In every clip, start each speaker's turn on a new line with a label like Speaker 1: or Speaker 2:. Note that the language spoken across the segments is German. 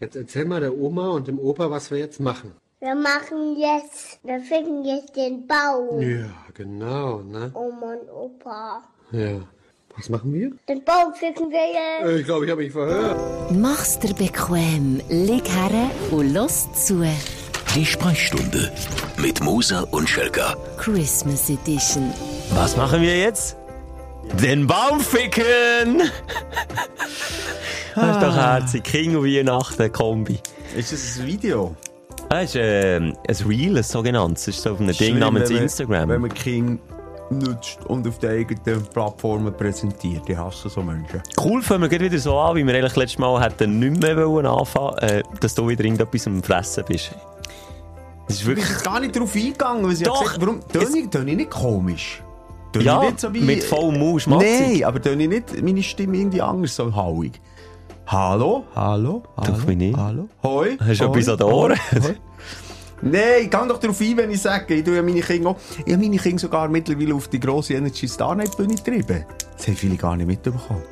Speaker 1: Jetzt erzähl mal der Oma und dem Opa, was wir jetzt machen.
Speaker 2: Wir machen jetzt, wir finden jetzt den Baum.
Speaker 1: Ja, genau, ne?
Speaker 2: Oma und Opa.
Speaker 1: Ja. Was machen wir?
Speaker 2: Den Baum finden wir jetzt.
Speaker 1: Äh, Ich glaube, ich habe mich verhört.
Speaker 3: Mach's dir bequem, lieg her und los zu.
Speaker 4: Die Sprechstunde mit Musa und Schelka.
Speaker 3: Christmas Edition.
Speaker 5: Was machen wir jetzt? Den Baum ficken! Das ist doch herzig. King und Weihnachten, Kombi.
Speaker 6: Ist das ein Video?
Speaker 5: Das ist äh, ein Reel, ein sogenanntes. Das ist so auf einem Ding namens
Speaker 6: wenn man-
Speaker 5: Instagram.
Speaker 6: Wenn man King nutzt und auf den eigenen Plattformen präsentiert. Ich hasse so Menschen.
Speaker 5: Cool fangen wir gerade wieder so an, wie wir eigentlich letztes Mal hätten nicht mehr wollen anfangen äh, dass du wieder irgendetwas am Fressen bist. Das ist
Speaker 6: Ich bin
Speaker 5: wirklich...
Speaker 6: gar nicht darauf eingegangen, weil sie
Speaker 5: Doch.
Speaker 6: gesagt warum töne ich, töne ich nicht komisch? Töne
Speaker 5: Ja,
Speaker 6: ich nicht so wie...
Speaker 5: mit vollem Mund, schmatzig.
Speaker 6: Nein, aber töne ich nicht meine Stimme irgendwie anders, so hauig. Hallo? Hallo? Hallo?
Speaker 5: Doch, wie nicht.
Speaker 6: Hallo? Hoi?
Speaker 5: Hast du etwas an den Ohren?
Speaker 6: Nein, ich kann doch darauf ein, wenn ich sage, ich tue ja meine Kinder auch, ich habe meine Kinder sogar mittlerweile auf die grosse Energy Star Night Bühne getrieben. Das haben viele gar nicht mitbekommen.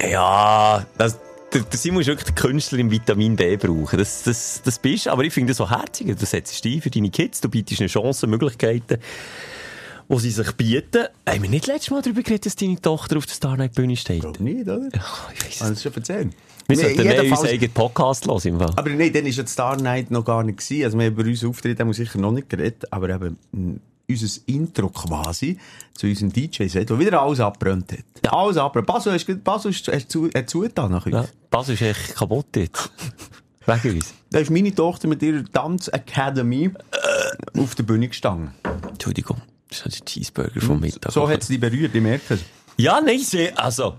Speaker 5: Ja, das, der, der Simon ist wirklich der Künstler im Vitamin D brauchen. Das, das, das bist du. Aber ich finde das so herzig. Du setzt dich ein für deine Kids, du bietest ihnen Chancen, Möglichkeiten, wo sie sich bieten. Haben wir nicht letztes Mal darüber geredet, dass deine Tochter auf der Star Night Bühne steht?
Speaker 6: Glaube nicht, oder?
Speaker 5: Ich weiss
Speaker 6: Hast du
Speaker 5: es.
Speaker 6: das schon erzählt?
Speaker 5: Wir
Speaker 6: Nee,
Speaker 5: sollten mehr unseren eigenen Podcast hören. Im Fall.
Speaker 6: Aber nein, dann war ja die Star Night noch gar nicht. Gewesen. Also wir haben über unseren Auftritt haben wir sicher noch nicht geredet, aber eben unser Intro quasi zu unserem DJ-Set, wo wieder alles abbrennt hat. Alles abbrennt. Basso, hast du Basso hast, hast zu, hat zugetan nach uns.
Speaker 5: Ja, Bas ist echt kaputt jetzt. Wegen uns.
Speaker 6: Da ist meine Tochter mit ihrer Tanz Academy äh, auf der Bühne gestanden.
Speaker 5: Entschuldigung, das ist ein Cheeseburger vom Mittag.
Speaker 6: So hat es dich berührt, ich merke es.
Speaker 5: Ja, nein, also...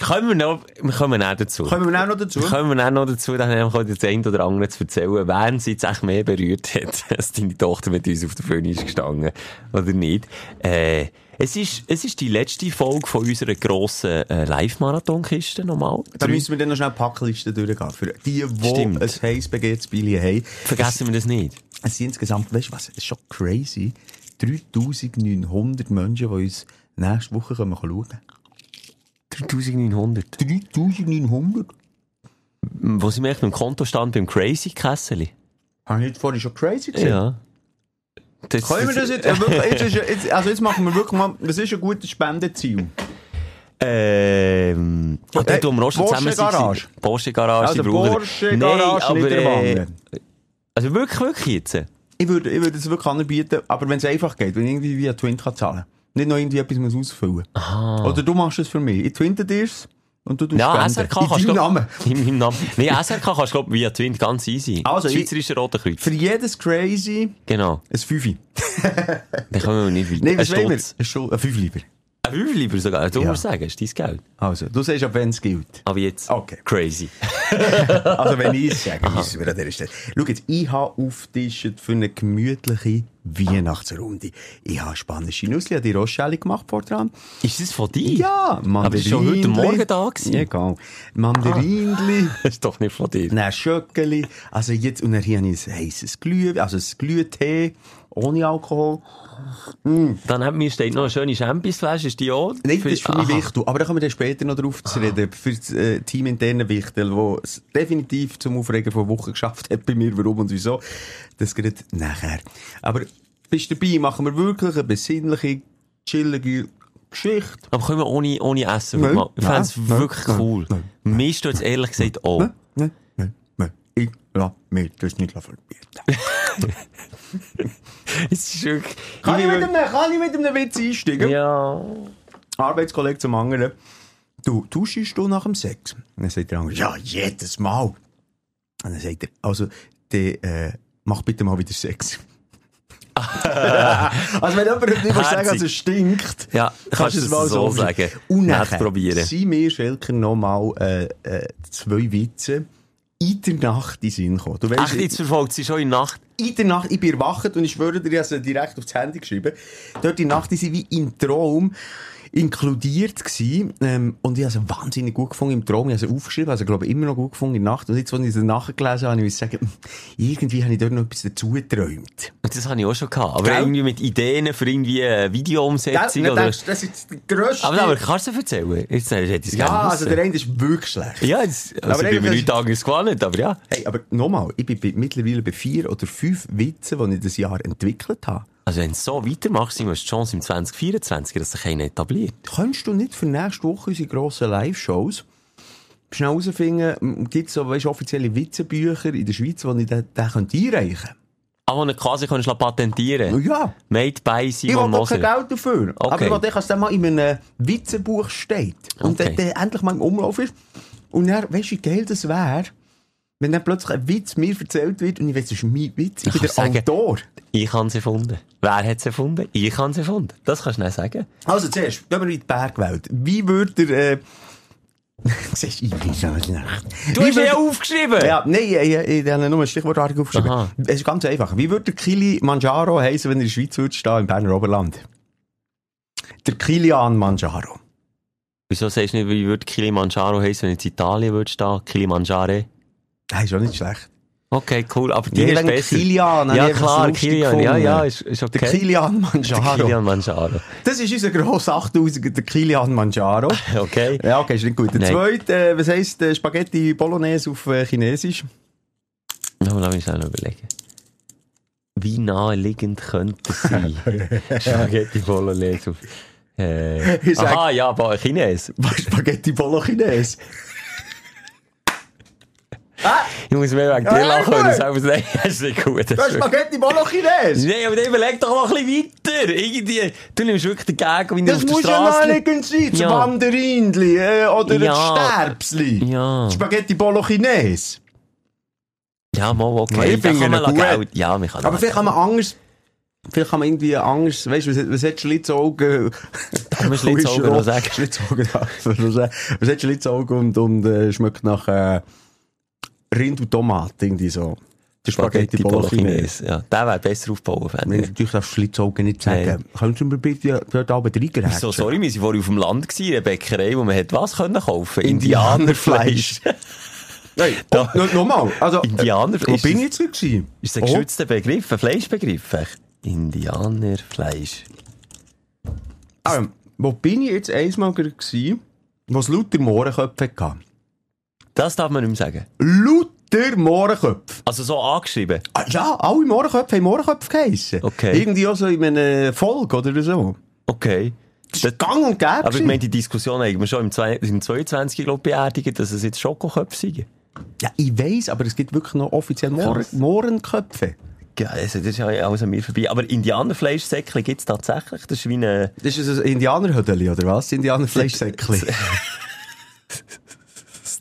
Speaker 5: Kommen wir noch, wir kommen auch dazu.
Speaker 6: Kommen wir auch noch dazu?
Speaker 5: Kommen wir auch noch dazu, dann haben wir das eine oder andere zu erzählen, wer sie jetzt echt mehr berührt hat, als deine Tochter mit uns auf der Bühne ist gestanden. Oder nicht. Äh, es ist, es ist die letzte Folge von unserer grossen äh, Live-Marathon-Kiste nochmal.
Speaker 6: Da müssen wir dann noch schnell die Packliste durchgehen. Für die, die
Speaker 5: Stimmt.
Speaker 6: ein heiß begehrtes Billy haben.
Speaker 5: Vergessen wir das nicht.
Speaker 6: Es sind insgesamt, weißt du was, es ist schon crazy. 3900 Menschen, die uns nächste Woche kommen schauen.
Speaker 5: 3900.
Speaker 6: 3900?
Speaker 5: Wo sind wir echt beim Kontostand beim Crazy Kesseli?
Speaker 6: Habe ich jetzt vorhin schon crazy gesehen?
Speaker 5: Ja. Das,
Speaker 6: Können wir das jetzt, äh, wirklich, jetzt, ist, jetzt, also jetzt machen wir wirklich mal, das ist ein gutes Spendenziel.
Speaker 5: Ähm, oh,
Speaker 6: Hey,
Speaker 5: wir auch schon
Speaker 6: Porsche
Speaker 5: zusammen
Speaker 6: Garage.
Speaker 5: sind. Porsche Garage.
Speaker 6: Also Porsche Garage
Speaker 5: aber,
Speaker 6: Niederwangen.
Speaker 5: äh, Also wirklich, wirklich jetzt?
Speaker 6: Ich würde, ich würde es wirklich anbieten, aber wenn es einfach geht, wenn ich irgendwie via Twint kann zahlen Nicht noch irgendwie etwas muss ausfüllen Oder du machst es für mich. Ich twinte dir's und du tust
Speaker 5: Ja. SRK kannst du...
Speaker 6: Namen.
Speaker 5: In meinem Namen. Nein, SRK kannst du, via Twin ganz easy.
Speaker 6: Also, ich-
Speaker 5: Schweizerische Rote Kreuz.
Speaker 6: Für jedes crazy
Speaker 5: Genau.
Speaker 6: ein Fünfi.
Speaker 5: Dann können wir nicht weiter.
Speaker 6: Nein, was wollen wir? Ein Fünf lieber.
Speaker 5: Ein Fünf lieber sogar. Du
Speaker 6: Ja.
Speaker 5: musst sagen, ist dein Geld.
Speaker 6: Also, du sagst, ab wenn es gilt.
Speaker 5: Aber jetzt
Speaker 6: Okay.
Speaker 5: crazy.
Speaker 6: Also, wenn ich es sage, müssen wir an dieser Stelle. Schau jetzt, ich habe aufgetischt für eine gemütliche Weihnachtsrunde. Ich habe spanische Nüsse, die Rostschelle gemacht vor dran.
Speaker 5: Ist das von dir?
Speaker 6: Ja, Mandarinli.
Speaker 5: Aber das ist schon heute Morgen da gewesen.
Speaker 6: Genau. Mandarinli,
Speaker 5: Das ist doch nicht von dir.
Speaker 6: dann Schöckeli. Also jetzt, und dann hier habe ich ein heisses Glüh, also ein Glühtee, ohne Alkohol.
Speaker 5: Dann hat mir steht noch eine schöne Championsflasche. Ist die auch?
Speaker 6: Nein, das ist für mich
Speaker 5: Aha.
Speaker 6: wichtig. Aber da kommen wir dann später noch drauf zu reden. Für das äh, Team interne Wichtel, wo es definitiv zum Aufregen von Wochen geschafft hat bei mir, warum und wieso. Das geht nachher. Aber bist du dabei, machen wir wirklich eine besinnliche, chillige Geschichte.
Speaker 5: Aber können wir ohne, ohne Essen?
Speaker 6: Nein.
Speaker 5: machen? Ich fände es wirklich
Speaker 6: Nein.
Speaker 5: cool.
Speaker 6: Nein.
Speaker 5: Mir steht ehrlich gesagt auch.
Speaker 6: Nein, nein, nein, nein. Ich lasse mir das nicht verbieten.
Speaker 5: Es ist wirklich...
Speaker 6: Kann ich, mit einem, kann ich mit einem Witz einsteigen?
Speaker 5: Ja.
Speaker 6: Arbeitskollege zum anderen. Du, duschst du nach dem Sex? Und dann sagt der andere, ja, jedes Mal. Und dann sagt er, also, der, äh, mach bitte mal wieder Sex. also, wenn jemand nicht muss sagen, also es stinkt,
Speaker 5: Ja, kannst du es so sagen.
Speaker 6: Und nachher
Speaker 5: probieren.
Speaker 6: sind mir, Schelker, noch mal äh, äh, zwei Witze in der Nacht in Sinn gekommen. Du
Speaker 5: Echt, jetzt verfolgt sie schon in der Nacht.
Speaker 6: in der Nacht, ich bin erwacht und ich schwöre dir, ich habe sie direkt aufs Handy geschrieben. Dort in der Nacht, die sind wie im Traum. Inkludiert gewesen, ähm, und ich habe sie wahnsinnig gut gefunden im Traum. Ich habe sie aufgeschrieben, also ich glaube immer noch gut gefunden in der Nacht. Und jetzt, als ich sie nachgelesen habe, muss ich sagen, irgendwie habe ich dort noch etwas dazu geträumt.
Speaker 5: Und das habe ich auch schon gehabt. Aber
Speaker 6: Gell?
Speaker 5: irgendwie mit Ideen für irgendwie eine Videoumsetzung oder...
Speaker 6: das, das ist der grösste...
Speaker 5: Aber, aber kannst du es erzählen? Jetzt äh, hätte ich es
Speaker 6: ja, also der eine ist wirklich schlecht.
Speaker 5: Ja, jetzt,
Speaker 6: Aber
Speaker 5: also ich bin mir nichts anderes gewohnt, aber ja.
Speaker 6: Hey, aber nochmal, ich bin mittlerweile bei vier oder fünf Witzen, die ich das Jahr entwickelt habe.
Speaker 5: Also wenn du so weitermachst, hast du die Chance im 2024, dass sich einer etabliert.
Speaker 6: Könntest du nicht für nächste Woche unsere grossen Live-Shows schnell herausfinden, gibt es so, weißt, offizielle Witzebücher in der Schweiz, wo ich den, den könnte einreichen könnte?
Speaker 5: Aber wenn du quasi kannst patentieren
Speaker 6: Ja.
Speaker 5: Made by
Speaker 6: Ich
Speaker 5: Simon
Speaker 6: will doch kein
Speaker 5: Moser.
Speaker 6: Geld dafür.
Speaker 5: Okay.
Speaker 6: Aber ich will, dass der mal in einem Witzebuch steht. Und
Speaker 5: Okay.
Speaker 6: dann endlich mal im Umlauf ist. Und dann, weißt du, wie geil das wäre, wenn dann plötzlich ein Witz mir erzählt wird und ich weiß, das ist mein Witz. Ich
Speaker 5: Ich
Speaker 6: bin der
Speaker 5: sagen-
Speaker 6: Autor.
Speaker 5: Ich habe es erfunden. Wer hat es erfunden? Ich habe es erfunden. Das kannst du nicht sagen.
Speaker 6: Also zuerst, gehen wir in die Bergwelt. Wie würde er, äh, siehst du, ich bin so Nacht.
Speaker 5: Du hast ja aufgeschrieben!
Speaker 6: Ja, nein, ich, ich, ich habe nur ein Stichwortartig aufgeschrieben.
Speaker 5: Aha.
Speaker 6: Es ist ganz einfach. Wie würde der Kili Manjaro heißen, wenn er in der Schweiz würde stehen, im Berner Oberland? Der Kilian Manjaro.
Speaker 5: Wieso sagst du nicht, wie würde Kilimanjaro heißen, wenn jetzt Italien würde stehen? Kilimanjare?
Speaker 6: Das ist auch nicht schlecht.
Speaker 5: Okay, cool. Aber die
Speaker 6: Ja,
Speaker 5: ist besser.
Speaker 6: Kilian,
Speaker 5: Ja, klar, Kilian. Ja, ja, ist, ist okay.
Speaker 6: Der Kilian Manjaro.
Speaker 5: Kilian Manjaro.
Speaker 6: Das ist unser grosser 8000er, der Kilian Manjaro.
Speaker 5: Okay.
Speaker 6: Ja, okay, ist nicht gut. Der
Speaker 5: Nein.
Speaker 6: zweite, äh, was heisst äh, Spaghetti Bolognese auf äh, Chinesisch?
Speaker 5: No, lass mich schnell überlegen. Wie naheliegend könnte es sein? Spaghetti Bolognese auf... Äh, aha, ja, Chines.
Speaker 6: Spaghetti Bolo Chinese?
Speaker 5: Ich muss mehr wegen dir
Speaker 6: Ja,
Speaker 5: lachen, wenn du selber sagst, das ist nicht gut. Das
Speaker 6: Das
Speaker 5: ist
Speaker 6: Spaghetti Bolo Chinese!
Speaker 5: Nein, aber dann überleg doch noch ein bisschen weiter. Irgendwie, du nimmst wirklich dagegen, wie du
Speaker 6: Das
Speaker 5: auf der
Speaker 6: muss ja
Speaker 5: Straße...
Speaker 6: naheliegend sein, das
Speaker 5: Ja.
Speaker 6: Wanderindli äh, oder
Speaker 5: Ja.
Speaker 6: das Sterbsli.
Speaker 5: Ja.
Speaker 6: Spaghetti Bolo Chinese.
Speaker 5: Ja, mal okay.
Speaker 6: Ja, ich finde ihn
Speaker 5: lassen
Speaker 6: gut.
Speaker 5: Ja, man kann
Speaker 6: Aber vielleicht kann man anders... Vielleicht kann man irgendwie anders, weißt du, was, was hat Schlitzaugen?
Speaker 5: Darf man Schlitzaugen noch sagen?
Speaker 6: Schlitzaugen. Was hat Schlitzaugen und, und äh, schmeckt nach äh, Rind und Tomat, irgendwie so. Der Spaghetti Bolognese.
Speaker 5: Ja, der wäre besser
Speaker 6: ich
Speaker 5: ich.
Speaker 6: natürlich darf Schlitzaugen nicht sagen.
Speaker 5: Nein.
Speaker 6: Können Sie mir bitte dort oben reingerätschen?
Speaker 5: So, sorry, wir waren vorhin auf dem Land, gewesen, eine Bäckerei, wo man hat was können kaufen
Speaker 6: Indianerfleisch. Nein,
Speaker 5: Da-
Speaker 6: oh, no- nochmal. Also,
Speaker 5: Indianer-
Speaker 6: Wo bin ich jetzt gewesen?
Speaker 5: Ist ein
Speaker 6: Oh.
Speaker 5: geschützter Begriff, ein Fleischbegriff? Indianerfleisch.
Speaker 6: Ah, wo bin ich jetzt einmal gewesen, wo es lauter Mohrenköpfe hatte?
Speaker 5: Das darf man nicht mehr sagen.
Speaker 6: Lauter Mohrenköpfe.
Speaker 5: Also so angeschrieben.
Speaker 6: Ah, ja, alle Mohrenköpfe haben Mohrenköpfe geheissen.
Speaker 5: Okay.
Speaker 6: Irgendwie auch so in einer Folge oder so.
Speaker 5: Okay.
Speaker 6: Das ist gang und gäbe.
Speaker 5: Aber ich meine, die Diskussion haben wir schon im, zwei- im 22. Glaub, beerdigt, dass es jetzt Schokoköpfe sind.
Speaker 6: ja, ich weiss, aber es gibt wirklich noch offiziell Mohren. Mohrenköpfe.
Speaker 5: Ja, also das ist ja alles an mir vorbei. Aber Indianerfleischsäckchen gibt es tatsächlich. Das ist wie eine...
Speaker 6: Das ist ein Indianerhödeli, oder was? Indianerfleischsäckli.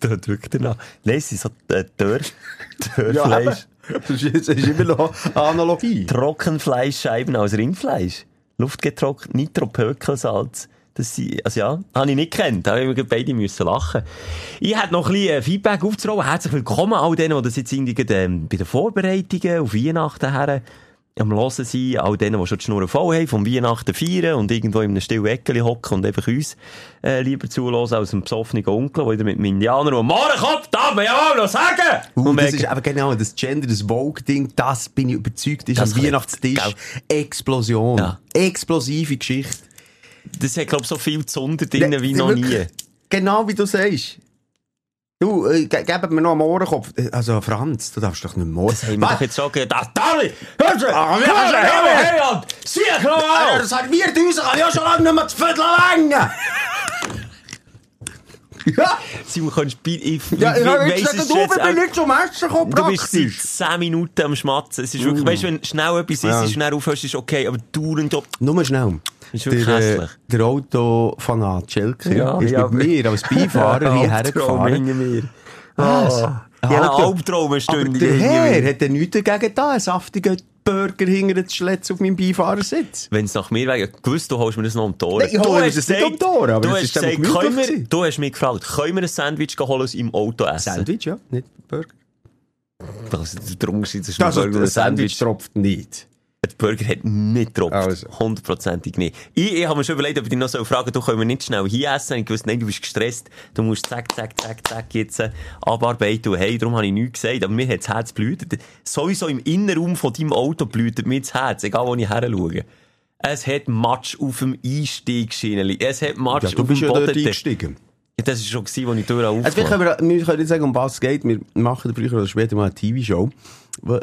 Speaker 5: Das tut wirklich danach. Nein, es sind so äh, Dörr, Dörrfleisch.
Speaker 6: das ist, das ist immer noch eine Analogie.
Speaker 5: Trockenfleischscheiben aus Rindfleisch. Luftgetrocknet, Nitropökelsalz. Das sind, also ja, habe ich nicht gekannt. Da haben wir beide müssen lachen. Ich hätte noch ein bisschen äh, Feedback aufzurollen. Herzlich willkommen all denen, die das jetzt irgendwie ähm, bei den Vorbereitungen auf Weihnachten her am Hören sind. All denen, die schon die Schnur voll haben, vom Weihnachten feiern und irgendwo in einem stillen Eckeli hocken und einfach uns äh, lieber zuhören als einem besoffenen Onkel, der mit einem Indianer und Mohrenkopf darf man ja auch noch sagen!
Speaker 6: Uh,
Speaker 5: Und
Speaker 6: das ist aber genau das Gender, das Vogue-Ding, das bin ich überzeugt, ist
Speaker 5: Das
Speaker 6: am Weihnachtstisch
Speaker 5: gell?
Speaker 6: Explosion.
Speaker 5: Ja.
Speaker 6: Explosive Geschichte.
Speaker 5: das hat, glaube ich, so viel Zunder drin
Speaker 6: Ne,
Speaker 5: wie noch
Speaker 6: wirklich,
Speaker 5: nie.
Speaker 6: Genau wie du sagst. Du, äh, ge gib mir noch einen Mohrenkopf. Äh, Also, Franz, du darfst doch nicht Mohren.
Speaker 5: Das haben wir doch jetzt schon gedacht. Dali!
Speaker 6: Hör!
Speaker 5: Ah,
Speaker 6: du
Speaker 5: hey,
Speaker 6: hören?
Speaker 5: hey, Sieh noch mal!
Speaker 6: das serviert uns, kann ich auch schon lange nicht mehr zu Viertel länger. ja,
Speaker 5: Simon, kannst du ich, ich,
Speaker 6: ja, ich
Speaker 5: ich weiss es
Speaker 6: gesagt, du
Speaker 5: jetzt
Speaker 6: bin nicht zum Essen gekommen,
Speaker 5: Du bist seit
Speaker 6: praktisch.
Speaker 5: 10 Minuten am Schmatzen. Es ist wirklich, weißt du, wenn schnell etwas ist,
Speaker 6: Ja.
Speaker 5: ist schnell aufhörst, ist okay, aber dauernd.
Speaker 6: Nur schnell.
Speaker 5: Ist wirklich
Speaker 6: der, äh,
Speaker 5: hässlich.
Speaker 6: der Autofanat Schelke
Speaker 5: Ja,
Speaker 6: ist
Speaker 5: ja,
Speaker 6: mit mir als Beifahrer hierher gefahren. Was?
Speaker 5: Ah, ich habe einen
Speaker 6: Alter.
Speaker 5: Albtraum eine
Speaker 6: Aber
Speaker 5: Stunde
Speaker 6: der Herr hat ja nichts dagegen da, einen saftigen Burger hinter den Schlitz auf meinem Beifahrersitz.
Speaker 5: Wenn es nach mir wäre, gewusst, du holst mir das noch um die Ohren.
Speaker 6: Nein,
Speaker 5: Du hast
Speaker 6: das nicht um die Ohren, aber
Speaker 5: du
Speaker 6: es
Speaker 5: hast gesagt, können wir, du hast mich gefragt, können wir ein Sandwich holen im Auto essen?
Speaker 6: Sandwich, ja, nicht Burger.
Speaker 5: Das ist der Unterschied zwischen
Speaker 6: Also,
Speaker 5: Burger und
Speaker 6: Sandwich
Speaker 5: Sandwich.
Speaker 6: tropft nicht.
Speaker 5: Der Burger hat nicht getropft.
Speaker 6: Also.
Speaker 5: Hundertprozentig nicht. Ich, ich habe mir schon überlegt, ob ich dich noch so fragen du können wir nicht schnell hier essen? Ich wusste, nein, du bist gestresst. Du musst zack, zack, zack, zack, jetzt äh, abarbeiten. Und hey, darum habe ich nichts gesagt. Aber mir hat das Herz blutet. Sowieso im Innenraum von deinem Auto blutet mir das Herz, egal wo ich her schaue. Es hat Matsch auf dem Einstiegsschieneli. Es hat Matsch
Speaker 6: Ja, du
Speaker 5: auf
Speaker 6: bist
Speaker 5: dem
Speaker 6: ja dort
Speaker 5: Boden.
Speaker 6: eingestiegen.
Speaker 5: Das war schon, als ich durch
Speaker 6: Also, können wir, wir können nicht sagen, um was es geht. Wir machen früher oder später mal eine TV-Show.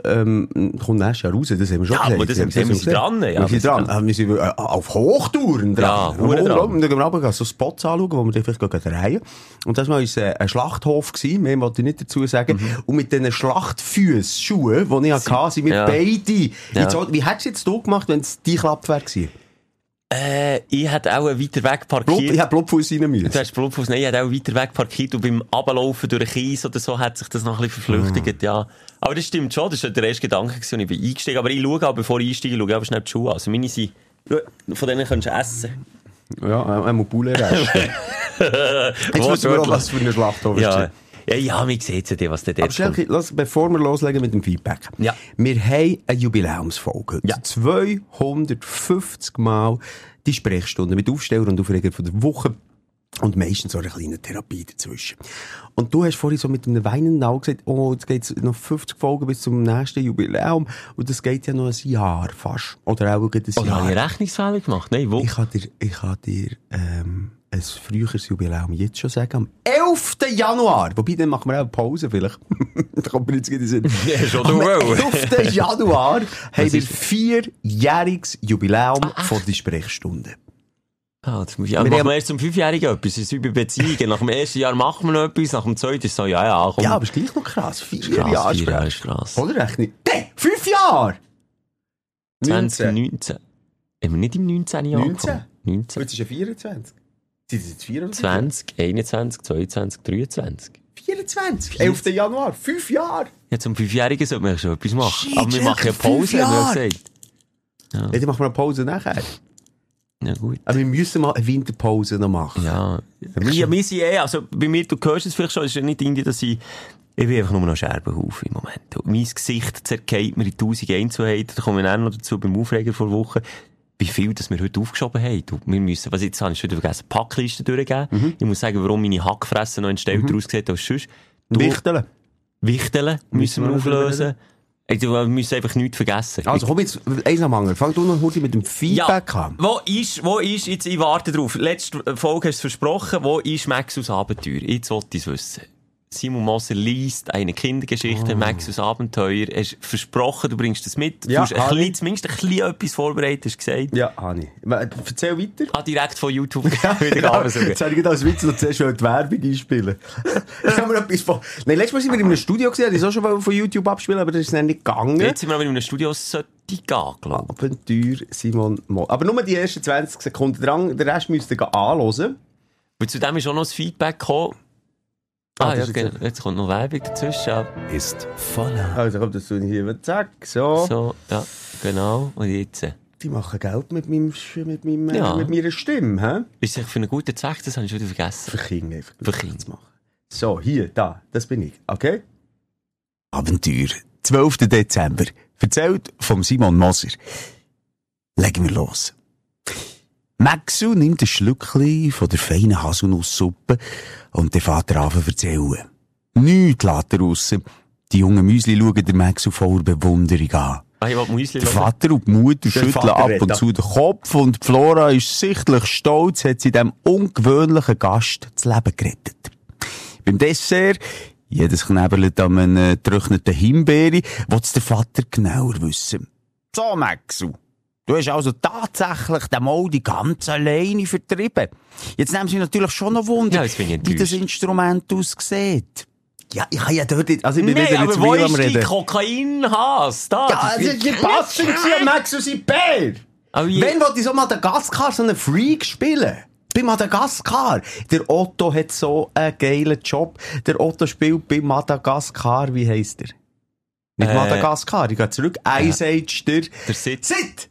Speaker 6: Ähm, kommt nächstes Jahr raus, das haben wir schon
Speaker 5: Ja,
Speaker 6: gesagt.
Speaker 5: aber das haben wir- wir sind dran, ja,
Speaker 6: wir sind dran. Ah, Wir sind auf Hochtouren dran.
Speaker 5: Ja,
Speaker 6: Hoch-
Speaker 5: dran.
Speaker 6: Und dann gehen wir runter, so Spots anschauen, wo wir dann vielleicht gehen drehen. Und das war äh, ein Schlachthof gewesen, mehr wollte ich nicht dazu sagen. Und mit diesen Schlachtfüßschuhen, die ich hatte, sind wir
Speaker 5: ja.
Speaker 6: beide.
Speaker 5: Ja.
Speaker 6: Jetzt, wie hättest du jetzt du gemacht, wenn es die Klappe wäre gewesen?
Speaker 5: Äh, ich hätte auch weiter weg
Speaker 6: Blub,
Speaker 5: parkiert.
Speaker 6: ich hätte Blubfuß rein müssen.
Speaker 5: Du hast Blutfuß, nein, ich hätte auch weiter weg parkiert und beim Ablaufen durch den Kies oder so hat sich das noch ein bisschen verflüchtigt, ja. Aber das stimmt schon, das war der erste Gedanke, gewesen, als ich bin eingestiegen. Aber ich schaue auch, bevor ich einsteige, schaue ich aber schnell die Schuhe an. Also meine sind, von denen kannst du essen.
Speaker 6: Ja, einmal Poulet-Rest. Jetzt wissen wir auch, was für eine Schlachthof ist.
Speaker 5: Ja, ja, ja, mir sieht es was der
Speaker 6: Aber
Speaker 5: dort kommt.
Speaker 6: Schelke, lass, bevor wir loslegen mit dem Feedback.
Speaker 5: Ja.
Speaker 6: Wir haben eine Jubiläumsfolge.
Speaker 5: Ja.
Speaker 6: 250 Mal die Sprechstunde mit Aufsteller und Aufreger von der Woche. Und meistens so eine kleine Therapie dazwischen. Und du hast vorhin so mit einem weinenden Auge gesagt, oh, jetzt geht's noch 50 Folgen bis zum nächsten Jubiläum. Und das geht ja noch ein Jahr fast. Oder auch ein
Speaker 5: Oder habe ich
Speaker 6: Jahr.
Speaker 5: einen Rechnungsfehler gemacht? Nein, wo?
Speaker 6: Ich kann dir, ich kann dir, ähm, ein früheres Jubiläum jetzt schon sagen. Am 11. Januar. Wobei, dann machen wir auch eine Pause vielleicht. da kommt mir jetzt in den Sinn.
Speaker 5: Ja, schon
Speaker 6: Am
Speaker 5: du wohl.
Speaker 6: 11. Januar haben wir vierjähriges Jubiläum von der Sprechstunde.
Speaker 5: Ah, das muss ich, ja,
Speaker 6: Wir
Speaker 5: machen
Speaker 6: haben-
Speaker 5: wir erst zum Fünfjährigen etwas. Das ist wie bei Beziehungen. Nach dem ersten Jahr machen wir noch etwas, nach dem zweiten ist so, ja, ja, komm.
Speaker 6: Ja, aber es ist gleich noch krass. Vier
Speaker 5: krass,
Speaker 6: Jahre
Speaker 5: vier Jahre ist krass.
Speaker 6: Oder nicht? Nee, fünf Jahre!
Speaker 5: 2019. Haben wir nicht im 19. Jahr
Speaker 6: 19?
Speaker 5: angefangen? 19.
Speaker 6: Jetzt ist ja 24. Sind es jetzt 4 oder
Speaker 5: 20, 21, 22, 23.
Speaker 6: 24. 11. Januar. Fünf Jahre.
Speaker 5: Ja, zum Fünfjährigen sollte man schon etwas machen.
Speaker 6: Shit,
Speaker 5: Aber wir machen ja Pause, haben wir ja gesagt.
Speaker 6: Ja, dann machen wir eine Pause nachher.
Speaker 5: Ja, gut.
Speaker 6: Aber wir müssen mal eine Winterpause noch machen.
Speaker 5: Ja. Wir, wir sind eh, also bei mir, du hörst es vielleicht schon, es ist ja nicht irgendwie, dass ich, ich bin einfach nur noch Scherbenhaufen im Moment. Und mein Gesicht zerkeilt mir in tausend Einzelheiten. Da kommen wir dann noch dazu beim Aufreger vor Wochen. Wie viel, das wir heute aufgeschoben haben. Du, wir müssen, was jetzt habe ich wieder vergessen, Packliste durchgeben.
Speaker 6: Mhm.
Speaker 5: Ich muss sagen, warum meine Hackfresse noch entstellter aussieht als sonst. Du,
Speaker 6: Wichteln.
Speaker 5: Wichteln müssen wir auflösen. Du, Wir müssen einfach nichts vergessen.
Speaker 6: Also komm jetzt, eins am anderen. Fang du noch kurz mit dem Feedback
Speaker 5: ja,
Speaker 6: an.
Speaker 5: wo ist, wo ist, jetzt, ich warte drauf. Letzte Folge hast du versprochen, wo ist Maxus Abenteuer? Jetzt wollte ich es wissen. Simon Moser liest eine Kindergeschichte, Maxus Abenteuer. Hast versprochen, du bringst das mit.
Speaker 6: Oh. Ja,
Speaker 5: du hast ein
Speaker 6: habe
Speaker 5: bisschen, zumindest ein bisschen etwas vorbereitet, hast gesagt.
Speaker 6: Ja, Hani. Erzähl weiter.
Speaker 5: Ah, direkt von YouTube wieder
Speaker 6: Genau. Jetzt habe ich als Witz noch zuerst die Werbung einspielen. Jetzt haben wir etwas von... Nein, letztes Mal sind wir in einem Studio gesehen, ich das auch schon von YouTube abspielen, aber das ist dann nicht gegangen.
Speaker 5: Jetzt sind wir aber in einem Studio, sollte gehen, glaube
Speaker 6: Abenteuer Simon Mo. Aber nur die ersten 20 Sekunden dran, den Rest müsst ihr anhören.
Speaker 5: Und zu dem ist auch noch das Feedback gekommen. Ah,
Speaker 6: Ah,
Speaker 5: ja, genau. Jetzt kommt noch Werbung dazwischen.
Speaker 4: Ist voller
Speaker 6: Also kommt das hier, zack, so.
Speaker 5: So, ja, genau. Und jetzt?
Speaker 6: Die machen Geld mit, meinem, mit, meinem, äh,
Speaker 5: Ja.
Speaker 6: mit meiner Stimme, hä?
Speaker 5: Ist sich für einen guten Zweck, das habe ich schon wieder vergessen.
Speaker 6: Für Kinder einfach.
Speaker 5: Für Kinder.
Speaker 6: machen. So, hier, da, das bin ich, okay? Abenteuer, 12. Dezember. Erzählt vom Simon Moser. Legen wir los. Maxu nimmt ein Schlückchen von der feinen Haselnusssuppe und der Vater an zu erzählen. Nichts lässt er raus. Die jungen Müsli schauen den Maxu voller Bewunderung an.
Speaker 5: Ah, wollte Müsli
Speaker 6: Der. Vater und die Mutter schütteln
Speaker 1: Vater
Speaker 6: ab und zu den Kopf und Flora ist sichtlich stolz, hat sie dem ungewöhnlichen Gast das Leben gerettet. Beim Dessert, jedes Knäberlet an einer getrockneten Himbeere, will der Vater genauer wissen. So, Maxu. Du hast also tatsächlich den Moldi ganz alleine vertrieben. Jetzt nehmen sie natürlich schon noch Wunder,
Speaker 5: Ja,
Speaker 6: wie das. Instrument aussieht. Ja, ich kann ja dort nicht, also ich bin
Speaker 5: Nein,
Speaker 6: wieder
Speaker 5: aber wo
Speaker 6: am
Speaker 5: ist die. Kokainhass? Da,
Speaker 6: Ja, ist die Passung an Maxu sein Bär.
Speaker 5: Aber je-
Speaker 6: Wenn wollte ich so Madagaskar so einen Freak spielen? Bei Madagaskar. Der Otto hat so einen geilen Job. Der Otto spielt bei Madagaskar, wie heisst er? Nicht
Speaker 5: Äh,
Speaker 6: Madagaskar, ich gehe zurück. Ice Age, der...
Speaker 5: Der Sitz.
Speaker 6: Sid!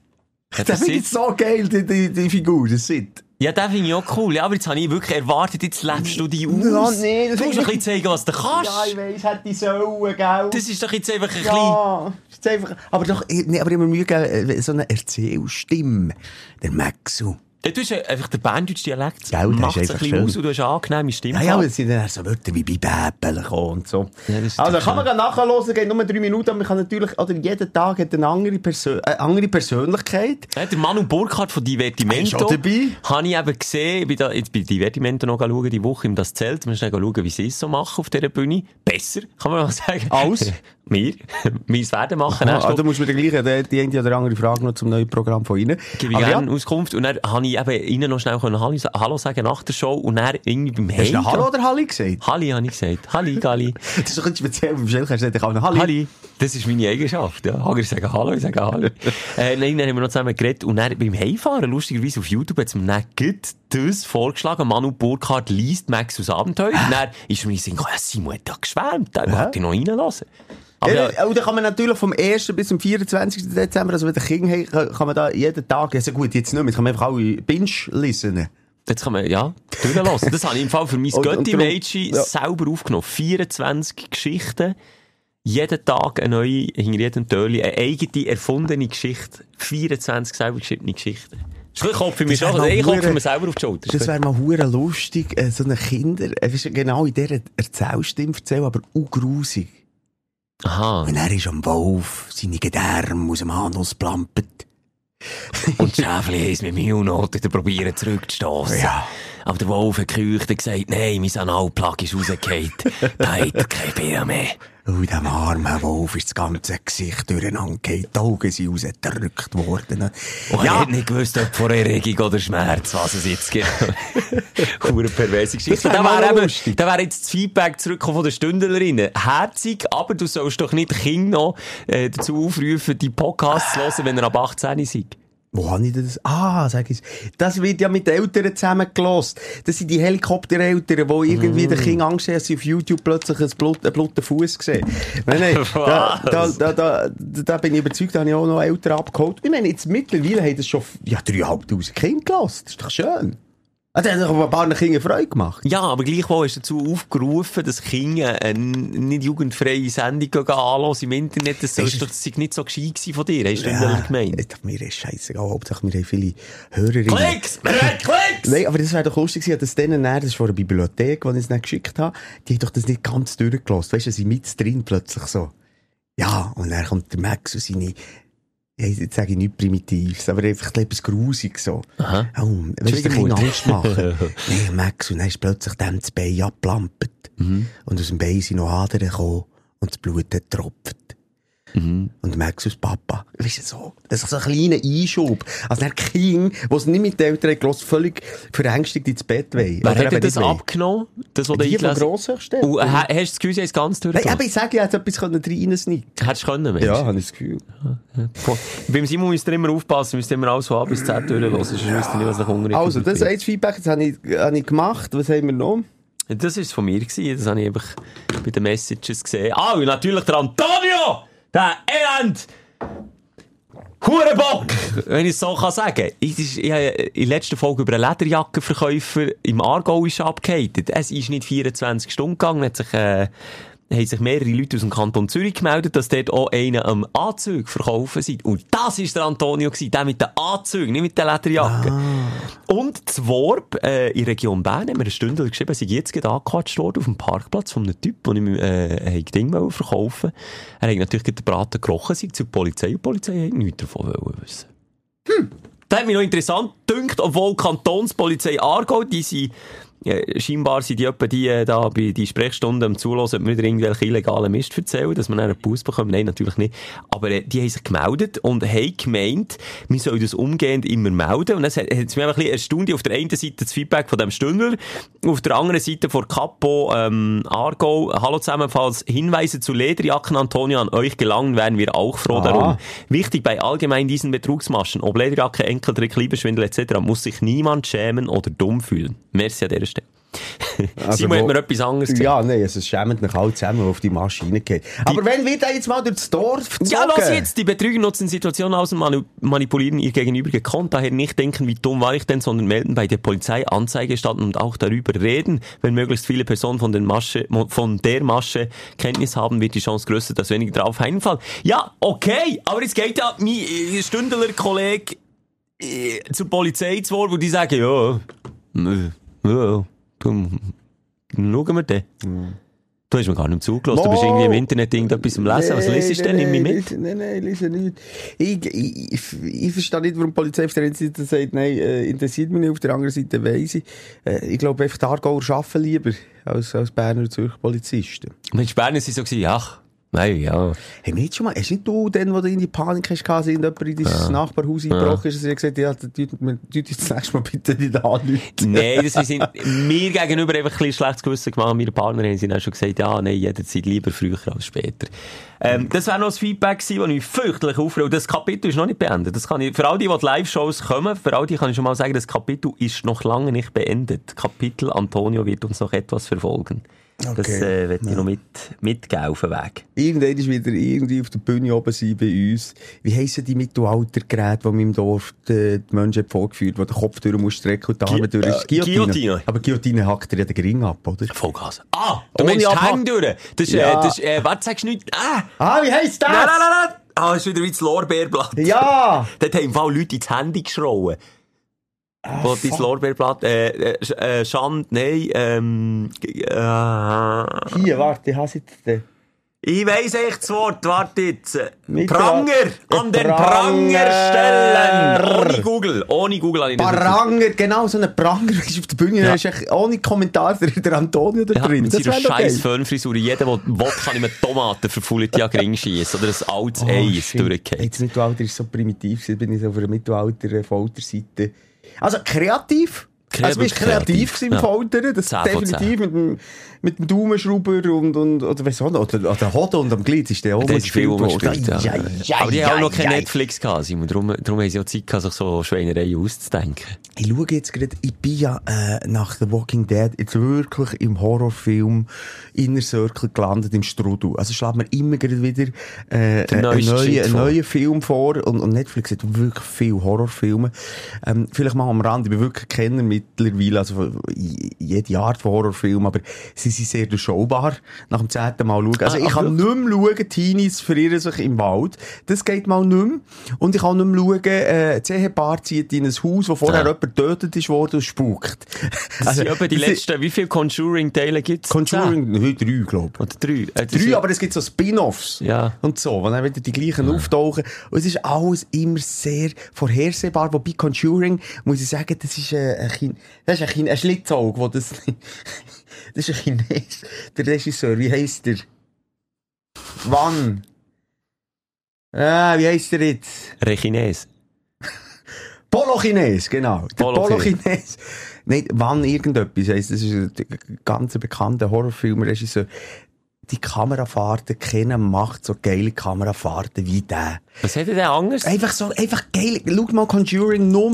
Speaker 5: Ja,
Speaker 6: der finde ich so geil, die, die, die Figur, der Sid.
Speaker 5: Ja, den finde ich auch cool. Ja, aber jetzt habe ich wirklich erwartet, jetzt lebst du dich aus.
Speaker 6: Ja, nee, das
Speaker 5: du musst doch ein bisschen zeigen, was du kannst.
Speaker 6: Ja, ich weiss, hätte ich sollen, gell?
Speaker 5: das ist doch jetzt einfach ein bisschen...
Speaker 6: Ja, ist einfach, aber doch, nee, aber immer Mühe äh, so eine Erzählstimme. Der Maxu.
Speaker 5: Ja, Du hast ja einfach den Berndeutsch-Dialekt.
Speaker 6: Ja, und der
Speaker 5: Macht
Speaker 6: ist
Speaker 5: es ein bisschen aus und du hast angenehme Stimme.
Speaker 6: Ja, ja, aber es sind dann so Wörter wie gekommen und so.
Speaker 5: Ja, ist
Speaker 6: also kann man gerne nachhören, geht nur drei Minuten, aber man kann natürlich, oder jeden Tag hat eine andere, Persön äh, andere Persönlichkeit.
Speaker 5: Ja, der Manu Burkhardt von Divertimento.
Speaker 6: Ist auch dabei.
Speaker 5: Habe ich eben gesehen, ich bin da, jetzt bei Divertimento noch schauen, die Woche im Das Zelt. Wir müssen schauen, wie sie es so machen auf dieser Bühne. Besser, kann man mal sagen.
Speaker 6: Als?
Speaker 5: Wir. Wir werden machen.
Speaker 6: Ah, da
Speaker 5: Woche.
Speaker 6: musst du mir gleich die, eine oder andere Frage noch zum neuen Programm von Ihnen.
Speaker 5: Gebe ich gerne
Speaker 6: ja,
Speaker 5: Auskunft. Und dann habe ich eben ihnen noch schnell Hallo, Hallo sagen nach der Show. Und dann irgendwie beim
Speaker 6: hast du noch Hallo oder Halli gesagt?
Speaker 5: Halli, habe ich gesagt. Halli, Galli.
Speaker 6: Das ist ein speziell, beim Schelker hast du gesagt, ich habe Halli.
Speaker 5: Halli. Das ist meine Eigenschaft. Ja. Hager sagen Hallo, ich sage Hallo. äh, nein, dann haben wir noch zusammen geredet. Und dann beim Heimfahren, lustigerweise auf YouTube, hat es mir dann gerade das vorgeschlagen. Manu Burkhardt liest Max aus Abenteuer. Und dann ist mir in den Sinn ja, Simon hat da geschwärmt. Da wollte ich noch reinlassen. Aber
Speaker 6: Ja,
Speaker 5: ja,
Speaker 6: und dann kann man natürlich vom 1. bis zum 24. Dezember, also wenn der Kind hat, kann- kann man da jeden Tag, also gut, jetzt nicht mehr, jetzt kann man einfach alle Binge lesen.
Speaker 5: jetzt kann man, ja, durchlassen. Das habe ich im Fall für mein Götti-Mädchen
Speaker 6: ja.
Speaker 5: selber aufgenommen. 24 Geschichten. Jeden Tag eine neue, hinter jedem Türli, eine eigene, erfundene Geschichte. 24 selber geschriebene Geschichten. Für mich
Speaker 6: Das
Speaker 5: schon. Ich klopfe mir selber auf die Schulter.
Speaker 6: Das wäre mal hure lustig, äh, so eine Kinder, äh, genau in dieser Erzählstimme erzählen, aber auch grusig.
Speaker 5: Aha.
Speaker 6: Und er ist am Wolf, seine Gedärme aus dem Anus plampert.
Speaker 5: Und die Schäfli es mit mir noch wieder probieren zurückzustossen.
Speaker 6: Ja.
Speaker 5: Aber der Wolf hat gekeucht und gesagt, nein, mein Analplug ist rausgefallen. da hat er kein Bier mehr.
Speaker 6: Und dem armen Wolf ist das ganze Gesicht durcheinander gefallen, die Augen sind rausgedrückt worden.
Speaker 5: Und er hat nicht gewusst, ob vor Erregung oder Schmerz, was es jetzt gibt. Hure perverse Geschichte. Da wäre eben, da wäre jetzt das Feedback zurückgekommen von den Stündlerinnen. Herzig, aber du sollst doch nicht Kinder noch äh, dazu aufrufen, die Podcasts zu hören, wenn er ab 18 seid.
Speaker 6: Wo habe ich das? Ah, sag ich Das wird ja mit den Eltern zusammengelost. Das sind die Helikoptereltern, die irgendwie
Speaker 5: Mm.
Speaker 6: den Kindern Angst haben, dass sie auf YouTube plötzlich einen Blut, einen blutigen Fuß sehen. Nein, nein, da, da, da, da, bin ich überzeugt, da habe ich auch noch Eltern abgeholt. Ich meine, jetzt mittlerweile haben das schon, ja, 3'500 Kinder gelassen. Das ist doch schön. Ah, das hat doch ein paar Kindern Freude gemacht.
Speaker 5: Ja, aber gleichwohl du dazu aufgerufen, dass Kinder eine nicht jugendfreie Sendung anschauen im Internet. Das, sollst
Speaker 6: Ist-
Speaker 5: das sei nicht so gescheit gewesen von dir. Hast du ja. gemeint?
Speaker 6: Ist doch mir ist scheißegal. Hauptsache, wir haben viele Hörerinnen.
Speaker 5: Klicks! Wir Klicks!
Speaker 6: Nein, aber das wäre doch lustig gewesen, dass denen das ist von der Bibliothek, die ich es nicht geschickt habe, die haben doch das nicht ganz durchgelassen. Weißt du, sie mit drin plötzlich so. Ja, und dann kommt der Max und seine, ja, jetzt sage ich nicht Primitives, aber einfach etwas Grusiges so.
Speaker 5: Aha.
Speaker 6: Oh, weißt du, ein Angst machen. Nein, Max, und dann ist plötzlich dem das Bein abgelampert.
Speaker 5: Mhm.
Speaker 6: Und aus dem Bein sind noch Adern gekommen und das Blut hat getropft.
Speaker 5: Mhm.
Speaker 6: Und Max aus Papa. Weißt du, so. Das ist so ein kleiner Einschub. Also der King, der es nicht mit den Eltern hat völlig verängstigt ins Bett wollen.
Speaker 5: Wer hat das abgenommen? Das, was du
Speaker 6: Die von
Speaker 5: eingelesen
Speaker 6: Grosshöchstellen.
Speaker 5: Und äh, ha- hast du das Gefühl, sie es ganz
Speaker 6: Nein,
Speaker 5: durchgelassen?
Speaker 6: aber ich sage, ich hätte etwas reinsneaken
Speaker 5: Hättest du können, Mensch?
Speaker 6: habe ich das Gefühl.
Speaker 5: Beim Simon müsst ihr immer aufpassen, müsst ihr immer alles von A bis Z durchlassen, sonst wisst ihr nicht, was nach unten
Speaker 6: Also, das ist ein Feedback, das habe ich, habe ich gemacht. Was haben wir noch?
Speaker 5: Das war von mir, gewesen. das habe ich einfach bei den Messages gesehen. Ah, und natürlich der Antonio! Der Elend! Hurenbock! Wenn ich es so kann sagen. Ich, ich habe in der letzten Folge über einen Lederjackenverkäufer im Aargau ist abgehatet. Es ist nicht 24 Stunden gegangen, hat sich, äh, haben sich mehrere Leute aus dem Kanton Zürich gemeldet, dass dort auch einer am Anzug verkaufen sind. Und das ist der Antonio gewesen, der mit den Anzügen, nicht mit den Lederjacken. Und das Worb, äh, in der Region Bern, haben wir eine Stunde geschrieben, sie jetzt gerade angequatscht worden auf dem Parkplatz von einem Typ, den ich äh, Ding verkaufen Er hat natürlich den Braten gerochen, sei zur Polizei, und die Polizei hat nichts davon wissen. Hm. Das hat mich noch interessant gedünkt, obwohl die Kantonspolizei Aargau, die sind, äh, scheinbar sind die etwa die, äh, da bei die Sprechstunden am Zulassen, ob wir wieder irgendwelche illegalen Mist erzählen, dass wir dann einen Bus bekommen. Nein, natürlich nicht. Aber äh, die haben sich gemeldet und haben gemeint, wir sollen das umgehend immer melden. Und das hat, hat einfach ein bisschen erstaunt. Auf der einen Seite das Feedback von dem Stündler, auf der anderen Seite von Capo ähm, Aargau. Hallo zusammen, falls Hinweise zu Lederjacken, Antonio, an euch gelangen, wären wir auch froh
Speaker 6: Ah.
Speaker 5: darum. Wichtig bei allgemein diesen Betrugsmaschen, ob Lederjacke, Enkeltrick, Liebeschwindel etc., muss sich niemand schämen oder dumm fühlen. Merci an dieser Stelle. Simon
Speaker 6: wo-
Speaker 5: hat mir etwas anderes gesagt.
Speaker 6: Ja, nein, also es schämt mich alle zusammen, die auf die Maschine gehen. Aber wenn wir da jetzt mal durchs Dorf
Speaker 5: Ja,
Speaker 6: zogen-
Speaker 5: los jetzt! Die Betrüger nutzen Situationen aus und manipulieren ihr Gegenüber gekonnt. Daher nicht denken, wie dumm war ich denn, sondern melden bei der Polizei Anzeige starten und auch darüber reden. Wenn möglichst viele Personen von, den Masche, von der Masche Kenntnis haben, wird die Chance größer, dass weniger drauf einfallen. Ja, okay, aber es geht ja mein äh, Stündler-Kollege äh, zur Polizei zu Wort, wo die sagen, ja, äh, ja, dann schauen wir dann. Du hast mir gar nicht zugelassen. Du bist irgendwie im Internet irgendetwas am Lesen. Was liest du denn? Nimm mich mit.
Speaker 6: Nein, nein, lese nicht. Ich, ich, ich, ich verstehe nicht, warum die Polizei auf der einen Seite sagt, nein, äh, interessiert mich nicht, auf der anderen Seite weiss ich. Äh, ich glaube einfach, die Aargauer arbeiten lieber als, als Berner Zürcher Polizisten.
Speaker 5: Mensch, Berner sind so gewesen, ach, nein, ja.
Speaker 6: Hey, nicht schon mal, hast nicht du dann, wo du in die Panik hast, gehabt, sind jemand in dein Nachbarhaus eingebrochen ist, und gesagt, ja, du das nächste Mal bitte nicht anrufen.
Speaker 5: Nein, das sind mir gegenüber einfach ein bisschen schlechtes Gewissen gemacht. Meine Partnerin sind auch schon gesagt, ja, nein, jederzeit lieber früher als später. Ähm, das wäre noch das Feedback gewesen, das mich fürchterlich aufregt. Das Kapitel ist noch nicht beendet. Das kann ich, für all die, die die Live-Shows kommen, für all die kann ich schon mal sagen, das Kapitel ist noch lange nicht beendet. Kapitel Antonio wird uns noch etwas verfolgen. Das
Speaker 6: Okay.
Speaker 5: äh, wird ich noch mit, mitgeben auf den Weg.
Speaker 6: Irgendwann ist wieder irgendwie auf der Bühne oben sein bei uns. Wie heissen die Mittelaltergeräte, die man im Dorf die, die Menschen vorgeführt wo der Kopf durch muss strecken und die Arme durch ist?
Speaker 5: äh, Guillotine.
Speaker 6: Aber Guillotine hackt dir ja den Ring ab, oder?
Speaker 5: Vollgas. Ah, du
Speaker 6: Ohne
Speaker 5: meinst. Hänge durch. Das ist,
Speaker 6: Ja.
Speaker 5: äh, das ist, äh, warte, sagst du nicht, ah!
Speaker 6: Ah, wie heisst das?
Speaker 5: Nein, nein, nein, nein! Ah, das ist wieder wie das Lorbeerblatt.
Speaker 6: Ja!
Speaker 5: Dort haben im Fall Leute ins Handy geschrauen.
Speaker 6: Ah,
Speaker 5: Wo dein Lorbeerblatt, äh, äh, äh, Schand, nein, ähm, äh,
Speaker 6: Hier, warte, ich habe jetzt. äh,
Speaker 5: ich weiss echt das Wort, warte jetzt.
Speaker 6: Mit
Speaker 5: Pranger! An den
Speaker 6: Pranger.
Speaker 5: Stellen! Ohne Google, ohne Google nicht
Speaker 6: Pranger, genau, so ein Pranger ist auf der Bühne,
Speaker 5: Ja.
Speaker 6: da ist echt ohne Kommentar der, der Antonio da
Speaker 5: Ja,
Speaker 6: drin.
Speaker 5: mit
Speaker 6: Das
Speaker 5: seiner scheiß. Föhnfrisur. Jeder, der will, kann ihm eine Tomate verfüllt ja gering schießen. Oder ein altes
Speaker 6: Oh. Hey,
Speaker 5: durchgefallen.
Speaker 6: Das Mittelalter ist so primitiv, bin ich so auf einer Mittelalter-Folterseite. Also, kreativ. Also, du bist kreativ,
Speaker 5: kreativ.
Speaker 6: gewesen im. Foltern, das
Speaker 5: 10 von 10.
Speaker 6: definitiv, mit dem, mit dem Daumenschrauber und, und, oder weiss auch noch, oder, oder Hoden und am Glied ist der auch
Speaker 5: ist viel umgespielt, ja.
Speaker 6: Ja, ja,
Speaker 5: Aber die haben auch noch kein. Netflix gehabt, Simon. Darum, darum haben sie auch Zeit gehabt, sich so Schweinereien auszudenken.
Speaker 6: Ich schaue jetzt gerade, ich bin ja äh, nach The Walking Dead jetzt wirklich im Horrorfilm Inner Circle gelandet, im Strudel. Also schlägt mir immer gerade wieder äh, einen neuen, einen neuen Film vor und, und Netflix hat wirklich viele Horrorfilme. Ähm, vielleicht mal am Rand, ich bin wirklich Kenner mittlerweile, also jede Art von Horrorfilm, aber sie sind sehr durchschaubar nach dem zehnten Mal schauen. Also
Speaker 5: Ah,
Speaker 6: ich
Speaker 5: ach,
Speaker 6: kann nicht mehr schauen, Teenies verirren sich im Wald. Das geht mal nicht mehr. Und ich kann nicht mehr schauen, äh, das Ehepaar zieht in ein Haus, wo vorher
Speaker 5: Ja.
Speaker 6: jemand getötet ist worden und spukt.
Speaker 5: Das sind etwa die
Speaker 6: ist-
Speaker 5: letzten, wie viele Conjuring-Teile gibt es?
Speaker 6: Conjuring, nein, drei, glaube ich.
Speaker 5: Oder drei? Äh,
Speaker 6: Drei, aber es gibt so Spin-offs.
Speaker 5: Ja.
Speaker 6: Und so, wo dann wieder die gleichen auftauchen. Und es ist alles immer sehr vorhersehbar. Wobei Conjuring, muss ich sagen, das ist äh, ein, Chin das ist ein, ein Schlitzaug, wo das, das ist ein Chines. Der Regisseur, wie heisst der? Wann? Ah, wie heisst der jetzt?
Speaker 5: Rechines.
Speaker 6: Polo Chines, genau. Der
Speaker 5: Polo
Speaker 6: Polo Chines. Nein, wann irgendetwas heisst, das ist ein ganz bekannter Horrorfilmregisseur. Die Kamerafahrten kennen macht so geile Kamerafahrten wie der.
Speaker 5: Was er denn anders?
Speaker 6: Einfach so, einfach geil. Schau mal Conjuring nur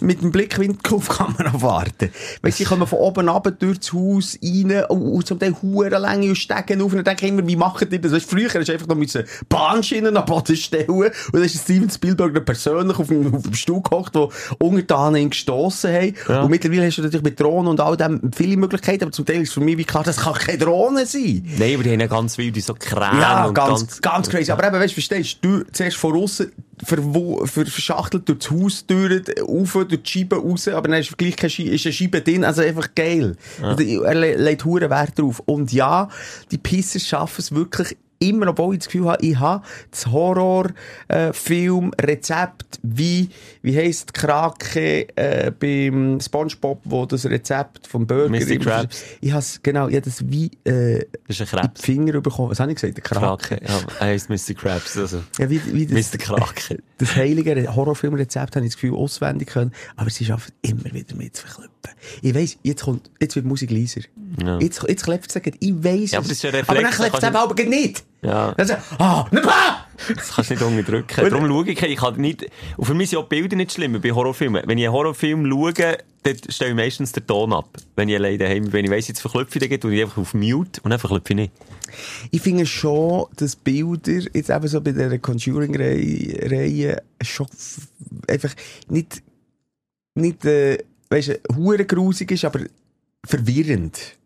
Speaker 6: mit dem Blickwinkel auf Kamerafahrten. Weißt du, sie kommen von oben runter durch das Haus rein und, zum Teil hure Länge und Stegen auf und dann denke ich immer, wie machen die das? Weißt, früher hast du einfach noch müssen Bahnschienen am Boden stellen und dann ist Steven Spielberg persönlich auf dem, auf dem Stuhl gehockt, wo Untertanen gestossen haben. Und mittlerweile hast du natürlich mit Drohnen und all dem viele Möglichkeiten, aber zum Teil ist für mich wie klar, das kann keine Drohne sein.
Speaker 5: Nein, aber die haben ja ganz wilde so Krähen
Speaker 6: Ja,
Speaker 5: und
Speaker 6: ganz, ganz, crazy. Aber eben, weißt du, verstehst du, zuerst von ver verschachtelt durch das Haus durch, rauf, durch die Scheibe raus, aber dann ist gleich keine Scheibe, ist eine Scheibe drin, also einfach geil. Also, er le legt hohen Wert drauf. Und ja, die Pisser schaffen es wirklich immer, obwohl ich das Gefühl habe, ich habe das Horror, äh, wie, wie heisst Krake, äh, beim Spongebob, wo das Rezept vom Burger
Speaker 5: Mr. Krabs.
Speaker 6: Ich habe genau, ich habe das wie, äh,
Speaker 5: Das ist ein.
Speaker 6: Finger bekommen. Was habe ich gesagt? Der Krake.
Speaker 5: Krake. Ja, er heisst Mr. Krabs. Also.
Speaker 6: Ja, wie, wie das,
Speaker 5: Mr. Krake.
Speaker 6: Das heilige Horrorfilmrezept habe ich das Gefühl auswendig können, aber sie schaffen immer wieder mit zu verklippen. Ich weiss, jetzt kommt, jetzt wird Musik leiser.
Speaker 5: Ja.
Speaker 6: Jetzt, jetzt klebt es, ich weiss
Speaker 5: Ja, aber
Speaker 6: es. aber dann
Speaker 5: da
Speaker 6: klebt es eben nicht.
Speaker 5: Ja.
Speaker 6: Dann sagt, ah, ne, bah!
Speaker 5: Das kannst du nicht unterdrücken. Darum schaue ich, ich kann nicht, und für mich sind auch Bilder nicht schlimm bei Horrorfilmen. Wenn ich einen Horrorfilm schaue, dann stelle ich meistens den Ton ab. Wenn ich alleine daheim bin. Wenn ich weiss, jetzt verklüpfe ich den, tue ich einfach auf Mute und dann verklüpfe ich nicht.
Speaker 6: Ich finde schon, dass Bilder, jetzt eben so bei dieser Conjuring-Reihe, schon einfach nicht, nicht, äh, weißt du, grusig ist, aber verwirrend.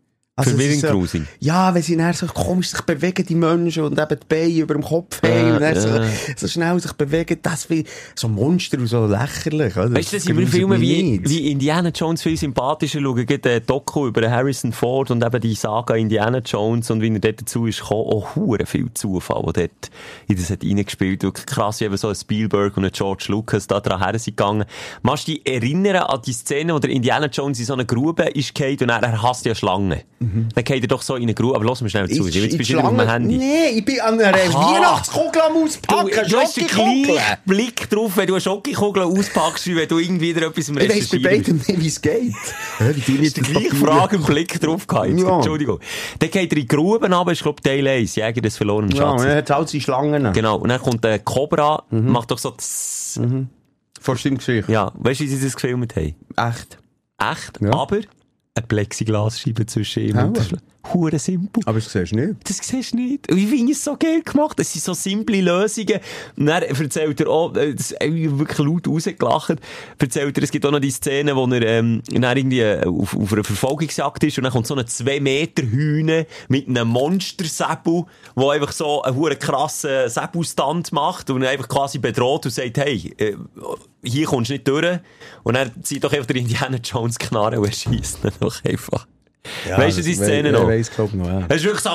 Speaker 6: Also es
Speaker 5: Verwirrend
Speaker 6: ist so,
Speaker 5: grusig.
Speaker 6: Ja, wenn sie dann so komisch sich bewegen, die Menschen, und eben die Beine über dem Kopf haben, und dann so, so schnell sich bewegen, das wie so Monster und so lächerlich, oder?
Speaker 5: Weißt du, das sind wir Filme wie,
Speaker 6: nicht.
Speaker 5: wie Indiana Jones viel sympathischer schauen. Gibt ein Doku über Harrison Ford und eben die Saga Indiana Jones und wie er dort dazu ist gekommen. Auch hure viel Zufall, der dort in das hat reingespielt. Wirklich krass, wie eben so ein Spielberg und ein George Lucas da dran her sind gegangen. Machst du dich erinnern an die Szene, wo der Indiana Jones in so eine Grube ist gefallen und er, er hasst ja Schlangen. Dann geht er doch so in eine Grube. Aber lass mir schnell zu.
Speaker 6: Ich-
Speaker 5: Jetzt
Speaker 6: ich
Speaker 5: bist du wieder auf
Speaker 6: Schlange-
Speaker 5: Handy.
Speaker 6: Nee, ich bin an einer. Weihnachtskugel am Auspacken.
Speaker 5: du hast den
Speaker 6: Schokokugel.
Speaker 5: gleichen Blick drauf, wenn du eine Schokokugel auspackst, wie wenn du irgendwie wieder etwas im
Speaker 6: Ich weiss bei
Speaker 5: Recherchieren bist.
Speaker 6: beidem nicht, wie es geht. Ich
Speaker 5: Hast du
Speaker 6: jetzt
Speaker 5: die
Speaker 6: das
Speaker 5: gleiche
Speaker 6: Papier?
Speaker 5: Frage im Blick drauf gehabt?
Speaker 6: Ja.
Speaker 5: Entschuldigung. Dann geht er in die Grube runter, ist, glaub Teil 1, Jäger des verlorenen
Speaker 6: Ja,
Speaker 5: Schatzes.
Speaker 6: dann hat halt seine Schlangen.
Speaker 5: Genau. Und dann kommt der Cobra,
Speaker 6: Mhm.
Speaker 5: macht doch so tss.
Speaker 6: Vor seinem Gesicht.
Speaker 5: Ja, weißt du, wie sie das gefilmt haben?
Speaker 6: Echt.
Speaker 5: Echt,
Speaker 6: Ja.
Speaker 5: aber eine Plexiglasscheibe zwischen ihm
Speaker 6: Ja.
Speaker 5: und der Schla- Hure simpel.
Speaker 6: Aber das siehst du nicht.
Speaker 5: Das siehst du nicht. Und ich finde es so geil gemacht. Das sind so simple Lösungen. Und dann erzählt er auch, äh, das ich wirklich laut rausgelacht, erzählt er, es gibt auch noch die Szene, wo er, ähm, dann irgendwie äh, auf, auf einer Verfolgungsjagd ist und dann kommt so eine 2 Meter Hühne mit einem Monstersäbel, der einfach so einen hure krassen Säbelstand macht und ihn einfach quasi bedroht und sagt, hey, äh, hier kommst du nicht durch. Und dann zieht doch einfach der Indiana Jones Knarre und er schießt ihn doch einfach. Weißt du die Szene noch?
Speaker 6: Ich weiss, glaub ich noch, ja.
Speaker 5: Es ist wirklich so!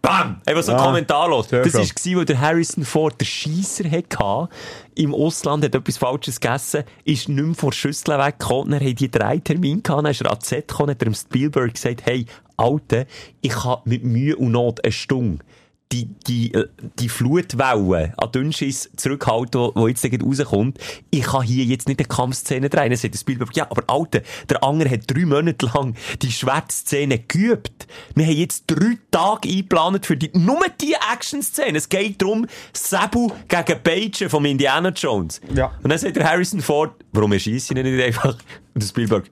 Speaker 5: Bam! Einfach so
Speaker 6: Ja,
Speaker 5: kommentarlos. Das war, weil der Harrison Ford den Scheisser hatte. Im Ausland hat etwas Falsches gegessen, ist nicht mehr vor der Schüssel weggekommen. Dann haben die drei Termine gehabt, dann ist er an Set gekommen, hat er dem Spielberg gesagt, hey, Alter, ich habe mit Mühe und Not eine Stunde die, die, äh, die Flutwelle an Dünnschiss zurückhalten, wo, wo jetzt rauskommt. Ich kann hier jetzt nicht eine Kampfszene drehen. Dann sagt der Spielberg, ja, aber Alter, der Anger hat drei Monate lang die Schwertszene geübt. Wir haben jetzt drei Tage eingeplant für die, nur die Action-Szene. Es geht darum, Sabu gegen Page vom Indiana Jones.
Speaker 6: Ja.
Speaker 5: Und dann sagt der Harrison Ford, warum erschießt ihn nicht einfach? Und der Spielberg,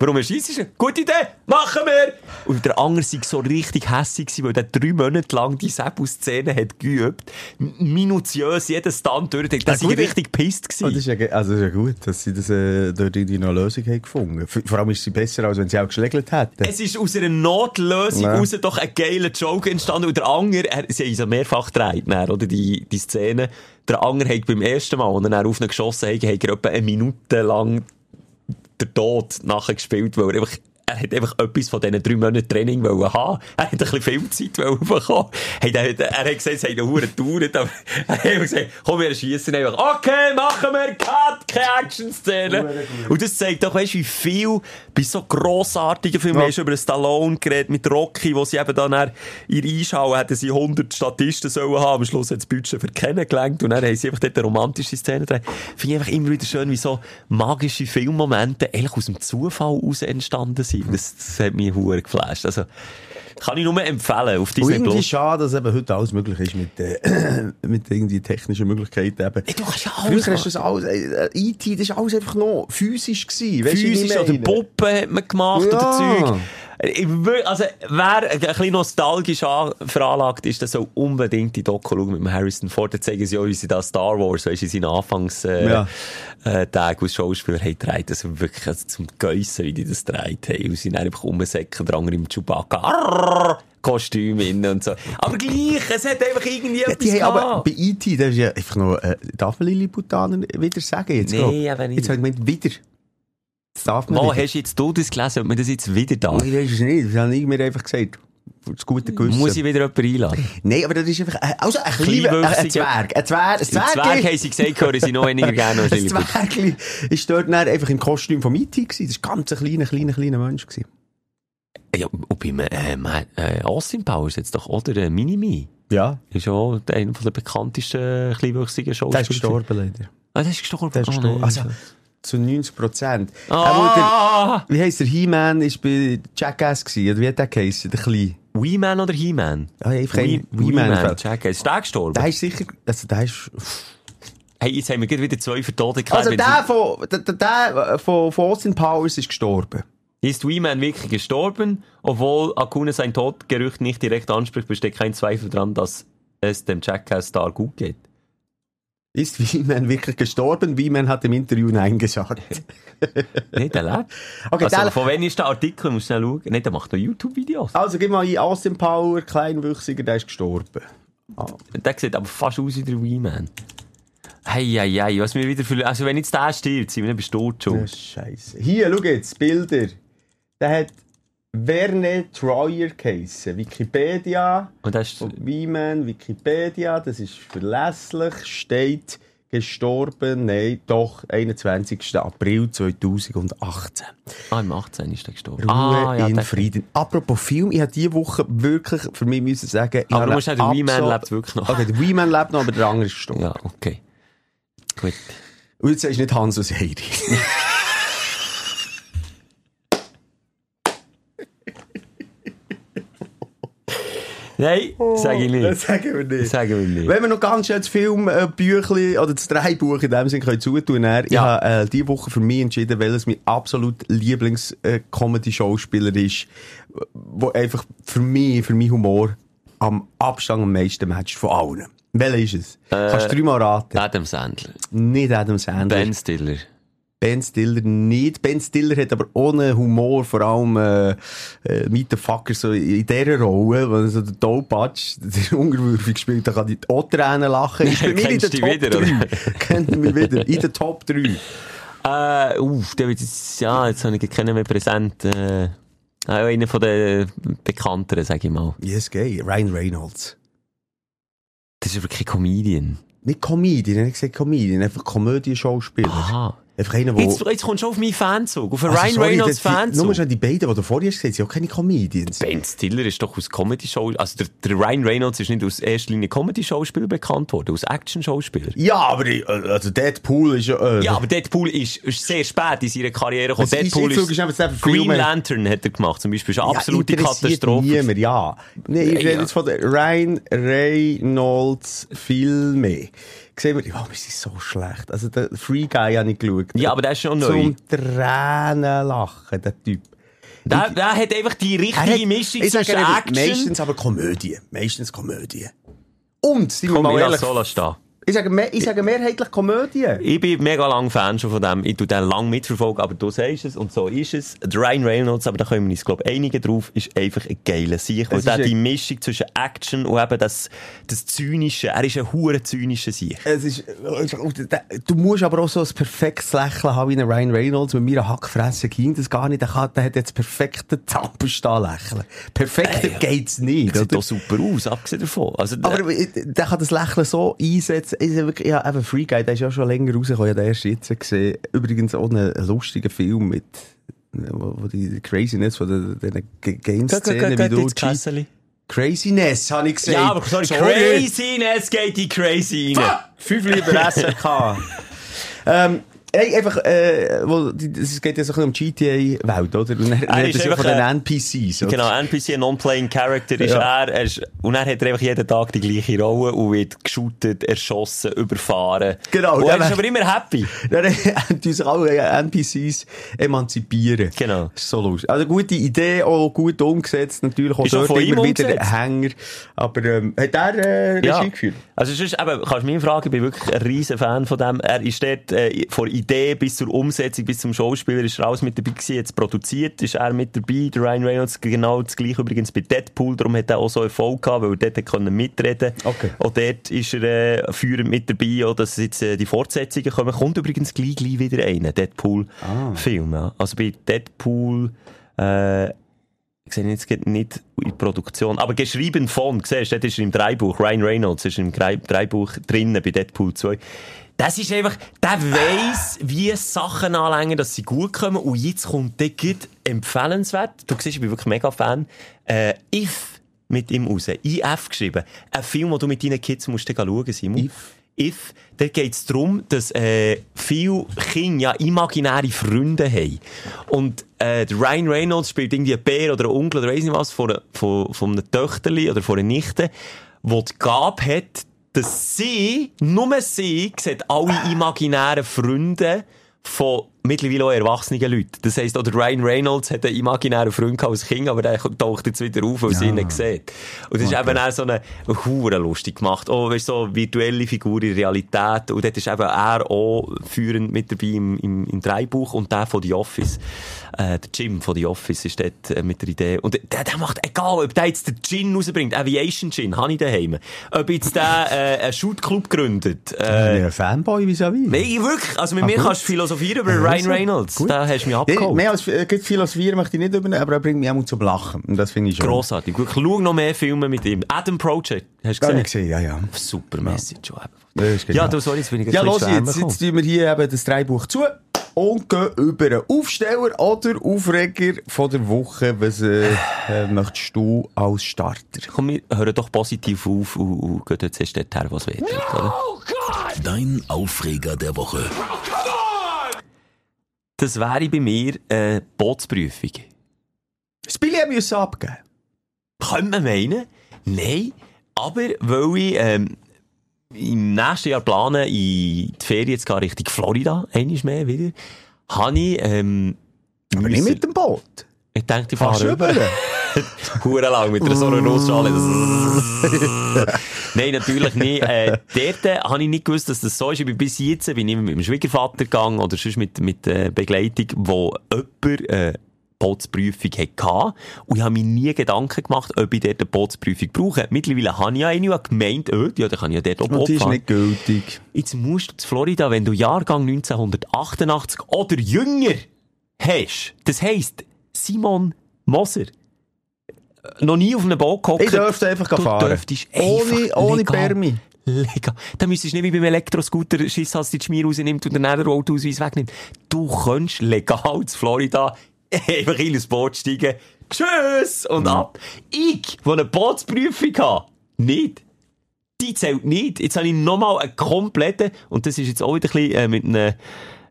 Speaker 5: warum erschießt ihn? Gute Idee, machen wir! Und der andere war so richtig hässig, weil der drei Monate lang die Sebu-Szene hat geübt. Minutiös, jeden Stunt durch. Der war richtig pisst.
Speaker 6: Oh, das ist ja, also das ist ja gut, dass sie das, äh, dort irgendwie eine Lösung haben gefunden. F- Vor allem ist sie besser, als wenn sie auch geschlägelt hätten.
Speaker 5: Es ist aus einer Notlösung
Speaker 6: Ja.
Speaker 5: raus doch ein geiler Joke entstanden. Und der Anger, er, sie haben so mehrfach gedreht, oder, die, die Szene. Der Anger hat beim ersten Mal, als er auf ihn geschossen hat, hat er etwa eine Minute lang der Tod nachher gespielt, weil er einfach er hat einfach etwas von diesen drei Monaten Training wollen haben. Er hat ein bisschen Filmzeit wollen bekommen. Hey, er, hat- er hat gesagt, es hat eine Hure gedauert, aber er hat gesagt, komm, wir schießen einfach. Okay, machen wir Cut, keine Action-Szene. Und das zeigt doch, weißt du, wie viel bei so grossartigen Filmen,
Speaker 6: Ja.
Speaker 5: hast über Stallone geredet, mit Rocky, wo sie eben dann in ihr Einschauen hätten sie 100 Statisten sollen haben. Am Schluss hat das Budget für kennengelernt und dann haben sie einfach dort eine romantische Szene drin. Finde ich einfach immer wieder schön, wie so magische Filmmomente eigentlich aus dem Zufall heraus entstanden sind. Das, das hat mich hure geflasht. Also, kann ich nur empfehlen, auf Disney Plus.
Speaker 6: schade, dass eben heute alles möglich ist mit, äh, mit irgendwie technischen Möglichkeiten eben.
Speaker 5: Ey, du kannst ja alles
Speaker 6: Früher hast das alles, äh, E.T., das war alles einfach noch physisch gewesen.
Speaker 5: Physisch oder? Puppen hat man gemacht
Speaker 6: Ja.
Speaker 5: oder Zeug. Ich Also, wer ein bisschen nostalgisch an- veranlagt ist, der soll unbedingt die Doku schauen mit dem Harrison Ford. Da zeigen sie auch, wie sie da Star Wars, weißt du, in seinen Anfangstagen äh,
Speaker 6: Ja.
Speaker 5: äh, als Schauspieler haben gedreht. Also wirklich also zum Geissen, wie die das gedreht haben. Und sie dann einfach rumsäcken, der andere im Chewbacca. Arrrr, Kostüm innen und so. Aber gleich, es hat einfach irgendwie
Speaker 6: Ja,
Speaker 5: etwas
Speaker 6: die haben aber bei E.T., das ist ja einfach noch, äh, darf man Lilliputaner wieder sagen jetzt?
Speaker 5: Nee,
Speaker 6: glaub?
Speaker 5: aber nicht.
Speaker 6: Jetzt habe ich gemeint, wieder. Darf man
Speaker 5: Wo
Speaker 6: wieder.
Speaker 5: hast jetzt du das gelesen, ob man das jetzt wieder da?
Speaker 6: Ich weiß es nicht, das habe ich mir einfach gesagt. Das gute Gewissen.
Speaker 5: Muss ich wieder jemanden einladen?
Speaker 6: Nein, aber das ist einfach, äh, also ein kleiner, ein, ein Zwerg, ein Zwerg, ein
Speaker 5: Zwerg
Speaker 6: Zwerg.
Speaker 5: haben sie gesagt, hören sie noch weniger gerne als
Speaker 6: Ein. Zwergli ist dort einfach im Kostüm von E.T. gewesen. Das war ganz ein kleiner, kleiner, kleiner Mensch gewesen.
Speaker 5: Ja, und beim äh, äh, Austin Powers jetzt doch, oder? Äh, Minimi.
Speaker 6: Ja.
Speaker 5: Ist auch einer der bekanntesten kleinwüchsigen Schauspieler.
Speaker 6: Der ist gestorben leider.
Speaker 5: Ah, der ist gestorben.
Speaker 6: Der ist
Speaker 5: Ah,
Speaker 6: gestorben. Also, zu 90 Prozent.
Speaker 5: Ah!
Speaker 6: Wie heisst der? He-Man ist bei Jackass gewesen, oder wie hat der geheissen? Der Kleine.
Speaker 5: Wee-Man oder He-Man?
Speaker 6: Ja, einfach
Speaker 5: Wee-
Speaker 6: ein Wee-Man.
Speaker 5: Check. Ist der gestorben?
Speaker 6: Der ist sicher, also der ist,
Speaker 5: Hey, jetzt haben wir wieder zwei Vertote gehabt.
Speaker 6: also
Speaker 5: Wenn
Speaker 6: der von, der, der- der von, von Austin Powers ist gestorben.
Speaker 5: Ist Wee-Man wirklich gestorben? Obwohl Akuna sein Todgerücht nicht direkt anspricht, besteht kein Zweifel daran, dass es dem Jackass-Star gut geht.
Speaker 6: Ist Wieman wirklich gestorben? Wieman hat im Interview Nein gesagt.
Speaker 5: Nein, der lebt.
Speaker 6: Okay,
Speaker 5: also,
Speaker 6: der-
Speaker 5: von wann ist der Artikel? Muss schnell schauen. Nein, der macht noch YouTube-Videos.
Speaker 6: Also, gib mal ein Austin Power, Kleinwüchsiger, der ist gestorben.
Speaker 5: Der sieht aber fast aus wie der Wee-Man. Hey, hey, hey, was mir wieder für... Also, wenn jetzt der stirbt, sind wir tot
Speaker 6: Ja,
Speaker 5: schon.
Speaker 6: Scheiße. Hier, schau jetzt, Bilder. Der hat Verne Troyer geheissen. Wikipedia,
Speaker 5: Und das ist...
Speaker 6: Wieman, Wikipedia, das ist verlässlich, steht gestorben, nein, doch, 21. April 2018.
Speaker 5: Ah, im 18 ist der gestorben.
Speaker 6: Ruhe
Speaker 5: ah, ja,
Speaker 6: in
Speaker 5: der-
Speaker 6: Frieden. Apropos Film, ich habe diese Woche wirklich für mich müssen sagen, ich
Speaker 5: Aber du musst sagen, der
Speaker 6: absolut-
Speaker 5: lebt wirklich noch.
Speaker 6: Okay, der Wee-Man lebt noch, aber der andere ist gestorben.
Speaker 5: Ja, okay. Gut.
Speaker 6: Und jetzt du nicht Hans und Heidi.
Speaker 5: Nein, sage ich
Speaker 6: Das
Speaker 5: nicht.
Speaker 6: sagen wir nicht.
Speaker 5: Sagen wir nicht.
Speaker 6: Wenn wir noch ganz schnell das äh, Büchli oder das Dreibuch in dem Sinne können zutun können, ich
Speaker 5: Ja.
Speaker 6: habe äh, diese Woche für mich entschieden, welches mein absolut Lieblings-Comedy-Schauspieler ist, wo einfach für mich, für meinen Humor am Abstand am meisten matcht von allen. Welcher ist es? Kannst du dreimal raten?
Speaker 5: Adam Sandler.
Speaker 6: Nicht Adam Sandler.
Speaker 5: Ben Stiller.
Speaker 6: Ben Stiller nicht. Ben Stiller hat aber ohne Humor, vor allem äh, äh, Meet the Fucker, so in dieser Rolle, wenn so der Tollpatsch, der ungerwürfig gespielt, da kann ich auch Tränen lachen. Ist bei mir in der Top
Speaker 5: wieder,
Speaker 6: 3.
Speaker 5: oder?
Speaker 6: Kennt mich wieder. In der Top 3.
Speaker 5: Äh, uff, der wird jetzt, ja, jetzt habe ich keinen mehr präsent. Äh, auch einer von den bekannteren, sag ich mal.
Speaker 6: Yes, gay. Ryan Reynolds.
Speaker 5: Das ist wirklich Comedian.
Speaker 6: Nicht Comedian, ich gesagt Comedian, einfach Komödie-Schauspieler.
Speaker 5: Aha.
Speaker 6: Einfach einer, der...
Speaker 5: Jetzt, jetzt kommst du auf meinen Fanzug, auf einen
Speaker 6: Also,
Speaker 5: Ryan
Speaker 6: sorry,
Speaker 5: Reynolds
Speaker 6: die-
Speaker 5: Fanzug.
Speaker 6: Nur schon die beiden, die du vorher hast gesagt sind auch keine Comedians.
Speaker 5: Ben Stiller ist doch aus Comedy-Show, also der, der Ryan Reynolds ist nicht aus erster Linie Comedy-Schauspieler bekannt worden, aus Action-Schauspieler.
Speaker 6: Ja, aber ich- also Deadpool ist ja... Äh,
Speaker 5: Ja, aber Deadpool ist, ist sehr spät in seiner Karriere gekommen.
Speaker 6: Ist
Speaker 5: Deadpool
Speaker 6: einfach der
Speaker 5: Green
Speaker 6: Film-
Speaker 5: Lantern hat er gemacht, zum Beispiel. Ist eine
Speaker 6: Ja,
Speaker 5: absolute
Speaker 6: interessiert
Speaker 5: Katastrophe.
Speaker 6: Niemand, ja. Nee, ich
Speaker 5: Ja,
Speaker 6: rede
Speaker 5: ja.
Speaker 6: jetzt von den Ryan Reynolds Filmen. Sehen wir, ja, wir sind so schlecht. Also, der Free Guy habe ich geschaut.
Speaker 5: Ja, aber der ist schon neu.
Speaker 6: Zum Tränen lachen, der Typ.
Speaker 5: Der, der hat einfach die richtige
Speaker 6: hat-
Speaker 5: Mischung zwischen Action...
Speaker 6: Meistens aber Komödie. Meistens Komödie. Und, sind wir mal
Speaker 5: ich
Speaker 6: ehrlich,
Speaker 5: lasse so stehen.
Speaker 6: Ich sage, me- ich sage mehrheitlich Komödie.
Speaker 5: Ich bin mega lang Fan schon von dem. Ich tu den lang mitverfolgen, aber du sagst es und so ist es. Der Ryan Reynolds, aber da können wir uns, glaube ich, einigen drauf, ist einfach ein geiler Sieg. Weil
Speaker 6: Es
Speaker 5: der die
Speaker 6: ein-
Speaker 5: Mischung zwischen Action und eben das, das Zynische, er ist ein hure zynischer Sieg.
Speaker 6: Es ist, du musst aber auch so ein perfektes Lächeln haben wie ein Ryan Reynolds. Mit mir Hackfresse ging das gar nicht. Der, kann, der hat jetzt perfekte Zampenstal-Lächeln. Perfekter geht's nicht,
Speaker 5: Sieht
Speaker 6: oder?
Speaker 5: doch super aus, abgesehen davon. Also,
Speaker 6: Aber
Speaker 5: äh,
Speaker 6: der kann das Lächeln so einsetzen. Ist ja wirklich, ja, eben Free Guy, der ist ja schon länger rausgekommen. Ich habe den erst jetzt gesehen. Übrigens auch einen lustigen Film mit, wo, wo die Craziness von G- Game-Szenen wie du.
Speaker 5: Kässeli.
Speaker 6: Craziness, habe ich gesagt.
Speaker 5: Ja, aber sorry, Craziness geht die crazy rein.
Speaker 6: Fünf lieber SRK. ähm, Hey, einfach, äh, wo, es geht ja so ein bisschen um GTA-Welt, oder? Und er,
Speaker 5: Er ist
Speaker 6: von den NPCs, oder?
Speaker 5: Genau, NPC, Non-Playing Character ist
Speaker 6: Ja.
Speaker 5: er, er ist, und er hat er einfach jeden Tag die gleiche Rolle und wird geshootet, erschossen, überfahren.
Speaker 6: Genau,
Speaker 5: Und er ist
Speaker 6: aber-
Speaker 5: immer happy.
Speaker 6: Dann tun sich alle NPCs emanzipieren.
Speaker 5: Genau.
Speaker 6: Ist so lustig. Also gute Idee, auch gut umgesetzt. Natürlich auch
Speaker 5: Ist auch
Speaker 6: dort
Speaker 5: ihm
Speaker 6: immer wieder
Speaker 5: umgesetzt.
Speaker 6: Hänger. Aber ähm, hat er äh, Regie geführt?
Speaker 5: Also sonst, eben, kannst du mich fragen, ich bin wirklich ein riesen Fan von dem. Er ist dort äh, von Idee bis zur Umsetzung, bis zum Schauspieler, ist er alles mit dabei gewesen, jetzt produziert, ist er mit dabei, der Ryan Reynolds, genau das gleiche übrigens bei Deadpool, darum hat er auch so Erfolg gehabt, weil er dort können mitreden
Speaker 6: Okay.
Speaker 5: Auch dort ist er äh, führend mit dabei, auch dass jetzt äh, die Fortsetzungen kommen. Kommt übrigens gleich, gleich wieder einer, Deadpool-Film. Ja. Also bei Deadpool, äh, sehe jetzt nicht in Produktion, aber geschrieben von, siehst du, dort ist im Dreibuch, Ryan Reynolds ist im Dreibuch drinnen bei Deadpool 2. Das ist einfach, der weiss, wie Sachen anlängen, dass sie gut kommen und jetzt kommt der empfehlenswert. Du siehst, ich bin wirklich mega Fan. Äh, If mit ihm raus. IF geschrieben. Ein Film, den du mit deinen Kids musst schauen, Simon.
Speaker 6: If?
Speaker 5: If, da geht es darum, dass äh, viele Kinder ja imaginäre Freunde haben. Und äh, Ryan Reynolds spielt irgendwie einen Bär oder einen Onkel oder weiss nicht was von, von, von einem Töchterli oder von einer Nichte, wo die Gabe hat, dass sie, nur sie, sieht alle imaginären Freunde von mittlerweile auch erwachsenen Leuten. Das heisst, auch der Ryan Reynolds hat einen imaginären Freund gehabt als Kind, aber der taucht jetzt wieder auf, weil sie ihn nicht sieht. Und das ist eben auch so eine Hure lustig gemacht. Oh, weißt, so virtuelle Figur in Realität. Und dort ist eben er auch führend mit dabei im, im, im Dreibuch und der von The Office. Äh, der Jim von The Office ist dort äh, mit der Idee. Und der, der macht, egal, ob der jetzt den Gin rausbringt, Aviation Gin, habe ich daheim. Ob jetzt der äh, einen Shootclub gründet. Äh,
Speaker 6: Äh, ein Fanboy vis-à-vis.
Speaker 5: Nein, wirklich. Also mit
Speaker 6: Ah,
Speaker 5: mir
Speaker 6: gut.
Speaker 5: kannst du philosophieren über
Speaker 6: Ja,
Speaker 5: Ryan. Reynolds.
Speaker 6: Gut.
Speaker 5: Da hast du mich
Speaker 6: Ja,
Speaker 5: abgeholt.
Speaker 6: mehr als äh, philosophieren möchte ich nicht übernehmen, aber er bringt mich auch zum Lachen. Und das finde ich schon.
Speaker 5: Grossartig. Gut, schau noch mehr Filme mit ihm. Adam Project. Hast du
Speaker 6: Habe
Speaker 5: gesehen?
Speaker 6: ich gesehen, ja, ja.
Speaker 5: Super Message
Speaker 6: ist
Speaker 5: Ja,
Speaker 6: genial.
Speaker 5: du, sorry, jetzt bin ich
Speaker 6: Ja, los jetzt. Jetzt tun wir hier eben das Dreibuch zu und gehen über einen Aufsteller oder Aufreger von der Woche. Was äh, äh, möchtest du als Starter?
Speaker 5: Komm, wir hören doch positiv auf und, und gehen jetzt erst dorthin, was wird. Oder?
Speaker 4: Dein Aufreger der Woche.
Speaker 5: Das wäre bei mir äh, Bootsprüfung.
Speaker 6: Das Billett müssen abgeben.
Speaker 5: Könnte man meinen? Nein. Aber weil ich ähm, im nächsten Jahr plane, in die Ferien zu gehen Richtung Florida, einmal mehr wieder, habe ich... Ähm,
Speaker 6: Aber nicht mit dem Boot.
Speaker 5: Ich denke, die fahren über.
Speaker 6: über.
Speaker 5: Hure lang mit einer so einer Nussschale. Nein, natürlich nicht. Äh, dort äh, habe ich nicht gewusst, dass das so ist. Ich bin bis jetzt bin ich immer mit dem Schwiegervater gegangen oder sonst mit, mit äh, Begleitung, wo jemand äh, Bootsprüfung hatte. Und ich habe mir nie Gedanken gemacht, ob ich dort eine Bootsprüfung brauche. Mittlerweile habe ich ja eine und gemeint, oh, ja, dann kann ich ja dort auch
Speaker 6: Und
Speaker 5: Boot
Speaker 6: die ist nicht gültig.
Speaker 5: Jetzt musst du zu Florida, wenn du Jahrgang 1988 oder jünger hast. Das heisst, Simon Moser. Noch nie auf einem Boot gehockt.
Speaker 6: Ich dürfte einfach
Speaker 5: Du
Speaker 6: fahren.
Speaker 5: dürftest
Speaker 6: Ohne,
Speaker 5: einfach
Speaker 6: ohne
Speaker 5: legal-
Speaker 6: Permi.
Speaker 5: Legal. Dann müsstest du nicht wie beim Elektroscooter Schiss, als die die Schmier rausnimmt und dann den Autoausweis wegnimmt. Du kannst legal zu Florida einfach in ein Boot steigen. Tschüss! Und ab. Ich, der eine Bootsprüfung habe, nicht. Die zählt nicht. Jetzt habe ich nochmal einen kompletten, und das ist jetzt auch wieder ein bisschen äh, mit einem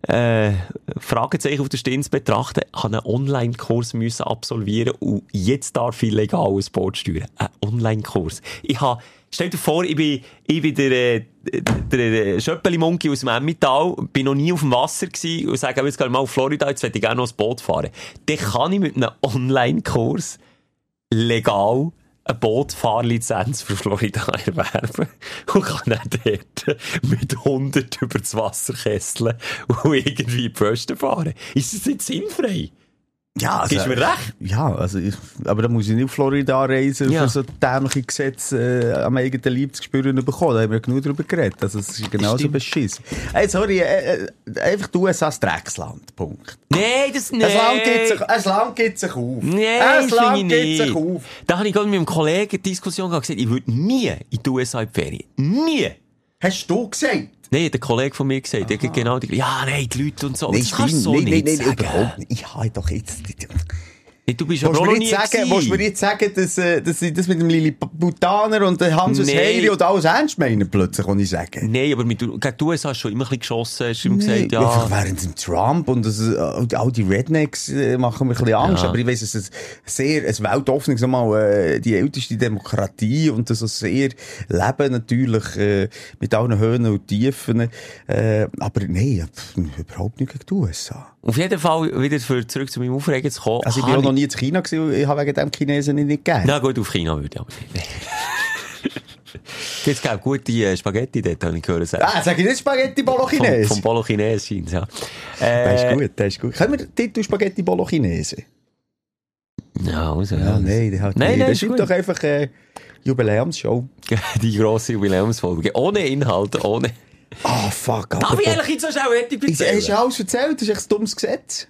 Speaker 5: äh, Fragezeichen auf der Stirn zu betrachten, habe einen Online-Kurs müssen absolvieren und jetzt darf ich legal ein Boot steuern. Ein Online-Kurs. Ich habe, stell dir vor, ich bin, ich bin der, äh, der, Schöppeli-Monkey aus dem Emmental, bin noch nie auf dem Wasser gewesen und sage, jetzt gehe ich mal auf Florida, jetzt möchte ich gerne noch ein Boot fahren. Dann kann ich mit einem Online-Kurs legal eine Bootfahrlizenz für Florida erwerben und kann dann dort mit 100 über das Wasser kesseln und irgendwie die Pfosten fahren. Ist das nicht sinnfrei?
Speaker 6: Ja, also,
Speaker 5: Gibst du mir recht?
Speaker 6: Ja, also ich, aber da muss ich nicht auf Florida reisen,
Speaker 5: Ja.
Speaker 6: für so dämliche Gesetze äh, am eigenen Leib zu spüren bekommen. Da haben wir genug drüber geredet. Also, es ist genauso beschissen. Hey, sorry, äh, äh, einfach die USA als Drecksland. Punkt.
Speaker 5: Nein, das nicht.
Speaker 6: Ein Land gibt sich, ein Land gibt sich auf.
Speaker 5: Nein,
Speaker 6: ein
Speaker 5: das
Speaker 6: Land gibt sich auf.
Speaker 5: Da habe ich gerade mit einem Kollegen eine Diskussion gesagt, ich würde nie in die USA in die Ferien. Nie.
Speaker 6: Hast du gesagt?
Speaker 5: Nein, der Kollege von mir gesagt, genau die, ja, nein, die Leute und so. das kannst du so
Speaker 6: nein,
Speaker 5: nicht
Speaker 6: nein, nein, überhaupt nicht. Ich habe doch jetzt...
Speaker 5: Hey, Du bist
Speaker 6: Willst
Speaker 5: auch noch nie
Speaker 6: jetzt sagen,
Speaker 5: gewesen.
Speaker 6: willst du mir jetzt sagen, dass, äh, dass ich das mit dem Lilliputaner und dem Hansus
Speaker 5: Nein.
Speaker 6: Heiri und alles ernst meinen plötzlich, kann ich sagen?
Speaker 5: Nein, aber mit, gegen die USA hast du schon immer ein bisschen geschossen, hast du ihm
Speaker 6: Nee,
Speaker 5: gesagt,
Speaker 6: Einfach
Speaker 5: ja.
Speaker 6: während dem Trump und das, äh, all die Rednecks äh, machen mir ein bisschen Angst.
Speaker 5: Ja.
Speaker 6: Aber ich weiss, es ist sehr, ein weltoffenes, mal, äh, die älteste Demokratie und das so sehr Leben natürlich, äh, mit allen Höhen und Tiefen. Äh, aber nein, überhaupt nicht gegen die USA.
Speaker 5: Auf jeden Fall wieder für, zurück zu meinem Aufregen zu kommen.
Speaker 6: Also ich bin
Speaker 5: habe
Speaker 6: auch noch nie in China gewesen, ich habe wegen dem Chinesen nicht gern.
Speaker 5: Na gut, auf China würde ich aber nicht. Jetzt gab gute äh, Spaghetti dort, habe ich gehört. sagen.
Speaker 6: Ah, sag ich nicht Spaghetti
Speaker 5: Vom,
Speaker 6: Bolognese?
Speaker 5: vom Bolo Chines scheint ja.
Speaker 6: Das
Speaker 5: Äh,
Speaker 6: ist gut, das ist gut. Können wir Titel Spaghetti Bolognese?
Speaker 5: Ja, also,
Speaker 6: Ja, nein, der hat
Speaker 5: Nein, nein,
Speaker 6: Das
Speaker 5: ist
Speaker 6: doch einfach äh, Jubiläumsshow.
Speaker 5: Die grosse Jubiläumsfolge. Ohne Inhalt, ohne...
Speaker 6: Ah, fuck.
Speaker 5: Darf ich eigentlich jetzt so schnell fertig
Speaker 6: Ich, hast
Speaker 5: erzählen?
Speaker 6: du alles erzählt? Das ist echt ein dummes Gesetz.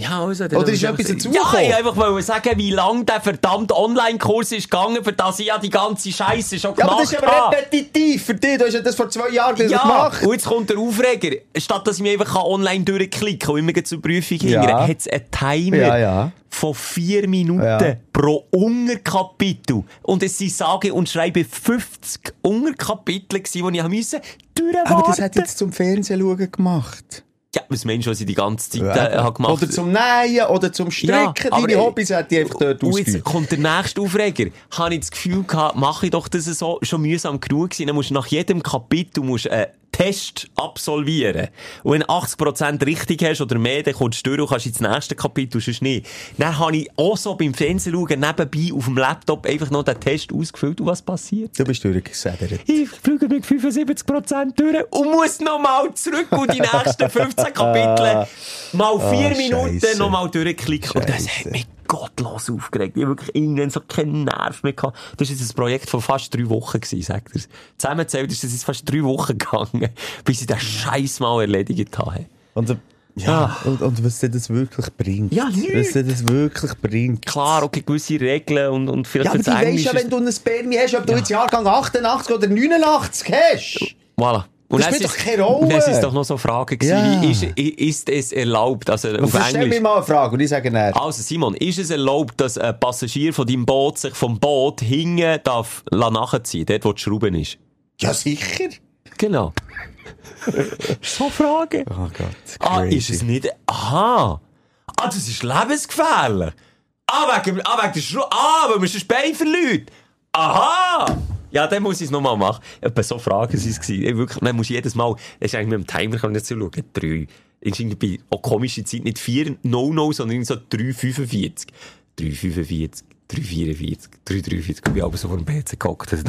Speaker 5: Ja, also,
Speaker 6: Oder ist etwas
Speaker 5: Ja,
Speaker 6: dazugekommen?
Speaker 5: ich einfach wollte sagen, wie lang der verdammte Online-Kurs ist gegangen, für das ich ja die ganze Scheiße schon
Speaker 6: Ja,
Speaker 5: gemacht
Speaker 6: aber das ist aber
Speaker 5: habe.
Speaker 6: repetitiv für dich. Du hast ja das vor zwei Jahren
Speaker 5: Ja,
Speaker 6: gemacht.
Speaker 5: und jetzt kommt der Aufreger. Statt dass ich mich einfach online durchklicken kann und immer zur Prüfung
Speaker 6: Ja.
Speaker 5: hingere, hat es einen Timer
Speaker 6: Ja, ja.
Speaker 5: von vier Minuten
Speaker 6: Ja.
Speaker 5: pro Unterkapitel. Und es sind sage und schreibe 50 Unterkapitel gewesen, die ich musste durchwarten.
Speaker 6: Aber das hat jetzt zum Fernsehen schauen gemacht.
Speaker 5: Ja, was meinst du, was ich die ganze Zeit
Speaker 6: Ja,
Speaker 5: äh, habe gemacht
Speaker 6: Oder zum Nähen oder zum Stricken.
Speaker 5: Ja,
Speaker 6: Deine
Speaker 5: äh,
Speaker 6: Hobbys hat die einfach dort
Speaker 5: Und jetzt kommt der nächste Aufreger. Habe ich das Gefühl gehabt, mache ich doch das so, schon mühsam genug gewesen. Dann musst du nach jedem Kapitel musst, einen Test absolvieren. Und wenn du 80% richtig hast oder mehr, dann kommst du durch und kannst ins nächste Kapitel, sonst nicht. Dann habe ich auch so beim Fernsehen schauen, nebenbei auf dem Laptop einfach noch den Test ausgefüllt und was passiert?
Speaker 6: Du bist durchgesedert.
Speaker 5: Ich fliege mit 75% durch und muss nochmal zurück und die nächsten 15 Kapitel mal vier
Speaker 6: Ah,
Speaker 5: Minuten
Speaker 6: Scheisse.
Speaker 5: nochmal durchklicken. Und das
Speaker 6: Scheisse.
Speaker 5: hat mich gottlos aufgeregt. Ich habe wirklich irgendwann so keinen Nerv mehr gehabt. Das war jetzt ein Projekt von fast drei Wochen gewesen, sagt er. Zusammenzählt ist das jetzt fast drei Wochen gegangen, bis ich den Scheiß mal erledigt habe.
Speaker 6: Und, äh, ja, und, und was dir das wirklich bringt.
Speaker 5: Ja, nichts.
Speaker 6: Was dir das wirklich bringt.
Speaker 5: Klar, okay, gewisse Regeln und, und vielleicht
Speaker 6: Ja, aber du
Speaker 5: das Englisch
Speaker 6: ja, wenn du einen Spermi hast, ob du jetzt Jahrgang 88 oder 89 hast.
Speaker 5: Voilà. Und
Speaker 6: Das spielt
Speaker 5: ist-
Speaker 6: doch keine Rolle.
Speaker 5: Es doch noch so Fragen
Speaker 6: Ja.
Speaker 5: wie ist, ist es erlaubt, also auf
Speaker 6: Stell
Speaker 5: Englisch.
Speaker 6: mir mal eine Frage und ich sage dann.
Speaker 5: Also Simon, ist es erlaubt, dass ein Passagier von deinem Boot sich vom Boot hinten darf nachziehen, dort wo die Schraube ist?
Speaker 6: Ja, sicher.
Speaker 5: Genau. so Fragen.
Speaker 6: Oh Gott.
Speaker 5: Ah,
Speaker 6: crazy.
Speaker 5: ist es nicht... Aha. Ah, das ist lebensgefährlich. Ah, wegen, ah, wegen der Schraube. Ah, weil man sonst Bein verliert. Aha. Ja, dann muss ich es nochmal machen. Etwa so Fragen waren es. gewesen. Ich Wirklich, dann muss ich jedes Mal... Das ist eigentlich mit dem Timer, kann ich nicht so schauen. Drei. Ist irgendwie auch komische Zeit nicht vier No-No, sondern so 3,45. 3,45. 3,44, 3,43, ich bin aber so vor dem PC gehockt. Das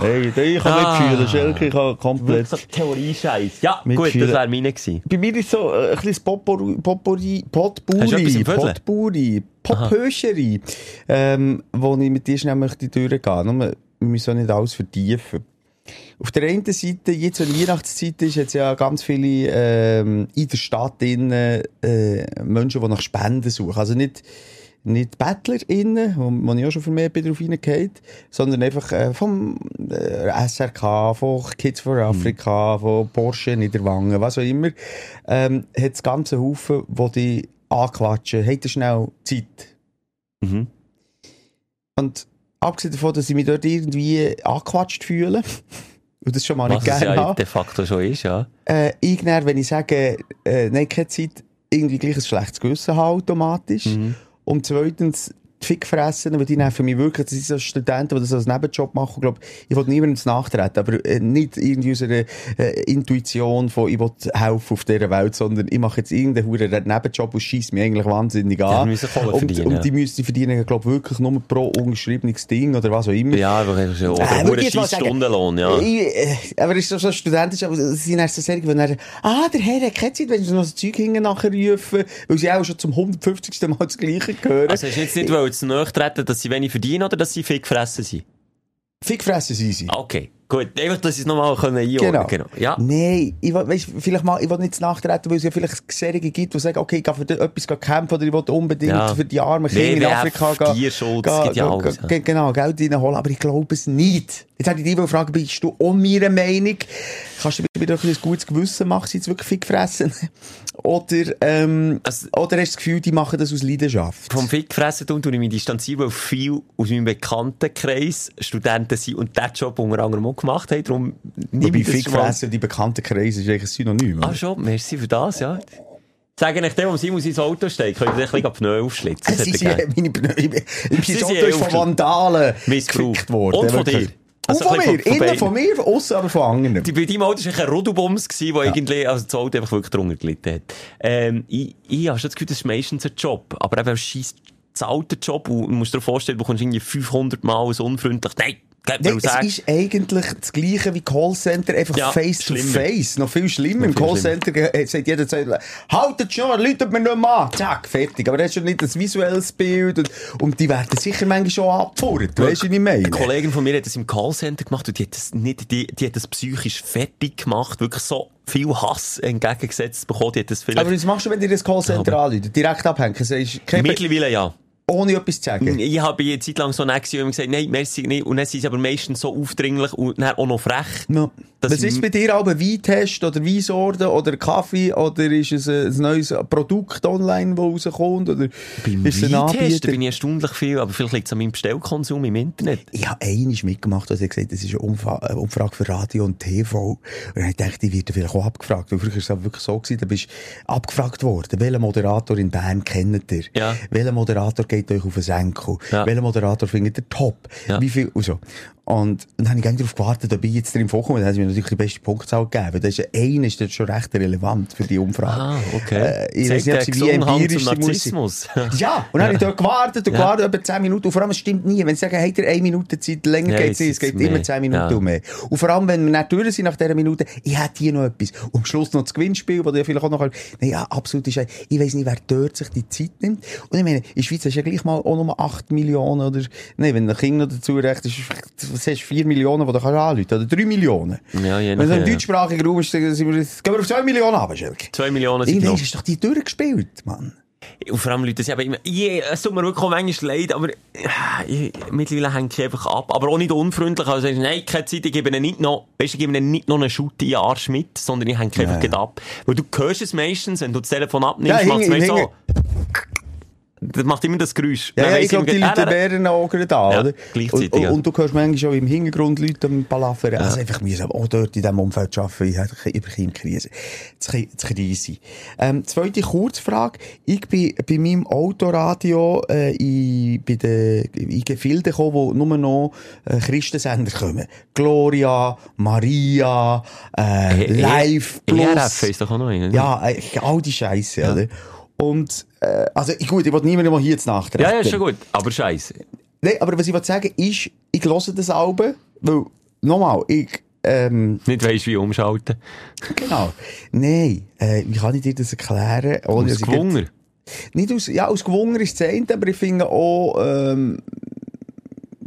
Speaker 6: Hey, ich kann
Speaker 5: Ah.
Speaker 6: mitfühlen, Schelke, ich kann komplett.
Speaker 5: so Theorie-Scheiß. Ja,
Speaker 6: Mitfühlen.
Speaker 5: gut, das wäre meine gewesen.
Speaker 6: Bei mir ist so äh, ein bisschen Potpourri, Potpourri, Potpourri? Potpourri, Pophöscheri, ähm, wo ich mit dir schnell möchte durchgehen. Nur, wir müssen auch nicht alles vertiefen. Auf der einen Seite, jetzt, wenn Weihnachtszeit ist, hat es ja ganz viele ähm, in der Stadt innen, äh, Menschen, die nach Spenden suchen. Also nicht, nicht BettlerInnen, wo, wo ich auch schon vermehrt bin drauf hineingehauen, sondern einfach äh, vom äh, SRK, von Kids for Africa, von Porsche Niederwangen, was auch immer, ähm, hat es ganze Haufen, die die anquatschen, ihr schnell Zeit?
Speaker 5: Mhm.
Speaker 6: Und abgesehen davon, dass ich mich dort irgendwie angequatscht fühle, und das schon mal
Speaker 5: Was
Speaker 6: nicht gerne
Speaker 5: ja
Speaker 6: habe,
Speaker 5: de facto schon ist, ja.
Speaker 6: äh, ich dann, wenn ich sage, äh, nein, keine Zeit, irgendwie gleich ein schlechtes Gewissen habe automatisch.
Speaker 5: Mhm.
Speaker 6: Und zweitens, die Fick fressen, weil die nerven mich wirklich, das sind so Studenten, die das als Nebenjob machen. Ich glaube, ich will niemandem nachtreten, aber äh, nicht irgendwie unsere äh, Intuition von, ich will helfen auf dieser Welt, sondern ich mache jetzt irgendeinen huren Nebenjob und schießt mich eigentlich wahnsinnig
Speaker 5: die
Speaker 6: an.
Speaker 5: Kohle
Speaker 6: und,
Speaker 5: ja.
Speaker 6: und die müssen verdienen, glaube ich, wirklich nur pro ungeschriebenes Ding oder was auch immer.
Speaker 5: Ja, einfach so. Oder
Speaker 6: Äh,
Speaker 5: äh,
Speaker 6: würde ich jetzt mal sagen,
Speaker 5: Stundenlohn, ja.
Speaker 6: Ich, äh, aber es ist so, so studentisch, aber es sind erst so Serien, die dann, ah, der Herr hat keine Zeit, wenn sie noch so Zeug nachher rufen, weil sie auch schon zum 150. Mal das Gleiche hören.
Speaker 5: Also hast du jetzt nicht wollen, zu nahe treten, dass sie wenig verdienen oder dass sie viel gefressen sind?
Speaker 6: Fick fressen sie sie.
Speaker 5: Okay, gut. Einfach, dass sie es nochmal einordnen können. Genau. Ja.
Speaker 6: Nein, ich will, weißt, vielleicht mal, ich will nicht nachtreten, weil es ja vielleicht Serien gibt, die sagen, okay, ich gehe für etwas kämpfen oder ich will unbedingt
Speaker 5: Ja.
Speaker 6: für die armen Kinder in Afrika gehen.
Speaker 5: Tierschutz,
Speaker 6: gehen-
Speaker 5: gibt ja alles, ja.
Speaker 6: Genau, Geld reinholen, aber ich glaube es nicht. Jetzt hätte ich dich fragen, bist du um meiner Meinung? Kannst du doch ein gutes Gewissen machen, sie jetzt wirklich Fick fressen? Oder, ähm,
Speaker 5: Also-
Speaker 6: oder hast du das Gefühl, die machen das aus Leidenschaft?
Speaker 5: Vom Fickfressen tun, tue ich mich distanzieren, weil viel aus meinem Bekanntenkreis Studenten sind und diesen Job unter anderem auch gemacht haben. Darum
Speaker 6: Wobei
Speaker 5: ich das schon mal.
Speaker 6: die bekannten Kreise ist eigentlich ein Synonym.
Speaker 5: Ah, schon. Merci für das, ja. Sagen euch dem, um Simon ins Auto steigt, könnt ihr ein bisschen Pneu aufschlitzen.
Speaker 6: Sie sind,
Speaker 5: gerne.
Speaker 6: meine Pneu, ich bin, ich
Speaker 5: Sie
Speaker 6: bin so
Speaker 5: sind
Speaker 6: durch von Vandalen
Speaker 5: Missbraucht.
Speaker 6: worden.
Speaker 5: Und von dir. Also
Speaker 6: und von mir. Innen von mir, von aussen aber von anderen.
Speaker 5: Die, bei deinem Auto war ein Rudelbums, gewesen, wo irgendwie, also das Auto einfach wirklich drunter gelitten hat. Ähm, ich, ich habe schon das Gefühl, das ist meistens ein Job. Aber eben ein scheiß zahlter Job. Und du musst dir vorstellen, du bekommst irgendwie 500 Mal ein unfreundlich, nein,
Speaker 6: Nein, es ist eigentlich das Gleiche wie Callcenter, einfach
Speaker 5: Ja,
Speaker 6: face to
Speaker 5: schlimmer.
Speaker 6: face. Noch viel schlimmer. Im
Speaker 5: Noch
Speaker 6: Callcenter äh, sagt jeder, sagt, haltet schon, läutet mir nicht mal an. Zack, fertig. Aber das ist schon nicht ein visuelles Bild und, und die werden sicher manchmal schon abgefordert. Weißt du, was ich meine?
Speaker 5: Eine Kollegin von mir hat das im Callcenter gemacht und die hat das nicht, die, die hat das psychisch fertig gemacht, wirklich so viel Hass entgegengesetzt bekommen, die hat das vielleicht...
Speaker 6: Aber was machst du, wenn dir das Callcenter
Speaker 5: Aber-
Speaker 6: anläutet? Direkt abhängen.
Speaker 5: Mittlerweile ja.
Speaker 6: Ohne etwas zu sagen.
Speaker 5: Ich habe eine Zeit lang so nett gewesen und gesagt, nein, merci, nicht. Und dann sind sie aber meistens so aufdringlich und dann auch noch frech. Das
Speaker 6: Was ist bei dir auch ein Weintest oder Weinsorte oder Kaffee oder ist es ein, neues Produkt online, das rauskommt oder
Speaker 5: Beim
Speaker 6: ist es ein Anbieter?
Speaker 5: bin ich erstaunlich viel, aber vielleicht liegt es an meinem Bestellkonsum im Internet.
Speaker 6: Ich habe einmal mitgemacht, als ich gesagt das ist eine, Umfrage für Radio und TV. Und dann dachte ich, die wird vielleicht auch abgefragt. Weil früher war es wirklich so, gewesen, da bist abgefragt worden. Welchen Moderator in Bern kennt ihr?
Speaker 5: Ja.
Speaker 6: Welcher Moderator geht euch auf den Senkel?
Speaker 5: Ja.
Speaker 6: Welcher Moderator findet ihr top?
Speaker 5: Ja.
Speaker 6: Wie viel, und. Und dann habe ich eigentlich darauf gewartet, ob ich jetzt drin vorkomme. Dann haben sie mir natürlich die beste Punktzahl gegeben. Das ist, einer ist das schon recht relevant für die Umfrage.
Speaker 5: Ah, okay.
Speaker 6: Äh, ich weiß nicht, ob sie wie empirisch.
Speaker 5: Narzissmus.
Speaker 6: Ja, und dann habe ich dort gewartet und
Speaker 5: Ja.
Speaker 6: gewartet, etwa 10 Minuten. Und vor allem, es stimmt nie. Wenn sie sagen, habt ihr eine Minute Zeit, länger
Speaker 5: Ja,
Speaker 6: geht's
Speaker 5: es
Speaker 6: nicht. Es
Speaker 5: ist
Speaker 6: geht
Speaker 5: mehr.
Speaker 6: immer 10 Minuten
Speaker 5: Ja.
Speaker 6: mehr. Und vor allem, wenn wir nicht durch sind nach dieser Minute, ich hätte hier noch etwas. Und am Schluss noch das Gewinnspiel, wo du ja vielleicht auch noch, nein, ja, absolut ist, ich weiss nicht, wer dort sich die Zeit nimmt. Und ich meine, in der Schweiz hast du ja gleich mal auch nur 8 Millionen oder, nein, wenn ein Kind noch dazu rechnest, was hast du 4 Millionen, die du kannst anrufen, oder 3 Millionen.
Speaker 5: Ja, je
Speaker 6: Wenn du im
Speaker 5: ja.
Speaker 6: deutschsprachigen Raum bist, dann sind wir, gehen wir auf 2 Millionen runter, Schelke.
Speaker 5: Zwei Millionen sind
Speaker 6: Irgendwann ist doch die durchgespielt, Mann.
Speaker 5: Und vor allem Leute, das aber immer, je, es tut mir wirklich manchmal leid, aber äh, mittlerweile hänge ich einfach ab. Aber auch nicht unfreundlich. Also nein, keine Zeit, ich gebe ihnen nicht noch, weißt, ich gebe ihnen nicht noch einen Schutt in den Arsch mit, sondern ich hänge einfach
Speaker 6: Ja.
Speaker 5: ja. ab. Weil du hörst es meistens, wenn du das Telefon abnimmst,
Speaker 6: Ja,
Speaker 5: macht es so. Das macht immer das Geräusch.
Speaker 6: Ja, ja, ich glaube, die Leute
Speaker 5: äh,
Speaker 6: wären auch gerade da,
Speaker 5: Ja,
Speaker 6: oder?
Speaker 5: gleichzeitig,
Speaker 6: Und,
Speaker 5: ja.
Speaker 6: und, du hörst manchmal schon im Hintergrund Leute am Palafern. Also einfach mühsam. Auch dort in diesem Umfeld arbeiten, ich habe über Krise. Zu Krise. Ähm, zweite Kurzfrage. Ich bin bei meinem Autoradio, äh, in, bei den, in Gefilden gekommen, wo nur noch, äh, Christensender kommen. Gloria, Maria, äh,
Speaker 5: E- E-
Speaker 6: Live Plus.
Speaker 5: ERF ist doch auch noch ne?
Speaker 6: Ja, äh, all die Scheiße, oder? Und, äh, also, gut, ich will niemandem hier jetzt nachtreten.
Speaker 5: ja, ja, ist schon gut. Aber scheiße.
Speaker 6: Nein, aber was ich will sagen ist, ich höre das Album, weil, nochmal, ich, ähm,
Speaker 5: Nicht weisst, wie umschalten.
Speaker 6: genau. Nein, äh, wie kann ich dir das erklären? Ohne,
Speaker 5: Aus Gewunger.
Speaker 6: Nicht aus, ja, aus Gewunger ist das eine, aber ich finde auch, ähm,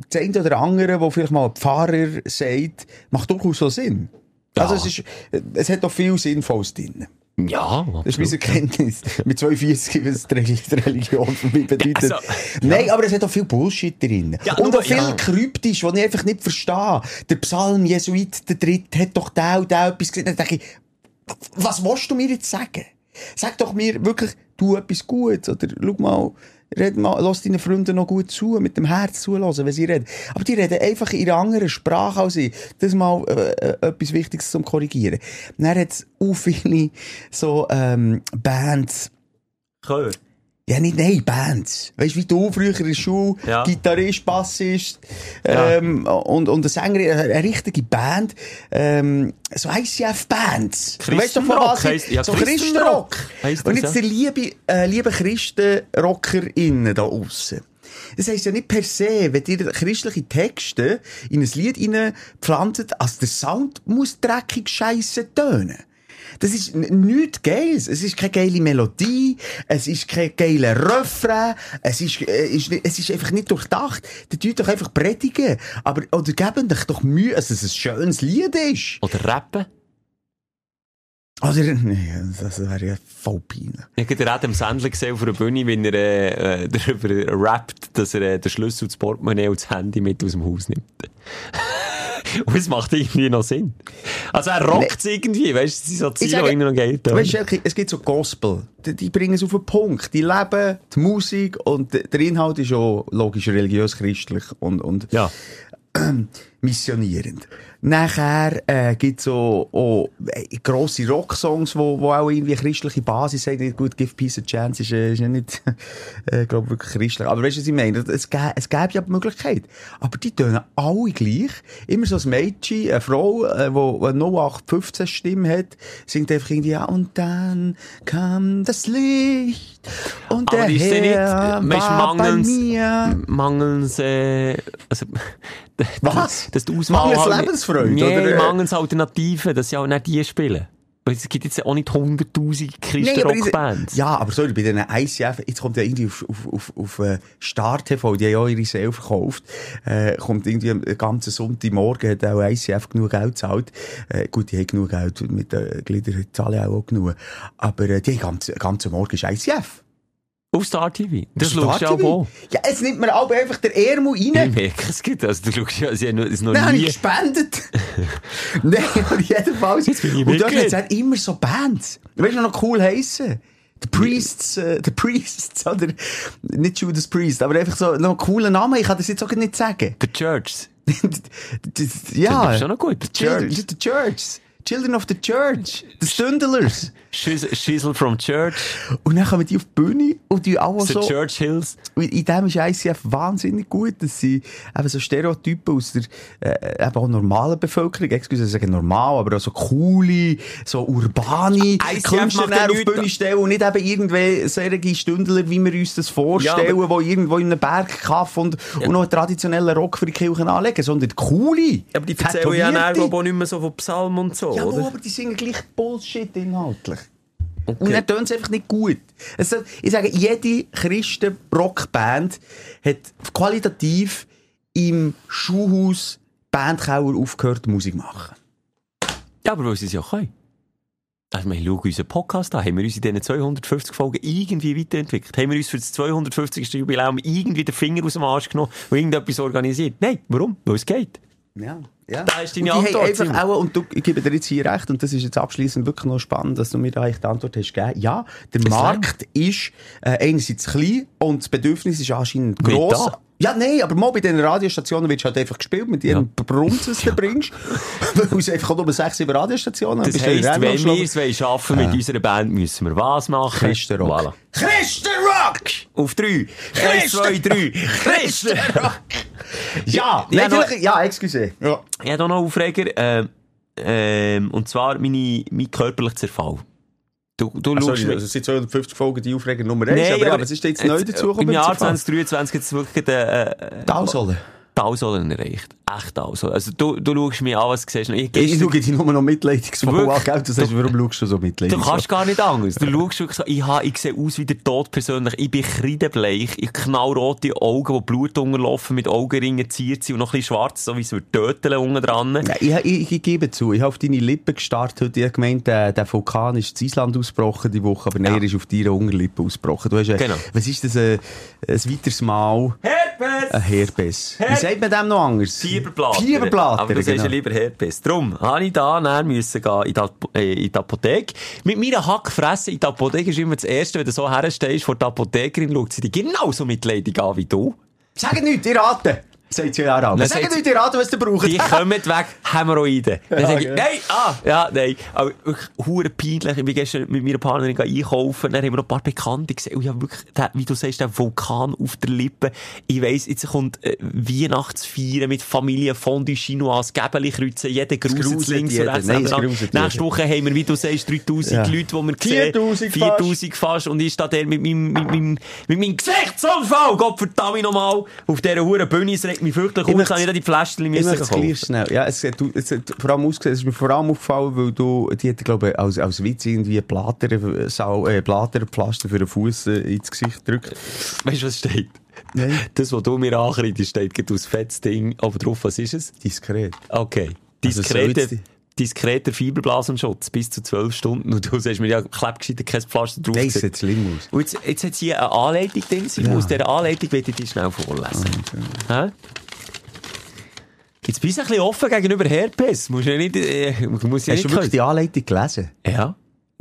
Speaker 6: das eine oder andere, wo vielleicht mal ein Pfarrer sagt, macht durchaus so Sinn.
Speaker 5: Ja.
Speaker 6: Also es ist, es hat auch viel Sinnvolles drin.
Speaker 5: Ja,
Speaker 6: Das ist meine Erkenntnis. Mit 42, was die Reli- die Religion für mich bedeutet.
Speaker 5: Also,
Speaker 6: Nein, aber es hat auch viel Bullshit drin.
Speaker 5: Ja,
Speaker 6: und auch viel
Speaker 5: ja.
Speaker 6: kryptisch, was ich einfach nicht verstehe. Der Psalm Jesuit, der Dritte, hat doch da und da etwas gesagt. Dann denke ich, was willst du mir jetzt sagen? Sag doch mir wirklich, tu etwas Gutes. Oder schau mal, red mal, lass deinen Freunden noch gut zu, mit dem Herz zulassen, wenn sie reden. Aber die reden einfach in einer anderen Sprache als ich. Das ist mal äh, äh, etwas Wichtiges zum Korrigieren. Dann hat es auch viele so ähm, Bands,
Speaker 5: Chör.
Speaker 6: Ja, nicht, nein, Bands. Weißt du, wie du früher in der Schule,
Speaker 5: Ja.
Speaker 6: Gitarrist, Bassist,
Speaker 5: Ja.
Speaker 6: ähm, und, und ein Sänger, eine, richtige Band, ähm, so ICF-Bands.
Speaker 5: Christenrock heisst- ja,
Speaker 6: so
Speaker 5: Christenrock heisst
Speaker 6: Und jetzt
Speaker 5: ja.
Speaker 6: der liebe, äh, liebe ChristenrockerInnen da aussen. Das heisst ja nicht per se, wenn ihr christliche Texte in ein Lied pflanzt, als der Sound muss dreckig scheisse tönen. Das ist nichts Geiles. Es ist keine geile Melodie, es ist kein geiler Refrain, es ist, äh, ist, es ist einfach nicht durchdacht. Die tut doch einfach predigen. Aber, oder geben euch doch Mühe, dass es ein schönes Lied ist.
Speaker 5: Oder rappen.
Speaker 6: Oder, nee, das wäre ja voll peinlich.
Speaker 5: Ich habe Adam Sandler gesehen auf einer Bühne, wenn er äh, darüber rappt, dass er äh, den Schlüssel, das Portemonnaie und das Handy mit aus dem Haus nimmt. Und es macht irgendwie noch Sinn. Also er rockt es irgendwie, weißt du, sind so Ziele, die noch geht.
Speaker 6: Weißt du, es gibt so Gospel. Die, die bringen es auf den Punkt. Die leben die Musik und der Inhalt ist auch logisch religiös-christlich und, und
Speaker 5: Ja.
Speaker 6: missionierend. Nachher äh, gibt es so auch äh, grosse Rocksongs, wo, wo auch irgendwie christliche Basis haben. Nicht Gut, Give Peace a Chance ist, äh, ist ja nicht, äh, glaube wirklich christlich. Aber weißt du, was ich meine? Es, gä- es gäbe ja die Möglichkeit. Aber die tönen alle gleich. Immer so ein Mädchen, eine Frau, äh, wo, wo 0815 Stimme hat, singt einfach irgendwie, ja, und dann kam das Licht. Und
Speaker 5: Aber
Speaker 6: der
Speaker 5: ist
Speaker 6: Herr
Speaker 5: nicht, äh,
Speaker 6: war bei
Speaker 5: mangelns,
Speaker 6: mir.
Speaker 5: mangelns, äh, also,
Speaker 6: Was?
Speaker 5: Dass die Auswahl...
Speaker 6: Mangels
Speaker 5: halt-
Speaker 6: Lebensfreude,
Speaker 5: Nee,
Speaker 6: oder, äh?
Speaker 5: mangels Alternativen, dass sie auch nicht die spielen. Weil es gibt jetzt auch nicht hunderttausend
Speaker 6: aber
Speaker 5: Christen-Rock-Bands.
Speaker 6: Ja, aber sorry, bei den ICF, jetzt kommt ja irgendwie auf, auf, auf, auf äh, Star TV, die haben ja ihre Seele verkauft, äh, kommt irgendwie am ganzen Sonntagmorgen, hat auch ICF genug Geld gezahlt. Äh, gut, die haben genug Geld, mit den Gliedern zahlen auch, auch genug. Aber äh, die haben ganzen, ganzen Morgen ist ICF.
Speaker 5: Auf Star TV. Das schaust du auch.
Speaker 6: Ja, jetzt nimmt man aber einfach den Ärmel
Speaker 5: Ich
Speaker 6: rein.
Speaker 5: merke es gut. Also, du schaust ja, sie haben es noch
Speaker 6: Nein, ich
Speaker 5: nie...
Speaker 6: gespendet. Nein, jedenfalls.
Speaker 5: Jetzt bin ich
Speaker 6: Und dort hat es immer so Bands. Weißt du, noch cool heissen? The Priests, äh, The Priests, oder, nicht Judas Priest, aber einfach so, noch einen coolen Namen, ich kann das jetzt auch nicht sagen.
Speaker 5: The Church.
Speaker 6: Ja.
Speaker 5: Das ist schon noch gut. The Church.
Speaker 6: the Church. Children of the Church. The Stündelers.
Speaker 5: Schis- Schissel from Church.
Speaker 6: Und dann kommen die auf die Bühne und die
Speaker 5: The
Speaker 6: so...
Speaker 5: Churchills.
Speaker 6: Und In dem ist ICF wahnsinnig gut, dass sie eben so Stereotypen aus der äh, eben auch normalen Bevölkerung, excuse, ich sage normal, aber auch so coole, so urbane Künstler
Speaker 5: ja
Speaker 6: auf die Bühne stellen und nicht eben irgendwie solche Stündler, wie wir uns das vorstellen,
Speaker 5: Ja,
Speaker 6: die irgendwo in einem Bergkaff und, und noch einen traditionellen Rock für die Kirchen anlegen, sondern coole,
Speaker 5: Aber die erzählen ja auch nicht mehr so von Psalmen und so,
Speaker 6: Ja, aber die singen gleich Bullshit inhaltlich. Und dann tönt es einfach nicht gut. Es, ich sage, jede Christen-Rockband hat qualitativ im Schuhhaus Bandkauer aufgehört, Musik zu machen.
Speaker 5: Ja, aber weil sie es ja können. Also, wir schauen unseren Podcast an. Haben wir uns in diesen 250 Folgen irgendwie weiterentwickelt? Haben wir uns für das 250. Jubiläum irgendwie den Finger aus dem Arsch genommen und irgendetwas organisiert? Nein. Warum? Weil es geht.
Speaker 6: Ja, ja.
Speaker 5: Da ist deine
Speaker 6: und die
Speaker 5: Antwort,
Speaker 6: einfach auch, und du, ich gebe dir jetzt hier recht, und das ist jetzt abschließend wirklich noch spannend, dass du mir da eigentlich die Antwort hast gegeben. Ja, der
Speaker 5: Es
Speaker 6: Markt ist äh, einerseits klein und das Bedürfnis ist anscheinend
Speaker 5: da.
Speaker 6: Ja, nein, aber mal bei den Radiostationen wird halt einfach gespielt mit ihrem
Speaker 5: Ja.
Speaker 6: Brunz, was du bringst. Weil es einfach nur sechs, sieben Radiostationen
Speaker 5: Das
Speaker 6: du
Speaker 5: heisst, wenn wir es wollen schaffen mit unserer Band, müssen wir was machen?
Speaker 6: Christenrock.
Speaker 5: Voilà.
Speaker 6: Christenrock!
Speaker 5: Auf drei. Eins, zwei, drei. Christenrock.
Speaker 6: Ja,
Speaker 5: Ja, noch-
Speaker 6: ja, excuse. Ja.
Speaker 5: Ich habe noch einen Aufreger. Ähm, ähm, und zwar meine, mein körperlicher Zerfall. Du, du schaust
Speaker 6: sorry, also es sind 250 Folgen die Aufreger Nummer 1,
Speaker 5: Nein,
Speaker 6: aber, ja, was ist denn jetzt neu dazugekommen?
Speaker 5: Im Jahr
Speaker 6: beim Zerfall?
Speaker 5: 2023 hat es wirklich den, äh,
Speaker 6: Tausolle.
Speaker 5: Tausollen erreicht. Echt Tausollen. Also du, du schaust mich an, was du siehst. Ich,
Speaker 6: Ich schaue dich nur noch mitleidingsvoll an, gell? Du sagst, warum schaust du so
Speaker 5: Du
Speaker 6: mitleidingsvoll?
Speaker 5: kannst gar nicht anders. Du schaust wirklich so, ich, ha, ich sehe aus wie der Tod persönlich. Ich bin kreidebleich. Ich knallrote Augen, die Blut unterlaufen, mit Augenringen ziert sind und noch ein bisschen schwarz, so wie es wird töteln unten dran.
Speaker 6: Ja, ich, ich, ich gebe zu, ich habe auf deine Lippen gestarrt heute. Ich habe gemeint, der, der Vulkan ist in Island ausgebrochen die Woche, aber nein, er ist auf deiner Unterlippe ausgebrochen. Du hast, äh,
Speaker 5: Genau.
Speaker 6: Was ist das, äh, ein weiteres Mal?
Speaker 5: Herpes!
Speaker 6: Ein Herpes. Wie
Speaker 5: Her-
Speaker 6: sagt man dem noch anders?
Speaker 5: Fieberblatter.
Speaker 6: Fieberblatter,
Speaker 5: Aber du sagst ja
Speaker 6: genau.
Speaker 5: lieber Herpes. Darum habe ich da dann müssen gehen in die, äh, in die Apotheke. Mit meiner Hackfresse in die Apotheke ist immer das Erste, wenn du so herstehst vor der Apothekerin, schaut sie dich genauso mitleidig an wie du.
Speaker 6: Sag nichts, ihr raten! Sagt sie ja auch. Sag
Speaker 5: sagt
Speaker 6: nichts, ihr raten, was ihr braucht.
Speaker 5: Die kommen weg, Hämorrhoiden. Dann sage ich, nein, ah, ja, nein. Aber wirklich, hure peinlich. Ich bin gestern mit meiner Partnerin einkaufen, dann haben wir noch ein paar Bekannte gesehen. Und ich habe wirklich, der, wie du sagst, der Vulkan auf der Lippe. Ich weiss, jetzt kommt äh, Weihnachtsfeiern mit Familie, Fondue Chinoise, Gäbeli kreuzen, jeder gruselt links und
Speaker 6: jeder.
Speaker 5: rechts.
Speaker 6: Nein,
Speaker 5: Nächste. Woche haben wir, wie du sagst, 3000
Speaker 6: Ja.
Speaker 5: Leute, die wir sehen.
Speaker 6: 4000 fast.
Speaker 5: 4000 fast. Und ich stehe der mit meinem, mit meinem, mit meinem Gesichtsunfall, Gott verdammt nochmal, auf dieser hure Bühne. Regt mich fürchterlich
Speaker 6: Ich
Speaker 5: ich da die Fläschchen
Speaker 6: Ich
Speaker 5: müssen kaufen.
Speaker 6: gleich schnell. Ja, es hat, es hat vor allem ausgesehen, es ist mir vor allem aufgefallen, weil du, die hat, glaube ich, als, als Witz irgendwie Blatter, äh, äh, für den Fuß äh, ins Gesicht gedrückt.
Speaker 5: Weißt du, was steht?
Speaker 6: Nein.
Speaker 5: Das, was du mir ankreidest, steht gerade aus fettes Ding oben drauf. Was ist es?
Speaker 6: Diskret.
Speaker 5: Okay.
Speaker 6: Also
Speaker 5: Diskreter,
Speaker 6: jetzt
Speaker 5: Fiberblasenschutz bis zu 12 Stunden. Und du sagst mir, ja, klebt gescheiter kein Pflaster drauf.
Speaker 6: Das sieht schlimm aus.
Speaker 5: Und jetzt, jetzt hat sie eine Anleitung drin. Sie
Speaker 6: Ja.
Speaker 5: Aus dieser Anleitung will ich dir schnell vorlesen. Hä? Jetzt bist du ein bisschen offen gegenüber Herpes. Musst du ja nicht, äh, muss ja
Speaker 6: Hast du
Speaker 5: nicht
Speaker 6: wirklich die Anleitung gelesen?
Speaker 5: Ja.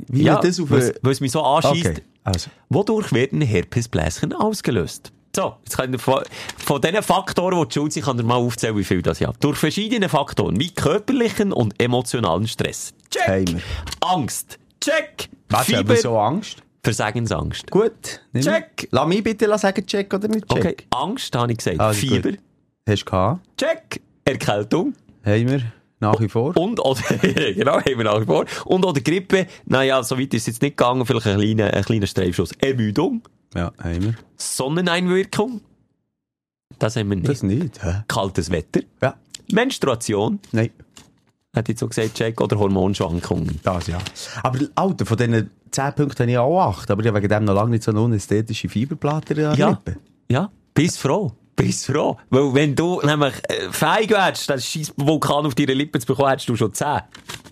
Speaker 6: Wie
Speaker 5: ja,
Speaker 6: das auf
Speaker 5: was,
Speaker 6: eine-
Speaker 5: was mich so anschießt.
Speaker 6: Okay, also.
Speaker 5: Wodurch werden Herpesbläschen ausgelöst? So, jetzt ich von, von diesen Faktoren, die die schuld sind, kann ich mal aufzählen, wie viel das ich habe. Durch verschiedene Faktoren, wie körperlichen und emotionalen Stress. Check.
Speaker 6: Wir.
Speaker 5: Angst. Check.
Speaker 6: Was,
Speaker 5: Fieber.
Speaker 6: aber so Angst?
Speaker 5: Versagensangst.
Speaker 6: Gut.
Speaker 5: Check.
Speaker 6: Lass mich bitte sagen, check oder nicht check.
Speaker 5: Okay, Angst, habe ich gesagt.
Speaker 6: Also
Speaker 5: Fieber.
Speaker 6: gut. Hast du gehabt?
Speaker 5: Check. Erkältung.
Speaker 6: Haben wir. Nach wie vor.
Speaker 5: Und, oder, genau, haben wir nach wie vor. Und oder Grippe. Naja, so weit ist es jetzt nicht gegangen. Vielleicht ein kleiner, ein kleiner Streifschuss. Ermüdung.
Speaker 6: Ja, haben wir.
Speaker 5: Sonneneinwirkung. Das haben wir nicht.
Speaker 6: Das nicht. Hä?
Speaker 5: Kaltes Wetter.
Speaker 6: Ja.
Speaker 5: Menstruation,
Speaker 6: Nein.
Speaker 5: hat jetzt so gesagt, Jack, oder Hormonschwankungen.
Speaker 6: Das, ja. Aber, Alter, von diesen 10 Punkten habe ich auch 8. Aber ich habe wegen dem noch lange nicht so eine unästhetische Fiberplatte an der
Speaker 5: Ja,
Speaker 6: Lippe.
Speaker 5: ja, bist froh. Bist froh. Weil wenn du nämlich äh, fähig wärst, den scheiß Vulkan auf deine Lippen zu bekommen, hättest du schon 10.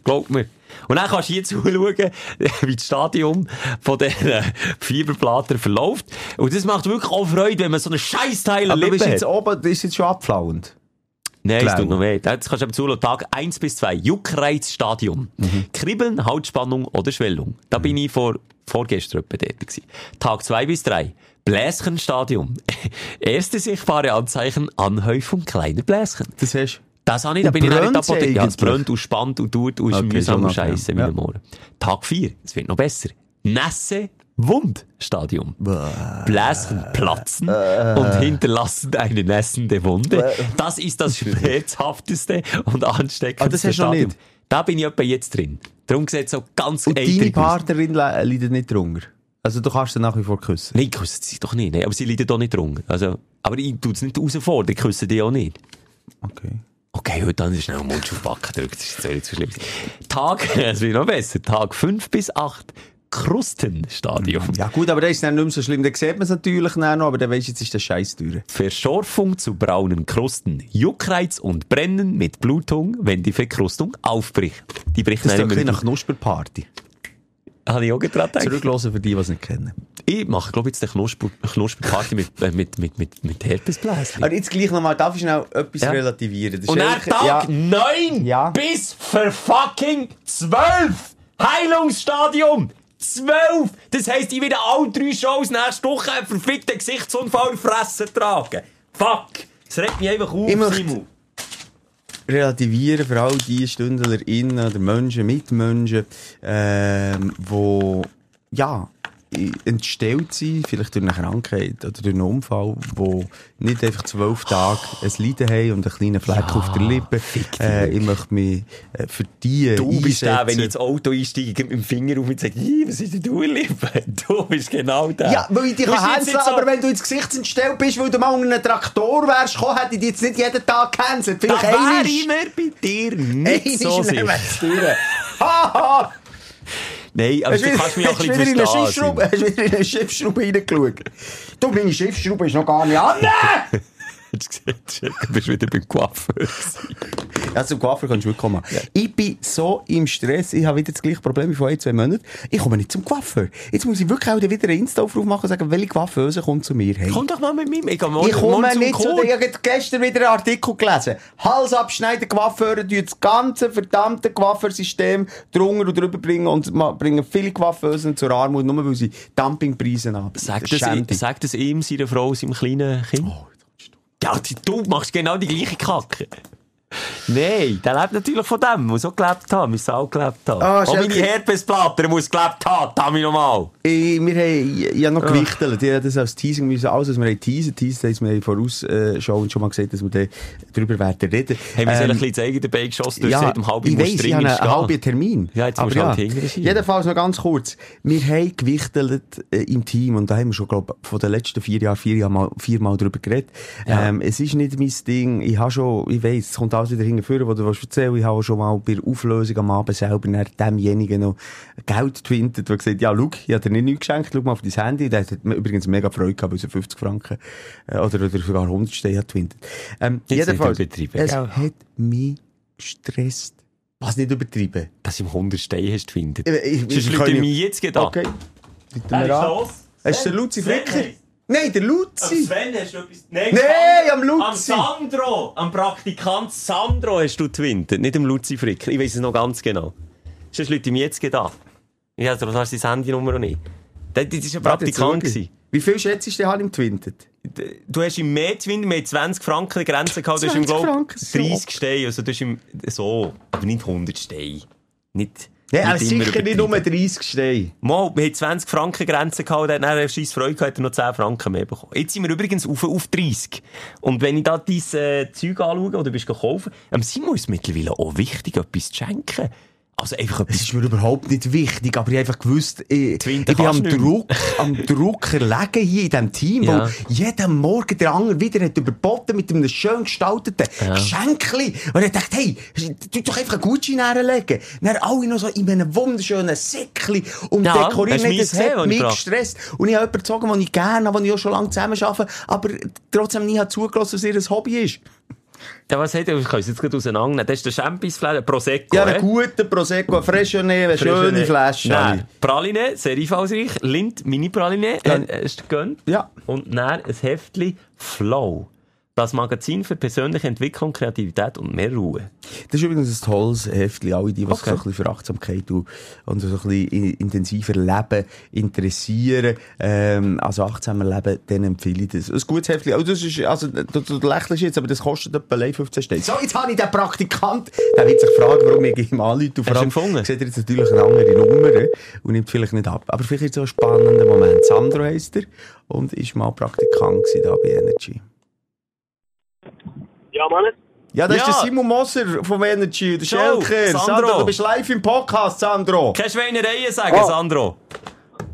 Speaker 5: Glaub mir. Und dann kannst du hier zuschauen, wie das Stadium von diesen Fiberplatten verläuft. Und das macht wirklich auch Freude, wenn man so einen Scheißteil
Speaker 6: Aber du bist
Speaker 5: Lippe
Speaker 6: jetzt
Speaker 5: hat.
Speaker 6: oben, das ist jetzt schon abflauend.
Speaker 5: Nein, es tut noch weh. Jetzt kannst du eben zuschauen. Tag 1 bis 2. Juckreizstadium. Kribbeln, Hautspannung oder Schwellung. Da bin ich vor, vorgestern etwa dort gewesen. Tag 2 bis 3. Bläschenstadium. Erste sichtbare Anzeichen, Anhäufung kleiner Bläschen.
Speaker 6: Das hast
Speaker 5: Das habe ich, da bin ich nicht der
Speaker 6: brennt's
Speaker 5: Apotheke. Ja, es brennt und spannt und tut und ist
Speaker 6: Okay,
Speaker 5: mühsam und scheisse
Speaker 6: Ja.
Speaker 5: mit dem Ohren. Tag 4. Es wird noch besser. Nässe Wundstadium. Bläschen platzen und hinterlassen eine nässende Wunde. Das ist das schmerzhafteste und
Speaker 6: Ah,
Speaker 5: ansteckendste
Speaker 6: das hast du noch
Speaker 5: Stadium.
Speaker 6: nicht?
Speaker 5: Da bin ich etwa jetzt drin. Darum sieht es so ganz
Speaker 6: Und deine. Partnerin le- leidet nicht drunter. Also du kannst sie nach wie vor küssen.
Speaker 5: Nein, küssen sie doch nicht. Nein, aber sie leiden doch nicht drunter. Also, aber ich tue es nicht herausfordern. Ich küsse die auch nicht.
Speaker 6: Okay.
Speaker 5: Okay, heute dann schnell den Mund auf den Backen drückt. Das ist jetzt nicht so schlimm. Tag, es wird noch besser. Tag 5 bis 8. Krustenstadium.
Speaker 6: Ja gut, aber das ist dann nicht mehr so schlimm. Dann sieht man es natürlich noch, aber dann weisst du, jetzt ist das scheiß teuer.
Speaker 5: Verschorfung zu braunen Krusten. Juckreiz und Brennen mit Blutung, wenn die Verkrustung aufbricht. Die bricht
Speaker 6: Das ist
Speaker 5: dann
Speaker 6: doch
Speaker 5: immer
Speaker 6: ein
Speaker 5: wieder.
Speaker 6: nach Knusperparty.
Speaker 5: Habe ich auch gerade gedacht.
Speaker 6: Zurücklassen für die, die es nicht kennen.
Speaker 5: Ich mache, glaube ich, jetzt eine Knusper Knusperparty mit, äh, mit, mit, mit, mit Herpesbläschen.
Speaker 6: Aber jetzt gleich nochmal, darf ich schnell etwas
Speaker 5: Ja.
Speaker 6: relativieren? Das
Speaker 5: Und dann
Speaker 6: eigentlich-
Speaker 5: Tag
Speaker 6: ja,
Speaker 5: 9
Speaker 6: Ja.
Speaker 5: bis für fucking 12. Heilungsstadium. 12! Das heisst, ich werde alle drei Shows nächste Woche einen verfickten Gesichtsunfall in die Fresse tragen. Fuck! Das regt mich einfach auf, Simon.
Speaker 6: Relativieren für all die StündlerInnen oder Menschen, Mitmenschen, ähm, wo, ja, entstellt sind, vielleicht durch eine Krankheit oder durch einen Unfall, wo nicht einfach zwölf Tage ein Leiden haben und einen kleinen Fleck auf der Lippe. Äh, ich möchte mich äh, für die
Speaker 5: Du bist der, wenn ich ins Auto einsteige, mit dem Finger auf und sage, «Ih, was ist denn du, Liebe? Du bist genau der.
Speaker 6: Ja, weil ich dich hänseln,
Speaker 5: so-
Speaker 6: aber wenn du ins Gesicht entstellt bist, weil du mal unter einen Traktor wärst, gekommen, hätte ich dich jetzt nicht jeden Tag gehänselt.
Speaker 5: Da
Speaker 6: Vielleicht
Speaker 5: wäre
Speaker 6: einmal.
Speaker 5: ich mir bei dir nicht so sicher.
Speaker 6: durch. Haha!
Speaker 5: Nein, aber du kannst mich auch ein
Speaker 6: hast
Speaker 5: bisschen
Speaker 6: wieder in eine
Speaker 5: verstehen.
Speaker 6: Schiffsschraube, hast wieder in eine Schiffsschraube reingeschaut. Du, meine Schiffsschraube ist noch gar nicht an.
Speaker 5: Hast gesehen? Du bist wieder beim Coiffeur.
Speaker 6: Ja, zum Coiffeur kannst du wirklich kommen. Ich bin so im Stress, ich habe wieder das gleiche Problem wie vor ein, zwei Monaten. Ich komme nicht zum Coiffeur. Jetzt muss ich wirklich auch wieder einen Insta-Aufruf machen und sagen, welche Coiffeuse kommt zu mir. Hey.
Speaker 5: Komm doch mal mit mir. Ich, morgen-
Speaker 6: Ich komme
Speaker 5: morgen
Speaker 6: nicht zu dir. Ich habe gestern wieder einen Artikel gelesen. Hals abschneiden, Coiffeure tun das ganze verdammte Coiffeursystem drunter und drüber bringen und bringen viele Coiffeusen zur Armut, nur weil sie Dumpingpreise haben.
Speaker 5: Sag
Speaker 6: Das
Speaker 5: das, ihm, seiner Frau, seinem kleinen Kind. Ja, du machst genau die gleiche Kacke. Nein, der lebt natürlich von dem. Muss auch gelebt haben. Muss auch gelebt haben.
Speaker 6: Ah,
Speaker 5: auch meine. Herpesplatte der muss gelebt haben. Dammi nochmal.
Speaker 6: Ich, wir haben, ich, ich habe
Speaker 5: Ah.
Speaker 6: noch gewichtelt. Ich das als Teasing müssen, alles, was wir haben teasen, teasen, heisst, wir haben vorausschauend schon mal gesagt, dass wir darüber werden reden.
Speaker 5: Haben wir
Speaker 6: Ähm,
Speaker 5: ein bisschen ins eigene Bein geschossen, durch
Speaker 6: ja,
Speaker 5: seit um halb
Speaker 6: ich weiss, ich habe einen halben Termin.
Speaker 5: Ja, jetzt musst du halt schieben.
Speaker 6: Jedenfalls noch ganz kurz. Wir haben gewichtelt äh, im Team und da haben wir schon, glaube von den letzten vier Jahren, vier Jahren mal, viermal drüber geredet. Ähm, es ist nicht mein Ding. Ich habe schon, ich weiss, es kommt alles wieder hingeführen, was du willst erzählen Ich habe schon mal bei der Auflösung am Abend selber nach demjenigen noch Geld twintet, der gesagt ja, schau, ich habe dir nicht nichts geschenkt, schau mal auf dein Handy. Der hat mir übrigens mega Freude gehabt, weil er 50 Franken, äh, oder, oder sogar 100 Steine hat twintet. Ähm, jedenfalls, es
Speaker 5: gell?
Speaker 6: hat mich gestresst. Was nicht übertrieben?
Speaker 5: Dass du im 100 Steine hast findet.
Speaker 6: Ich- ich-
Speaker 5: Sonst
Speaker 6: ich
Speaker 5: Leute
Speaker 6: kann
Speaker 5: mir
Speaker 6: nicht-
Speaker 5: jetzt gedacht.
Speaker 6: Okay. Bitte mir an. Hast du den Luzi Fricker? Nein, der Luzi.
Speaker 5: Sven, hast du etwas... Nein,
Speaker 6: Nein, am
Speaker 5: Am
Speaker 6: Luzi.
Speaker 5: Sandro, am Praktikant Sandro hast du twintet, nicht am Luzi Fricker. Ich weiß es noch ganz genau. Sonst Leute mir jetzt gedacht. Ich habe hast du seine Handynummer noch nicht. Das, war ein Praktikant.
Speaker 6: ich. Wie viel schätzt du denn im Twintet?
Speaker 5: Du hast ihm mehr twintet, wir haben 20 Franken Grenze gehabt. Du hast ihm,
Speaker 6: 20
Speaker 5: glaub,
Speaker 6: Franken, so.
Speaker 5: 30 Steine. Also du hast ihm so, aber nicht 100 Steine. Nicht,
Speaker 6: Ja, aber sicher nicht nur
Speaker 5: übertreiben.
Speaker 6: 30 Steine.
Speaker 5: Mal, wir haben 20 Franken Grenze gehabt, der hat nachher scheiß Freude gehabt, hat er noch 10 Franken mehr bekommen. Jetzt sind wir übrigens auf, auf 30. Und wenn ich da dein äh, Zeug anschaue, oder bist du kaufen, ähm, Simon ist mittlerweile auch wichtig, etwas zu schenken. Also einfach
Speaker 6: Es ist mir überhaupt nicht wichtig, aber ich einfach gewusst, ich, ich bin am. Druck, am Druck erlegen hier in diesem Team,
Speaker 5: Ja.
Speaker 6: wo jeden Morgen der andere wieder hat überboten mit einem schön gestalteten Geschenkli. Und ich dachte, hey, tu doch einfach einen Gutschein herlegen. Dann alle noch so in einem wunderschönen Säckli und
Speaker 5: Ja,
Speaker 6: dekorieren. das hat
Speaker 5: was ich
Speaker 6: mich gestresst. Und ich habe jemanden gezogen, den ich gerne habe, den ich auch schon lange zusammen arbeite, aber trotzdem nie zugelassen, dass ihr ein Hobby ist.
Speaker 5: Ja, was hat er? Ich kann es jetzt gerade auseinandernehmen. Das ist der Champions-Flasche, Prosecco.
Speaker 6: Ja,
Speaker 5: hä?
Speaker 6: einen guten Prosecco, Freschonet, eine schöne Flasche.
Speaker 5: Nein, Praline, sehr einfallsreich. Lind, Mini-Praline,
Speaker 6: Ja.
Speaker 5: äh, ist gegönnt.
Speaker 6: Ja.
Speaker 5: Und dann ein Heftchen Flow. Das Magazin für persönliche Entwicklung, Kreativität und mehr Ruhe.
Speaker 6: Das ist übrigens ein tolles Heftchen. Alle die, die sich
Speaker 5: Okay.
Speaker 6: so ein bisschen für Achtsamkeit und, und so ein bisschen in- intensiver Leben interessieren, ähm, also achtsamer Leben, denen empfehle ich das. Ein gutes Heftchen. Also das ist, also, du, du, lächelst jetzt, aber das kostet etwa allein 15 Steine. So, jetzt habe ich den Praktikant. Der wird sich fragen, warum ich ihm anrufe. Vor allem sieht er jetzt natürlich eine andere Nummer und nimmt vielleicht nicht ab. Aber vielleicht ist es so ein spannender Moment. Sandro heisst er und ist mal Praktikant da bei Energy.
Speaker 7: Ja, Mann.
Speaker 6: Ja, das
Speaker 5: Ja.
Speaker 6: ist der Simon Moser vom Energy, der Schelker.
Speaker 5: Sandro.
Speaker 6: Sandro, du bist live im Podcast, Sandro.
Speaker 5: Keine Schweinereien sagen,
Speaker 7: Oh.
Speaker 5: Sandro.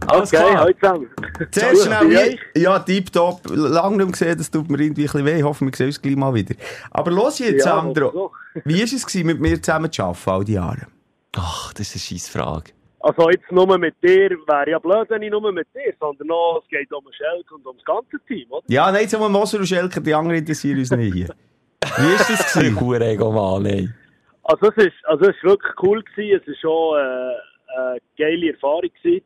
Speaker 5: Alles
Speaker 7: Okay,
Speaker 5: klar.
Speaker 7: heute.
Speaker 6: Zuerst
Speaker 7: Ja,
Speaker 6: schnell, wie, ja, tipptopp. Lange nicht gesehen, das tut mir irgendwie ein bisschen weh. Ich hoffe, wir sehen uns gleich mal wieder. Aber los jetzt,
Speaker 7: Ja,
Speaker 6: Sandro. Wie war es gewesen, mit mir zusammen zu arbeiten, all die Jahre?
Speaker 5: Ach, das ist eine scheisse Frage.
Speaker 7: Also jetzt nur mit dir, wäre ja blöd, wenn ich nur mit dir, sondern noch, es geht um den Schelk und um das ganze Team, oder?
Speaker 6: Ja, nein, jetzt haben wir Moser und Schelker, die anderen interessieren uns nicht hier. Wie war das
Speaker 5: Ein
Speaker 6: gewesen?
Speaker 5: guter Ego-Mann, ey.
Speaker 7: Also es ist, also es ist wirklich cool gewesen, es ist schon äh, eine geile Erfahrung gewesen,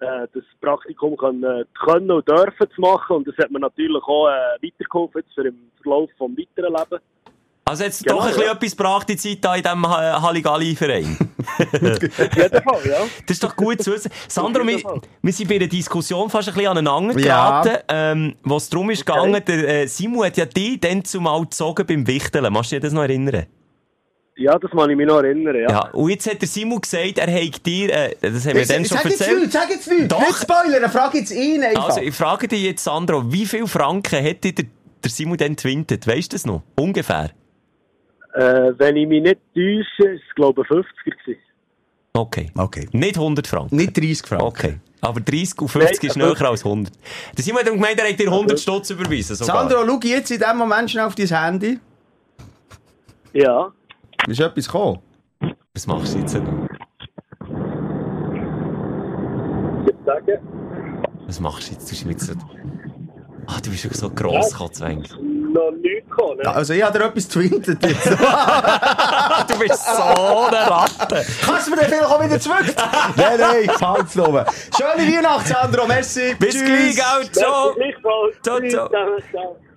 Speaker 7: äh, das Praktikum können, können und dürfen zu machen und das hat mir natürlich auch äh, weitergeholfen jetzt für im Verlauf vom weiteren Leben.
Speaker 5: Also jetzt
Speaker 7: Genau,
Speaker 5: doch ein bisschen
Speaker 7: ja.
Speaker 5: etwas gebracht die Zeit da in diesem Ha- Halligalli-Verein.
Speaker 7: Auf jeden Fall, ja.
Speaker 5: Das ist doch gut zu wissen. Sandro, wir, wir sind bei einer Diskussion fast ein bisschen aneinander
Speaker 6: Ja.
Speaker 5: geraten, ähm, wo es darum ist
Speaker 7: Okay.
Speaker 5: gegangen, der äh, Simon hat ja dich dann zumal gezogen beim Wichteln. Machst du dir das noch erinnern?
Speaker 7: Ja, das kann ich mich noch erinnern, ja.
Speaker 5: Ja. Und jetzt hat der Simon gesagt, er hat dir, äh, das haben wir dann schon
Speaker 6: sag jetzt
Speaker 5: erzählt.
Speaker 6: nichts, sag jetzt nichts.
Speaker 5: Doch.
Speaker 6: Nicht spoilern, frag jetzt ihn einfach.
Speaker 5: Also, ich frage dich jetzt, Sandro, wie viel Franken hat dir der, der Simon dann gewinnt? Weißt du das noch? Ungefähr.
Speaker 7: Äh, wenn ich mich nicht täusche, ist es glaube ich 50er gewesen.
Speaker 5: Okay.
Speaker 6: Okay.
Speaker 5: Nicht 100 Franken.
Speaker 6: Nicht 30 Franken.
Speaker 5: Okay. Aber 30 und 50 ist
Speaker 7: Nein,
Speaker 5: näher als 100. Der Simon hat ihm gemeint, er hat dir 100 Stutz überwiesen. Sogar.
Speaker 6: Sandro, schau jetzt in diesem Moment schnell auf dein Handy.
Speaker 7: Ja.
Speaker 6: Ist etwas gekommen?
Speaker 5: Was machst du jetzt?
Speaker 7: Ich sagen,
Speaker 5: Was machst du jetzt? Du bist mit so... Ah, du bist wirklich so gross, Kotzwäng.
Speaker 7: Noch nichts gekommen. Ne?
Speaker 6: Also, ich habe dir etwas getwintet jetzt.
Speaker 5: Du bist so eine Ratte.
Speaker 6: Kannst du mir den vielleicht auch wieder zurück? nein, nein, ich halt's oben. Schöne Weihnachten, Sandro, merci.
Speaker 5: Bis
Speaker 6: Tschüss.
Speaker 5: gleich, gell? Ciao. Ciao,
Speaker 7: Tschüss
Speaker 5: ciao.
Speaker 7: ciao.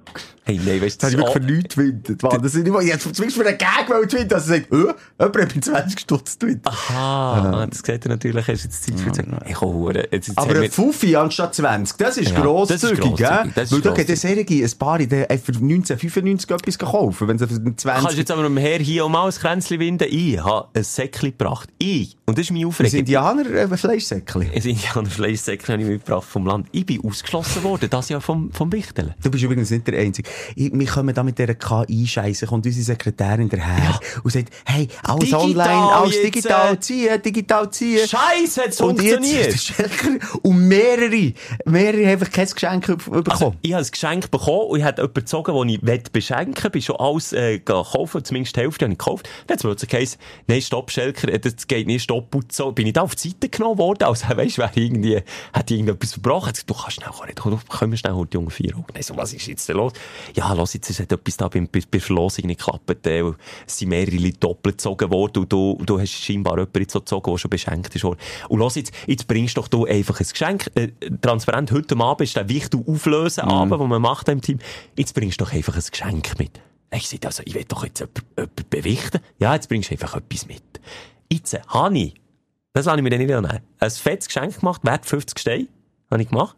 Speaker 5: Hey, nein, weißt
Speaker 6: Das
Speaker 5: du,
Speaker 6: habe ich wirklich für nichts. Mann. Das ist nicht mal, ich hätte zumindest für einen Gag twinten, dass er sagt, äh, jemand hat mir 20 Stutz getwintet.
Speaker 5: Aha, das sieht er natürlich, hast jetzt Zeit für zu sagen, komm, Hure, jetzt,
Speaker 6: Aber ein Fuffi anstatt 20, das ist
Speaker 5: Ja,
Speaker 6: grosszügig,
Speaker 5: das
Speaker 6: gell?
Speaker 5: das
Speaker 6: Weil da geht
Speaker 5: grosszügig.
Speaker 6: eine ein paar, die für 1995 etwas kaufen, wenn sie für
Speaker 5: Kannst du
Speaker 6: 20...
Speaker 5: jetzt aber Herr hier auch mal ein Kränzchen winden? Ich habe ein Säckchen gebracht. Ich. Und das ist mein
Speaker 6: Das
Speaker 5: Aufregung.
Speaker 6: Indianer äh, Fleischsäckchen.
Speaker 5: Ein Indianer Fleischsäckchen habe ich mitgebracht vom Land. Ich bin ausgeschlossen worden, das Jahr vom, vom Wichteln.
Speaker 6: Du bist übrigens nicht der Einzige. Wir kommen da mit dieser KI-Scheiße, kommt unsere Sekretärin daher und sagt, hey, alles
Speaker 5: Digital
Speaker 6: online, alles
Speaker 5: jetzt,
Speaker 6: digital
Speaker 5: äh,
Speaker 6: ziehen, digital ziehen.
Speaker 5: Scheiße,
Speaker 6: Und jetzt
Speaker 5: funktioniert!
Speaker 6: und mehrere, mehrere haben einfach kein Geschenk be- bekommen.
Speaker 5: Also, ich habe ein Geschenk bekommen und ich habe jemanden gezogen, den ich beschenken bin schon alles äh, kaufen, zumindest die Hälfte habe ich gekauft. Dann hat es geheißen, nein, stopp, Schelker, äh, das geht nicht, stopp und so. Bin ich da auf die Seite genommen worden, also weißt du, wer irgendwie, hat irgendetwas verbrochen, hat gesagt, du kannst schnell, komm, komm wir schnell heute, junge vier. Nein, so, was ist jetzt denn los? Ja, los, jetzt es hat etwas da bei, bei, bei Verlosung nicht geklappt, äh, es sind mehrere Leute doppelt gezogen worden und du, du hast scheinbar jemanden jetzt so gezogen, der schon beschenkt ist worden. Und los, jetzt, jetzt bringst doch du einfach ein Geschenk, äh, transparent, heute Abend ist der Wichtel auflösen, Abend, wo man macht im Team, jetzt bringst du doch einfach ein Geschenk mit. Ich sage, also, ich will doch jetzt jemanden, jemanden bewichten. Ja, jetzt bringst du einfach etwas mit. Jetzt, habe ich, das lasse ich mir dann nicht nehmen, ein fettes Geschenk gemacht, wert 50 Steine, habe ich gemacht.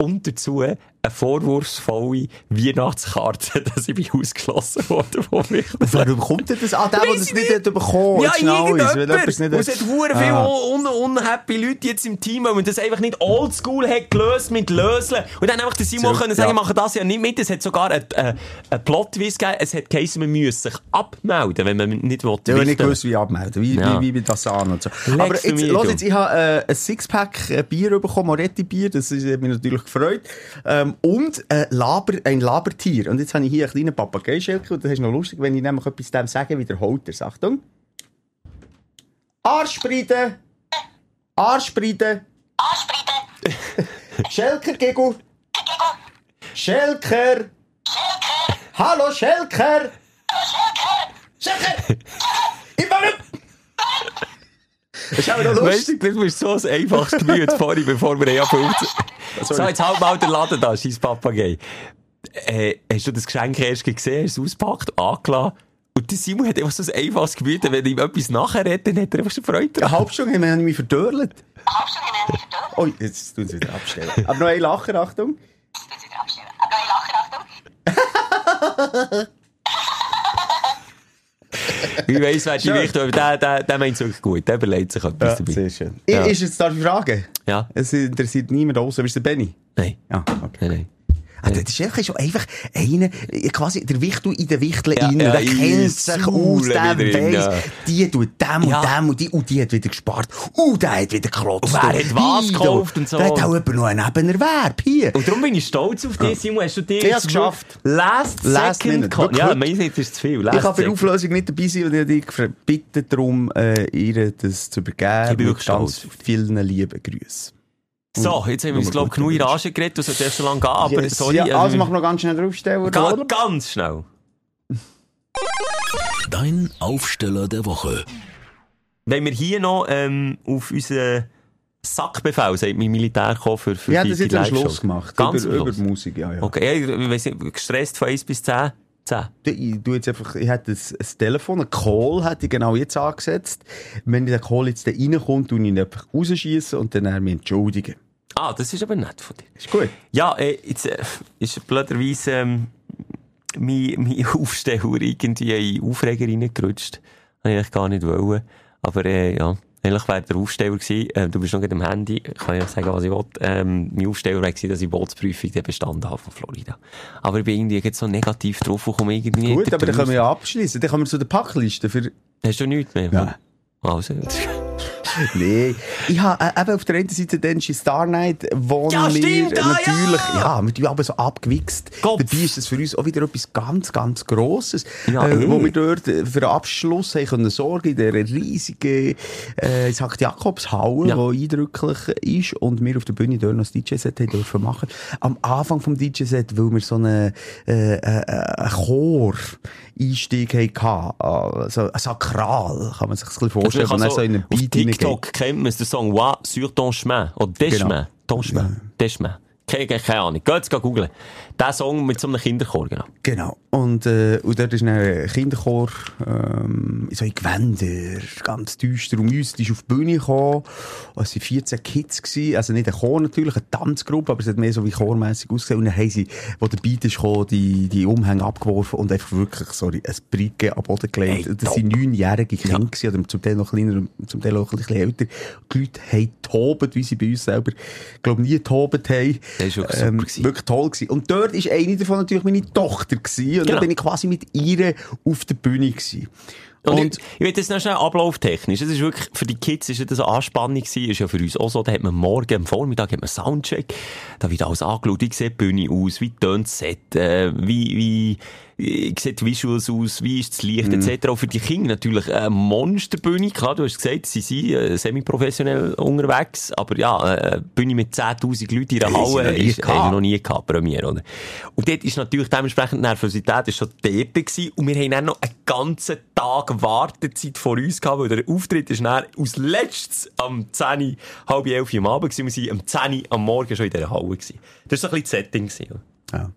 Speaker 5: Und dazu eine vorwurfsvolle Weihnachtskarte, dass ich bin ausgeschlossen worden von mich.
Speaker 6: Warum kommt denn das an? Der, der
Speaker 5: Weiss
Speaker 6: das
Speaker 5: ich
Speaker 6: nicht hat bekommen
Speaker 5: Ja, irgendjemand. Und es hat hure viele
Speaker 6: Ah.
Speaker 5: un unhappy Leute jetzt im Team, man das einfach nicht oldschool hat gelöst mit Löseln. Und dann einfach der Simon können sagen,
Speaker 6: ja.
Speaker 5: ich mache das ja nicht mit. Es hat sogar einen ein, ein Plot-Twist gegeben. Es hat geheißen, man müsse sich abmelden, wenn man nicht will.
Speaker 6: Habe nicht gewusst, wie abmelden, wie,
Speaker 5: Ja.
Speaker 6: wie, wie, wie das an und so.
Speaker 5: Lex
Speaker 6: Aber jetzt, los jetzt, ich habe äh, ein Sixpack äh, Bier bekommen, Moretti-Bier, das ist, hat mich natürlich gefreut. Ähm, und äh, Laber, ein Labertier. Und jetzt habe ich hier einen kleinen Papageischelke und das ist noch lustig, wenn ich nämlich etwas dem sage, wiederholt er. Achtung. Arschspreiden! Arschspreiden! Arschspreiden! Schelker, Gego! Schelker! Hallo, Schelker! Schelker! Ich war nicht! Das ist aber noch
Speaker 5: Weißt
Speaker 6: lustig.
Speaker 5: du, das ist so ein einfaches Gemüt vorhin, bevor wir ja So, jetzt halt mal den Laden da, scheiß Papagei. Äh, hast du das Geschenk erst gesehen, hast du es ausgepackt, angelassen? Und der Simon hat einfach so ein einfaches Gemüt, wenn ihm etwas nachher redet, dann hat er einfach schon Freude
Speaker 6: Eine
Speaker 5: dran.
Speaker 6: halbe Stunde haben wir mich verdörlt. Oh, jetzt tun sie wieder abstellen. Aber noch ein Lacher, Achtung.
Speaker 5: Ich weiss, wer die. Richtung, aber der, der, der meint es wirklich gut, der überlegt sich etwas
Speaker 6: Ja,
Speaker 5: dabei.
Speaker 6: sehr schön.
Speaker 5: Ja.
Speaker 6: Ist jetzt, darf ich fragen?
Speaker 5: Ja.
Speaker 6: Es interessiert niemand aus, aber ist der Benny?
Speaker 5: Nein.
Speaker 6: Ja, okay.
Speaker 5: Nein, nein.
Speaker 6: Ah, das ist einfach schon einfach einer, äh, quasi der Wichtel in den Wichteln
Speaker 5: Ja,
Speaker 6: rein.
Speaker 5: ja,
Speaker 6: der
Speaker 5: in
Speaker 6: kennt
Speaker 5: die
Speaker 6: sich aus, der weiss,
Speaker 5: ja.
Speaker 6: die tut dem und
Speaker 5: Ja.
Speaker 6: dem und die, und die hat wieder gespart. Und der hat wieder geklotzt.
Speaker 5: Und wer hat was gekauft und so.
Speaker 6: Der hat auch jemand noch einen Nebenerwerb. Hier.
Speaker 5: Und darum bin ich stolz auf dich, Simon. Hast du dir
Speaker 6: Ich
Speaker 5: jetzt
Speaker 6: geschafft.
Speaker 5: Last,
Speaker 6: Last
Speaker 5: Second
Speaker 6: minute.
Speaker 5: Ja, mein ist zu viel. Last
Speaker 6: Ich kann bei der
Speaker 5: second.
Speaker 6: Auflösung nicht dabei sein und ich habe dich gebeten darum, äh, ihr das zu übergeben.
Speaker 5: Ich bin wirklich stolz
Speaker 6: vielen lieben Grüßen.
Speaker 5: So, jetzt haben wir uns, glaube ich, genug in Rage geredet. Du solltest erst so lange gehen. Aber
Speaker 6: Yes.
Speaker 5: sorry.
Speaker 6: ja, also
Speaker 5: ähm,
Speaker 6: mach noch ganz schnell draufstellen.
Speaker 5: ga,
Speaker 6: oder?
Speaker 5: ganz schnell.
Speaker 4: Dein Aufsteller der Woche.
Speaker 5: Wenn wir hier noch ähm, auf unseren Sackbefehl, sagt mein Militär, kommen für, für
Speaker 6: Ich habe
Speaker 5: die,
Speaker 6: das
Speaker 5: die Live-Show.
Speaker 6: Schluss gemacht.
Speaker 5: Ganz
Speaker 6: über, über die Musik, ja, ja.
Speaker 5: Okay, ja, ich weiss nicht, gestresst von 1 bis 10? 10.
Speaker 6: Ich, tu jetzt einfach, ich hätte ein, ein Telefon, ein Call hätte ich genau jetzt angesetzt. Wenn der Call jetzt da reinkommt, tue ich ihn einfach rausschießen und dann mich entschuldigen.
Speaker 5: Ah, das ist aber nett von dir.
Speaker 6: Ist gut.
Speaker 5: Ja, äh, jetzt äh, ist blöderweise ähm, mein, mein Aufsteller irgendwie in Aufreger reingerutscht. Ich eigentlich gar nicht wollen. Aber äh, ja, eigentlich wäre der Aufsteller gewesen, äh, du bist noch gerade am Handy, kann ich sagen, was ich will. Ähm, mein Aufsteller gewesen, dass ich Bootsprüfung dann bestanden habe von Florida. Aber ich bin irgendwie jetzt so negativ drauf und komme irgendwie
Speaker 6: Gut, aber dann können wir ja abschließen. Dann kommen wir zu der Packliste für...
Speaker 5: Hast du nichts mehr?
Speaker 6: Ja.
Speaker 5: Also,
Speaker 6: Nee. Ich habe äh, eben auf der einen Seite den Star Night, wo
Speaker 5: Ja,
Speaker 6: wir
Speaker 5: ah,
Speaker 6: natürlich,
Speaker 5: ja.
Speaker 6: ja, wir tun aber so abgewichst.
Speaker 5: Kopf.
Speaker 6: Dabei ist das für uns auch wieder etwas ganz, ganz Grosses,
Speaker 5: Ja,
Speaker 6: äh, wo wir dort äh, für den Abschluss haben können sorgen in dieser riesigen äh, St. Jakobshalle,
Speaker 5: Ja.
Speaker 6: die eindrücklich ist und wir auf der Bühne dort noch das DJ-Set haben dürfen machen. Am Anfang vom DJ-Set, weil wir so einen äh, äh, äh, Chor Einstieg hatten, also ein Sakral, kann man sich das ein bisschen vorstellen, wo dann so in
Speaker 5: auf. TikTok kennt man den Song «Wa sur ton chemin» oder «Des
Speaker 6: Genau.
Speaker 5: chemin», «Ton chemin», «Des chemin». Keine, keine, Ahnung. Geht's googeln. Der Song mit so einem Kinderchor, genau.
Speaker 6: Genau. Und, äh, und dort ist ein Kinderchor, ähm, so in Gewänder, ganz düster um uns. Die ist auf die Bühne gekommen. Und Es waren 14 Kids gewesen. Also nicht ein Chor natürlich, eine Tanzgruppe, aber es hat mehr so wie chormässig ausgesehen. Und dann haben sie, wo der Beat ist gekommen, die, die Umhänge abgeworfen und einfach wirklich, sorry, ein Bricke am Boden gelegt.
Speaker 5: Hey,
Speaker 6: das sind neunjährige Kinder gewesen, oder zum Teil noch kleiner, zum Teil auch ein bisschen älter. Die Leute haben tobt, wie sie bei uns selber, glaube nie tobt haben.
Speaker 5: Das ist wirklich gewesen.
Speaker 6: Wirklich toll gewesen. Und dort ist eine davon natürlich meine Tochter gewesen. Und
Speaker 5: Genau.
Speaker 6: dann bin ich quasi mit ihr auf der Bühne gewesen.
Speaker 5: Und,
Speaker 6: Und,
Speaker 5: ich, ich will das noch schnell ablauftechnisch. Das ist wirklich, für die Kids ist das eine Anspannung gewesen, ist ja für uns auch so. Da hat man morgen, am Vormittag hat man Soundcheck. Da wird alles angeschaut. Wie sieht die Bühne aus? Wie tönt das Set? Äh, wie, wie sieht die Visuals aus? Wie ist das Licht? Etc. Auch für die Kinder natürlich eine Monsterbühne. Klar, du hast gesagt, sie sind äh, semi-professionell unterwegs. Aber ja, äh, eine Bühne mit 10.000 Leuten in der Halle ist, haben wir noch nie gehabt, Premiere, oder? Und dort ist natürlich dementsprechend die Nervosität ist schon dort gewesen. Und wir haben dann noch einen ganzen Tag Wartezeit vor uns gehabt, weil der Auftritt ist dann aus letztes am 10, halb 11 Uhr am Abend gewesen. Wir waren am 10 am Morgen schon in dieser Halle gewesen. Das war so ein bisschen das Setting gewesen.
Speaker 6: ja.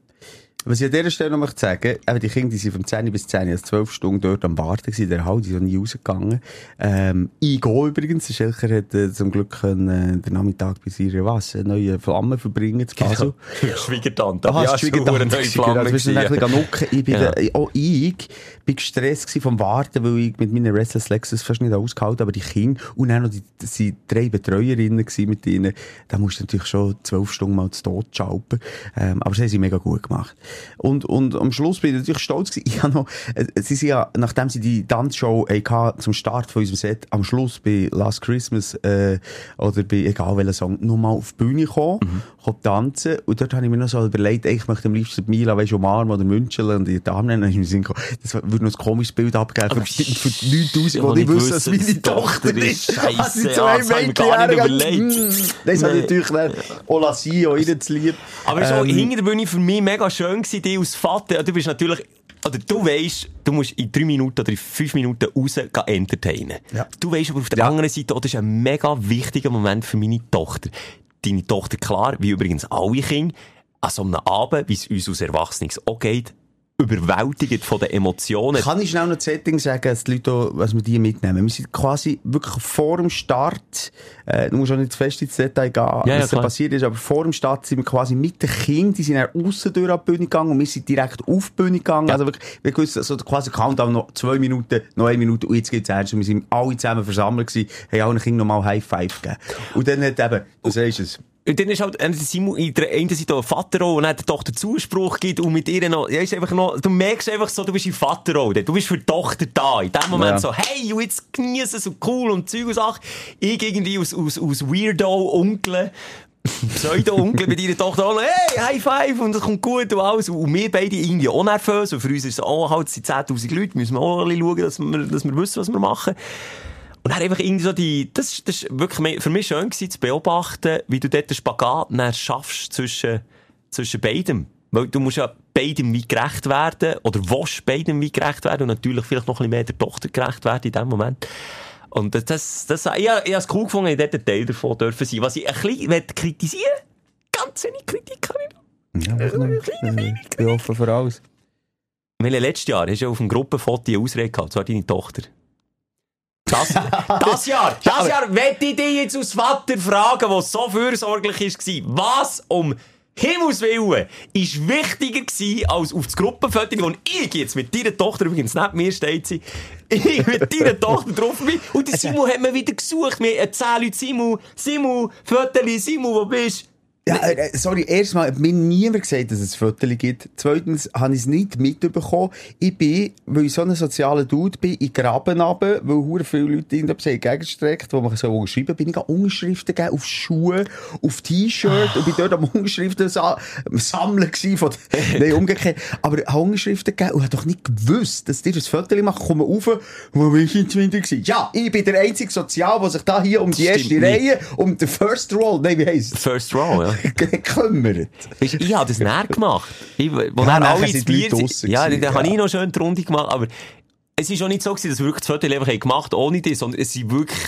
Speaker 6: Was ich an dieser Stelle noch möchte sagen, eben die Kinder, die sind vom 10 bis 10, also 12 Stunden dort am Warten gewesen, der Halle, die sind nie rausgegangen. Ähm, ich gehe übrigens, der Schelker hat äh, zum Glück können, äh, den Nachmittag bei ihrer was, eine neue Flamme verbringen zu Basel.
Speaker 5: Schwiegertante.
Speaker 6: Ah,
Speaker 5: Ja,
Speaker 6: Schwiegertante
Speaker 5: neue Flamme.
Speaker 6: Du bist dann ein bisschen nucken. Ich bin,
Speaker 5: Ja.
Speaker 6: da, auch ich bin gestresst vom Warten, weil ich mit meinen Restless Lexus fast nicht ausgehalten aber die Kinder und dann noch die, sind drei Betreuerinnen gewesen mit ihnen, da musst du natürlich schon zwölf Stunden mal zu Tod schalpen. Ähm, aber das haben sie mega gut gemacht. Und, und am Schluss bin ich natürlich stolz gewesen. Ich habe noch, sie sind ja, nachdem sie die Tanzshow hatten, zum Start von unserem Set, am Schluss bei Last Christmas, äh, oder bei egal welcher Song, nochmal auf die Bühne gekommen, gekommen tanzen. Und dort habe ich mir noch so überlegt, ey, ich möchte am liebsten die Mila, weisst du, umarmen oder München und die Damen nennen. Dann Sinn gekommen, das würde noch ein komisches Bild abgeben für, für die Leute raus,
Speaker 5: ja,
Speaker 6: die nicht wissen, dass meine Tochter ist.
Speaker 5: ist.
Speaker 6: Also die
Speaker 5: ja,
Speaker 6: zwei
Speaker 5: das habe ich gar nicht überlegt.
Speaker 6: mm, Das habe
Speaker 5: Nee.
Speaker 6: ich natürlich dann auch ihnen zu lieb.
Speaker 5: Aber
Speaker 6: Ähm,
Speaker 5: hinter der Bühne für mich mega schön gewesen, die als Vater. Du bist natürlich, oder du weisst, du musst in drei Minuten oder in fünf Minuten raus entertainen.
Speaker 6: Ja.
Speaker 5: Du weisst aber auf der
Speaker 6: Ja.
Speaker 5: anderen Seite, auch, das ist ein mega wichtiger Moment für meine Tochter. Deine Tochter, klar, wie übrigens alle Kinder, an so einem Abend, wie es uns als Erwachsenen auch geht, überwältigt von den Emotionen.
Speaker 6: Kann ich schnell noch das Setting sagen, dass die Leute was wir die mitnehmen? Wir sind quasi wirklich vor dem Start, äh, du musst auch nicht zu fest ins Detail gehen,
Speaker 5: ja,
Speaker 6: was da passiert ist, aber vor dem Start sind wir quasi mit den Kindern, die sind dann aussen durch an die Bühne gegangen und wir sind direkt auf die Bühne gegangen. Also wirklich, wir gewusst, also quasi Countdown noch zwei Minuten, noch eine Minute und jetzt geht's ernst. Und wir sind alle zusammen versammelt gewesen, haben allen Kindern nochmal High Five gegeben. Und dann hat eben, du sagst es,
Speaker 5: Und dann ist halt, äh, Simon, in der einen Seite Vaterrolle, und dann der Tochter Zuspruch gibt, und mit ihr noch, ja, ist einfach noch, du merkst einfach so, du bist in Vaterrolle, du bist für die Tochter da. In dem Moment
Speaker 6: Ja.
Speaker 5: so, hey, und jetzt genießen so cool und Zeug und Sachen. Ich irgendwie aus, aus, aus Weirdo-Onkel, Pseudo-Onkel mit ihrer Tochter auch hey, High Five, und es kommt gut und alles. Und wir beide irgendwie auch nervös, und für uns ist es auch halt, es sind 10.000 Leute, müssen wir auch ein bisschen schauen, dass wir, dass wir wissen, was wir machen. Und dann einfach irgendwie so die, das, das ist wirklich für mich schön gewesen, zu beobachten, wie du dort den Spagat dann schaffst zwischen, zwischen beidem. Weil du musst ja beidem wie gerecht werden, oder willst beidem wie gerecht werden, und natürlich vielleicht noch ein bisschen mehr der Tochter gerecht werden in dem Moment. Und das, das, das ich, ich habe es cool gefunden, ich dort ein Teil davon dürfen sein. Was ich ein bisschen kritisieren ganz wenig Kritik habe ich noch.
Speaker 6: ja, ich bin offen für alles.
Speaker 5: Weil letztes Jahr hast du ja auf dem Gruppenfoto eine Ausrede gehabt, zwar deine Tochter. Das, das Jahr, das Jahr wette ich dich jetzt als Vater fragen, der so fürsorglich war. Was um Himmels Willen ist wichtiger gewesen, als auf das Gruppenfoto, wo ich jetzt mit deiner Tochter, übrigens neben mir steht sie, ich mit deiner Tochter drauf bin. Und der Simon hat mir wieder gesucht. Wir haben zehn Leute, Simon, Simon, Föteli, Simon, wo bist du?
Speaker 6: Ja, äh, sorry, erstmal hat mir niemand gesagt, dass es Fotos gibt. Zweitens habe ich es nicht mitbekommen. Ich bin, weil ich so ein sozialer Dude bin, in Graben runter, weil hure viele Leute irgendetwas haben gegengestreckt, wo man so unterschreiben bin ich an Unterschriften gegeben auf Schuhe, auf T-Shirt und bin dort am Unterschriften sa sammeln gewesen von, nein, umgekehrt. Aber habe Unterschriften gegeben und habe doch nicht gewusst, dass die das Foto machen, kommen rauf, wo bin ich gewesen? Ja, ich bin der einzige Sozial, der sich da hier um die erste. Reihe, um den First Roll, nein, wie heisst?
Speaker 5: First Row, ja.
Speaker 6: gekümmert.
Speaker 5: Weisst, ich habe das näher gemacht. Ich, wo
Speaker 6: Ja,
Speaker 5: dann alle ins
Speaker 6: die
Speaker 5: Bier Ja, dann habe
Speaker 6: ja.
Speaker 5: ich noch schön die Runde gemacht, aber es ist auch nicht so gewesen, dass wir wirklich das Foto einfach haben gemacht ohne dich, sondern es sind wirklich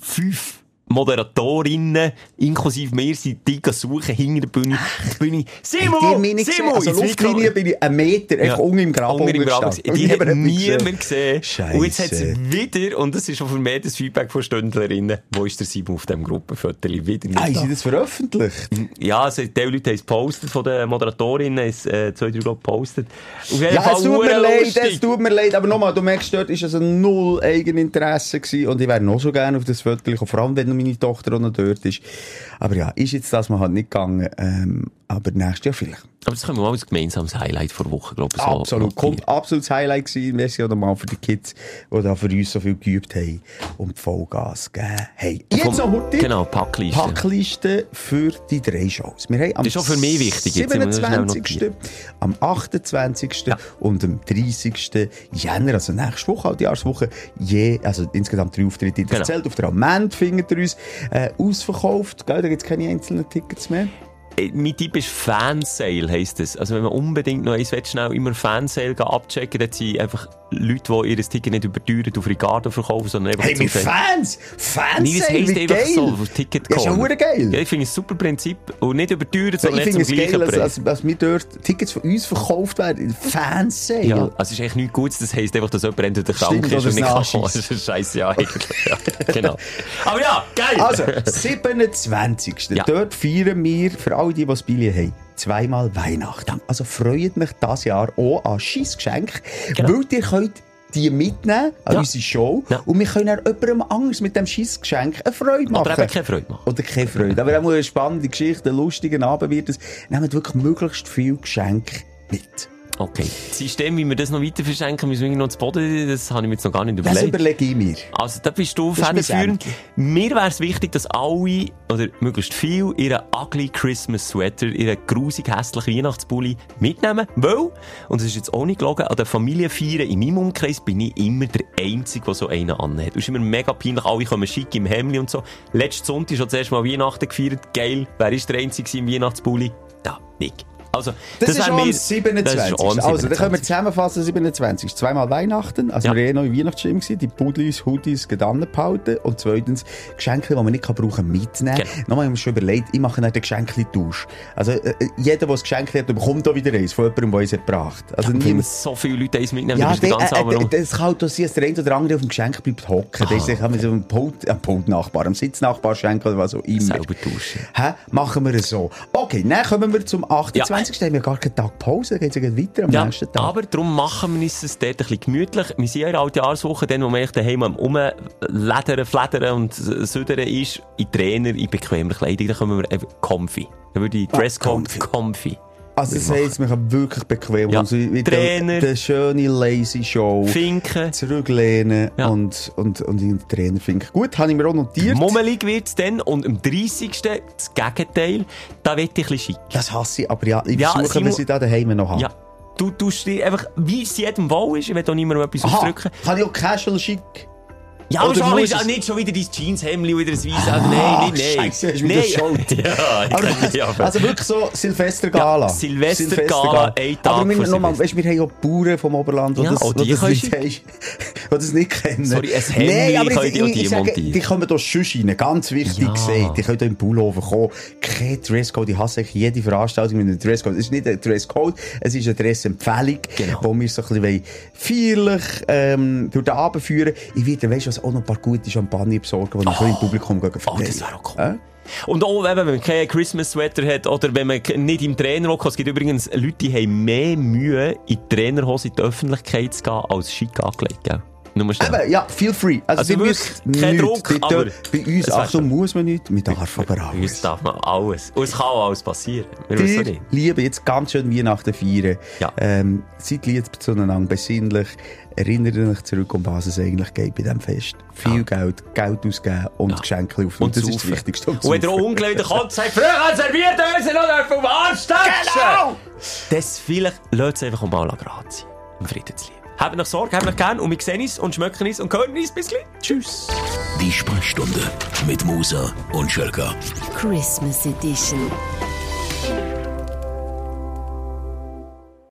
Speaker 5: fünf Moderatorinnen, inklusive mir, sind die suchen hinter der Bühne. Bühne. Simon!
Speaker 6: Gesehen.
Speaker 5: Simon!
Speaker 6: Also Luftlinie bin ich einen Meter, einfach unten im Graben
Speaker 5: Unten im gewesen. Die hat
Speaker 6: Niemand
Speaker 5: gesehen.
Speaker 6: Scheisse.
Speaker 5: Und jetzt hat es wieder, und das ist schon mich das Feedback von Stündlerinnen, wo ist der Simon auf diesem Gruppenfoto? Wieder nicht
Speaker 6: Ah,
Speaker 5: da.
Speaker 6: das veröffentlicht?
Speaker 5: Ja, also, die Leute haben es gepostet, von den Moderatorinnen, es, äh, zwei, drei, glaub, gepostet. Auf jeden
Speaker 6: Ja,
Speaker 5: Fall
Speaker 6: es tut mir leid, es tut mir leid, aber nochmal, du merkst, dort ist also null Eigeninteresse gewesen und ich wäre noch so gerne auf das Foto gekommen, vor allem wenn noch meine Tochter auch noch dort ist. Aber ja, ist jetzt das mal halt nicht gegangen, ähm, aber nächstes Jahr vielleicht.
Speaker 5: Aber das können wir mal als gemeinsames Highlight vor Woche, glaube ich, so
Speaker 6: Absolut, kommt absolutes Highlight gewesen, merci auch nochmal für die Kids, die da für uns so viel geübt haben und Vollgas gegeben haben. Jetzt
Speaker 5: Vom-
Speaker 6: noch heute.
Speaker 5: Genau, Packliste.
Speaker 6: Packliste für die drei Shows. Wir haben am
Speaker 5: Das ist auch für mich wichtig, jetzt müssen wir schnell
Speaker 6: 27.,
Speaker 5: notieren.
Speaker 6: am 28.
Speaker 5: Ja.
Speaker 6: und am 30. Jänner, also nächste Woche, halt die Jahreswoche, je, also insgesamt drei Auftritte in
Speaker 5: Genau.
Speaker 6: Zelt auf der Amend findet ihr uns äh, ausverkauft. Gell, da gibt es keine einzelnen Tickets mehr.
Speaker 5: Äh, mein Tipp ist Fansale, heisst es. Also wenn man unbedingt noch eins will, schnell immer Fansale abchecken, dann sind einfach Leute, die ihr Ticket nicht überteuern auf Ricardo verkaufen, sondern einfach
Speaker 6: Hey, mit Fans! Fans!
Speaker 5: Nee, das heisst einfach
Speaker 6: geil.
Speaker 5: so, auf Ticket
Speaker 6: Ja, ist ja geil.
Speaker 5: Ja, ich finde es ein super Prinzip. Und nicht überteuert,
Speaker 6: ich
Speaker 5: sondern nicht
Speaker 6: es
Speaker 5: zum gleichen
Speaker 6: geil, als,
Speaker 5: Preis.
Speaker 6: als, als wir dort Tickets von uns verkauft werden. Fans-Sale.
Speaker 5: Ja, also es ist eigentlich nichts Gutes, das heisst einfach, dass jemand entweder krank
Speaker 6: Stimmt,
Speaker 5: ist und nicht
Speaker 6: es
Speaker 5: kann kommen. Das ist ein scheiß Jahr eigentlich. Ja, genau. Aber ja, geil!
Speaker 6: Also, 27.
Speaker 5: Ja.
Speaker 6: Dort feiern wir, für alle, die, die das Billet haben, zweimal Weihnachten. Also freut mich dieses Jahr auch an Scheissgeschenk,
Speaker 5: Genau.
Speaker 6: weil ihr könnt die mitnehmen an
Speaker 5: Ja.
Speaker 6: unsere Show
Speaker 5: Ja.
Speaker 6: und wir können auch jemandem anders mit dem Scheissgeschenk eine Freude machen.
Speaker 5: Oder eben keine Freude machen.
Speaker 6: Oder keine Freude. Aber auch eine spannende Geschichte, einen lustigen Abend wird es. Nehmt wirklich möglichst viel Geschenke mit.
Speaker 5: Okay. Das System, wie wir das noch weiter verschenken, müssen wir noch zu Boden, das habe ich mir jetzt noch gar nicht
Speaker 6: Das
Speaker 5: überlegt.
Speaker 6: überlege ich mir.
Speaker 5: Also, da bist du
Speaker 6: Das
Speaker 5: federführend. Mir wäre es wichtig, dass alle, oder möglichst viel, ihren ugly Christmas Sweater, ihren grusig hässlichen Weihnachtspulli mitnehmen. Weil, und das ist jetzt auch nicht gelogen, an den Familienfeiern in meinem Umkreis bin ich immer der Einzige, der so einen anhat. Es ist immer mega peinlich, alle kommen schick im Hemd und so. Letzten Sonntag schon zuerst mal Weihnachten gefeiert. Geil. Wer ist der Einzige im Weihnachtspulli? Da, Nick. Also,
Speaker 6: Das, ist
Speaker 5: wär
Speaker 6: am
Speaker 5: mir-
Speaker 6: 27.
Speaker 5: Das ist auch am
Speaker 6: Also, dann können wir
Speaker 5: 27..
Speaker 6: zusammenfassen, 27. Zweimal Weihnachten, also
Speaker 5: Ja.
Speaker 6: wir waren eh noch in Weihnachtsstimmung, gewesen, die Pudlis, Hoodies, Gedanken behalten und zweitens Geschenke, die man nicht kann brauchen mitnehmen.
Speaker 5: Genau.
Speaker 6: Nochmal, ich habe mir schon überlegt, ich mache den Geschenkli-Tausch. Also, äh, jeder, der ein Geschenk hat, bekommt auch wieder eins von jemandem, der es gebracht hat. Also,
Speaker 5: Wenn
Speaker 6: niemand-
Speaker 5: so viele Leute eins mitnehmen,
Speaker 6: ja,
Speaker 5: bist du ganz
Speaker 6: äh, äh, das kann auch sein, dass der eine oder andere auf dem Geschenk bleibt hocken. Der ist sich mit so einem Pult, äh, Pultnachbar, einem Sitznachbar schenken oder was auch immer.
Speaker 5: selber tauschen.
Speaker 6: Hä? Machen wir es so. Okay, dann kommen wir zum 28. Da haben wir gar keinen Tag Pause, geht es weiter am
Speaker 5: Ja,
Speaker 6: nächsten Tag.
Speaker 5: aber darum machen wir uns das dort ein bisschen gemütlich. Wir sind ja in der Altjahrswoche, dann, wo man echt daheim am Umledern, Fledern und Südern ist, in Trainer, in bequemer Kleidung, dann kommen wir einfach comfy. Dann würde ich Dresscode
Speaker 6: comfy.
Speaker 5: comfy.
Speaker 6: Also das heisst, man kann wirklich bequem
Speaker 5: Ja.
Speaker 6: also
Speaker 5: Trainer.
Speaker 6: der schöne lazy Show
Speaker 5: Finken.
Speaker 6: zurücklehnen
Speaker 5: Ja.
Speaker 6: und, und, und in den Trainer finken. Gut, habe ich mir auch notiert.
Speaker 5: Mummelig wird's dann und am 30. das Gegenteil, da wird ich ein bisschen schick.
Speaker 6: Das hasse ich, aber ja, ich
Speaker 5: Ja,
Speaker 6: versuche, dass ich da daheim noch habe.
Speaker 5: Ja. Du tust dir einfach, wie es jedem wohl ist, ich will auch niemandem etwas
Speaker 6: Aha,
Speaker 5: ausdrücken.
Speaker 6: kann ich auch casual schick?
Speaker 5: Ja, aber
Speaker 6: Oder
Speaker 5: schon
Speaker 6: muss
Speaker 5: ist auch nicht schon wieder dein Jeanshemdli wieder ein weißes.
Speaker 6: Ah,
Speaker 5: nein, nein, nein.
Speaker 6: Scheisse, hast du wieder Schuld.
Speaker 5: ja, ich
Speaker 6: Aber,
Speaker 5: nicht, aber-
Speaker 6: also wirklich so Silvestergala.
Speaker 5: Ja, Silvestergala, ein Tag
Speaker 6: Aber wir, nochmal, weißt, wir haben ja Bauern vom Oberland, die
Speaker 5: Ja,
Speaker 6: das, die das, nicht, das nicht kennen.
Speaker 5: Sorry, ein Hemdli
Speaker 6: Nein, aber ich, ich, ich sage, die kommen hier sonst rein, ganz wichtig
Speaker 5: Ja.
Speaker 6: gesagt. Die können hier im Pullover kommen. Kein Dresscode, ich hasse jede Veranstaltung mit einem Dresscode. Es ist nicht ein Dresscode, es ist eine Dressempfehlung,
Speaker 5: Genau.
Speaker 6: wo wir so ein bisschen feierlich ähm, durch den Abend führen. Ich werde, weißt du, was auch noch ein paar gute Champagner besorgen, die oh. im Publikum gehen
Speaker 5: Oh,
Speaker 6: verteilen.
Speaker 5: das wäre auch cool.
Speaker 6: Äh?
Speaker 5: Und auch, eben, wenn man keinen Christmas-Sweater hat oder wenn man nicht im Trainerrock Es gibt übrigens Leute, die haben mehr Mühe, in die Trainerhose in die Öffentlichkeit zu gehen, als schick angelegt. Gell? Nur schnell.
Speaker 6: Eben, ja, feel free. Also,
Speaker 5: Also
Speaker 6: die
Speaker 5: kein
Speaker 6: nichts.
Speaker 5: Druck,
Speaker 6: Bitte,
Speaker 5: aber
Speaker 6: bei uns, Achtung,
Speaker 5: schön.
Speaker 6: muss man nicht, man darf aber
Speaker 5: Bei uns
Speaker 6: alles.
Speaker 5: darf man alles. Und es kann auch alles passieren. Wir wissen
Speaker 6: Wir
Speaker 5: nicht.
Speaker 6: lieben jetzt ganz schön Weihnachten feiern.
Speaker 5: Ja.
Speaker 6: Ähm, seid lieb zueinander, besinnlich. Erinnert euch zurück, um was es eigentlich geht bei diesem Fest. Viel Geld, Geld ausgeben und
Speaker 5: Ja.
Speaker 6: Geschenke auf.
Speaker 5: Und
Speaker 6: das ist das. Wichtigste.
Speaker 5: Und wenn ihr ungläubig kommt, sagt, früher serviert uns noch dem Arsch
Speaker 6: Genau!
Speaker 5: Das vielleicht lässt es einfach mal gerade sein. Im Frieden zu leben. Habt noch Sorge, habt noch gern und wir sehen uns und schmecken uns und hören uns. Bis gleich. Tschüss.
Speaker 4: Die Sprechstunde mit Musa und Schelka.
Speaker 3: Christmas Edition.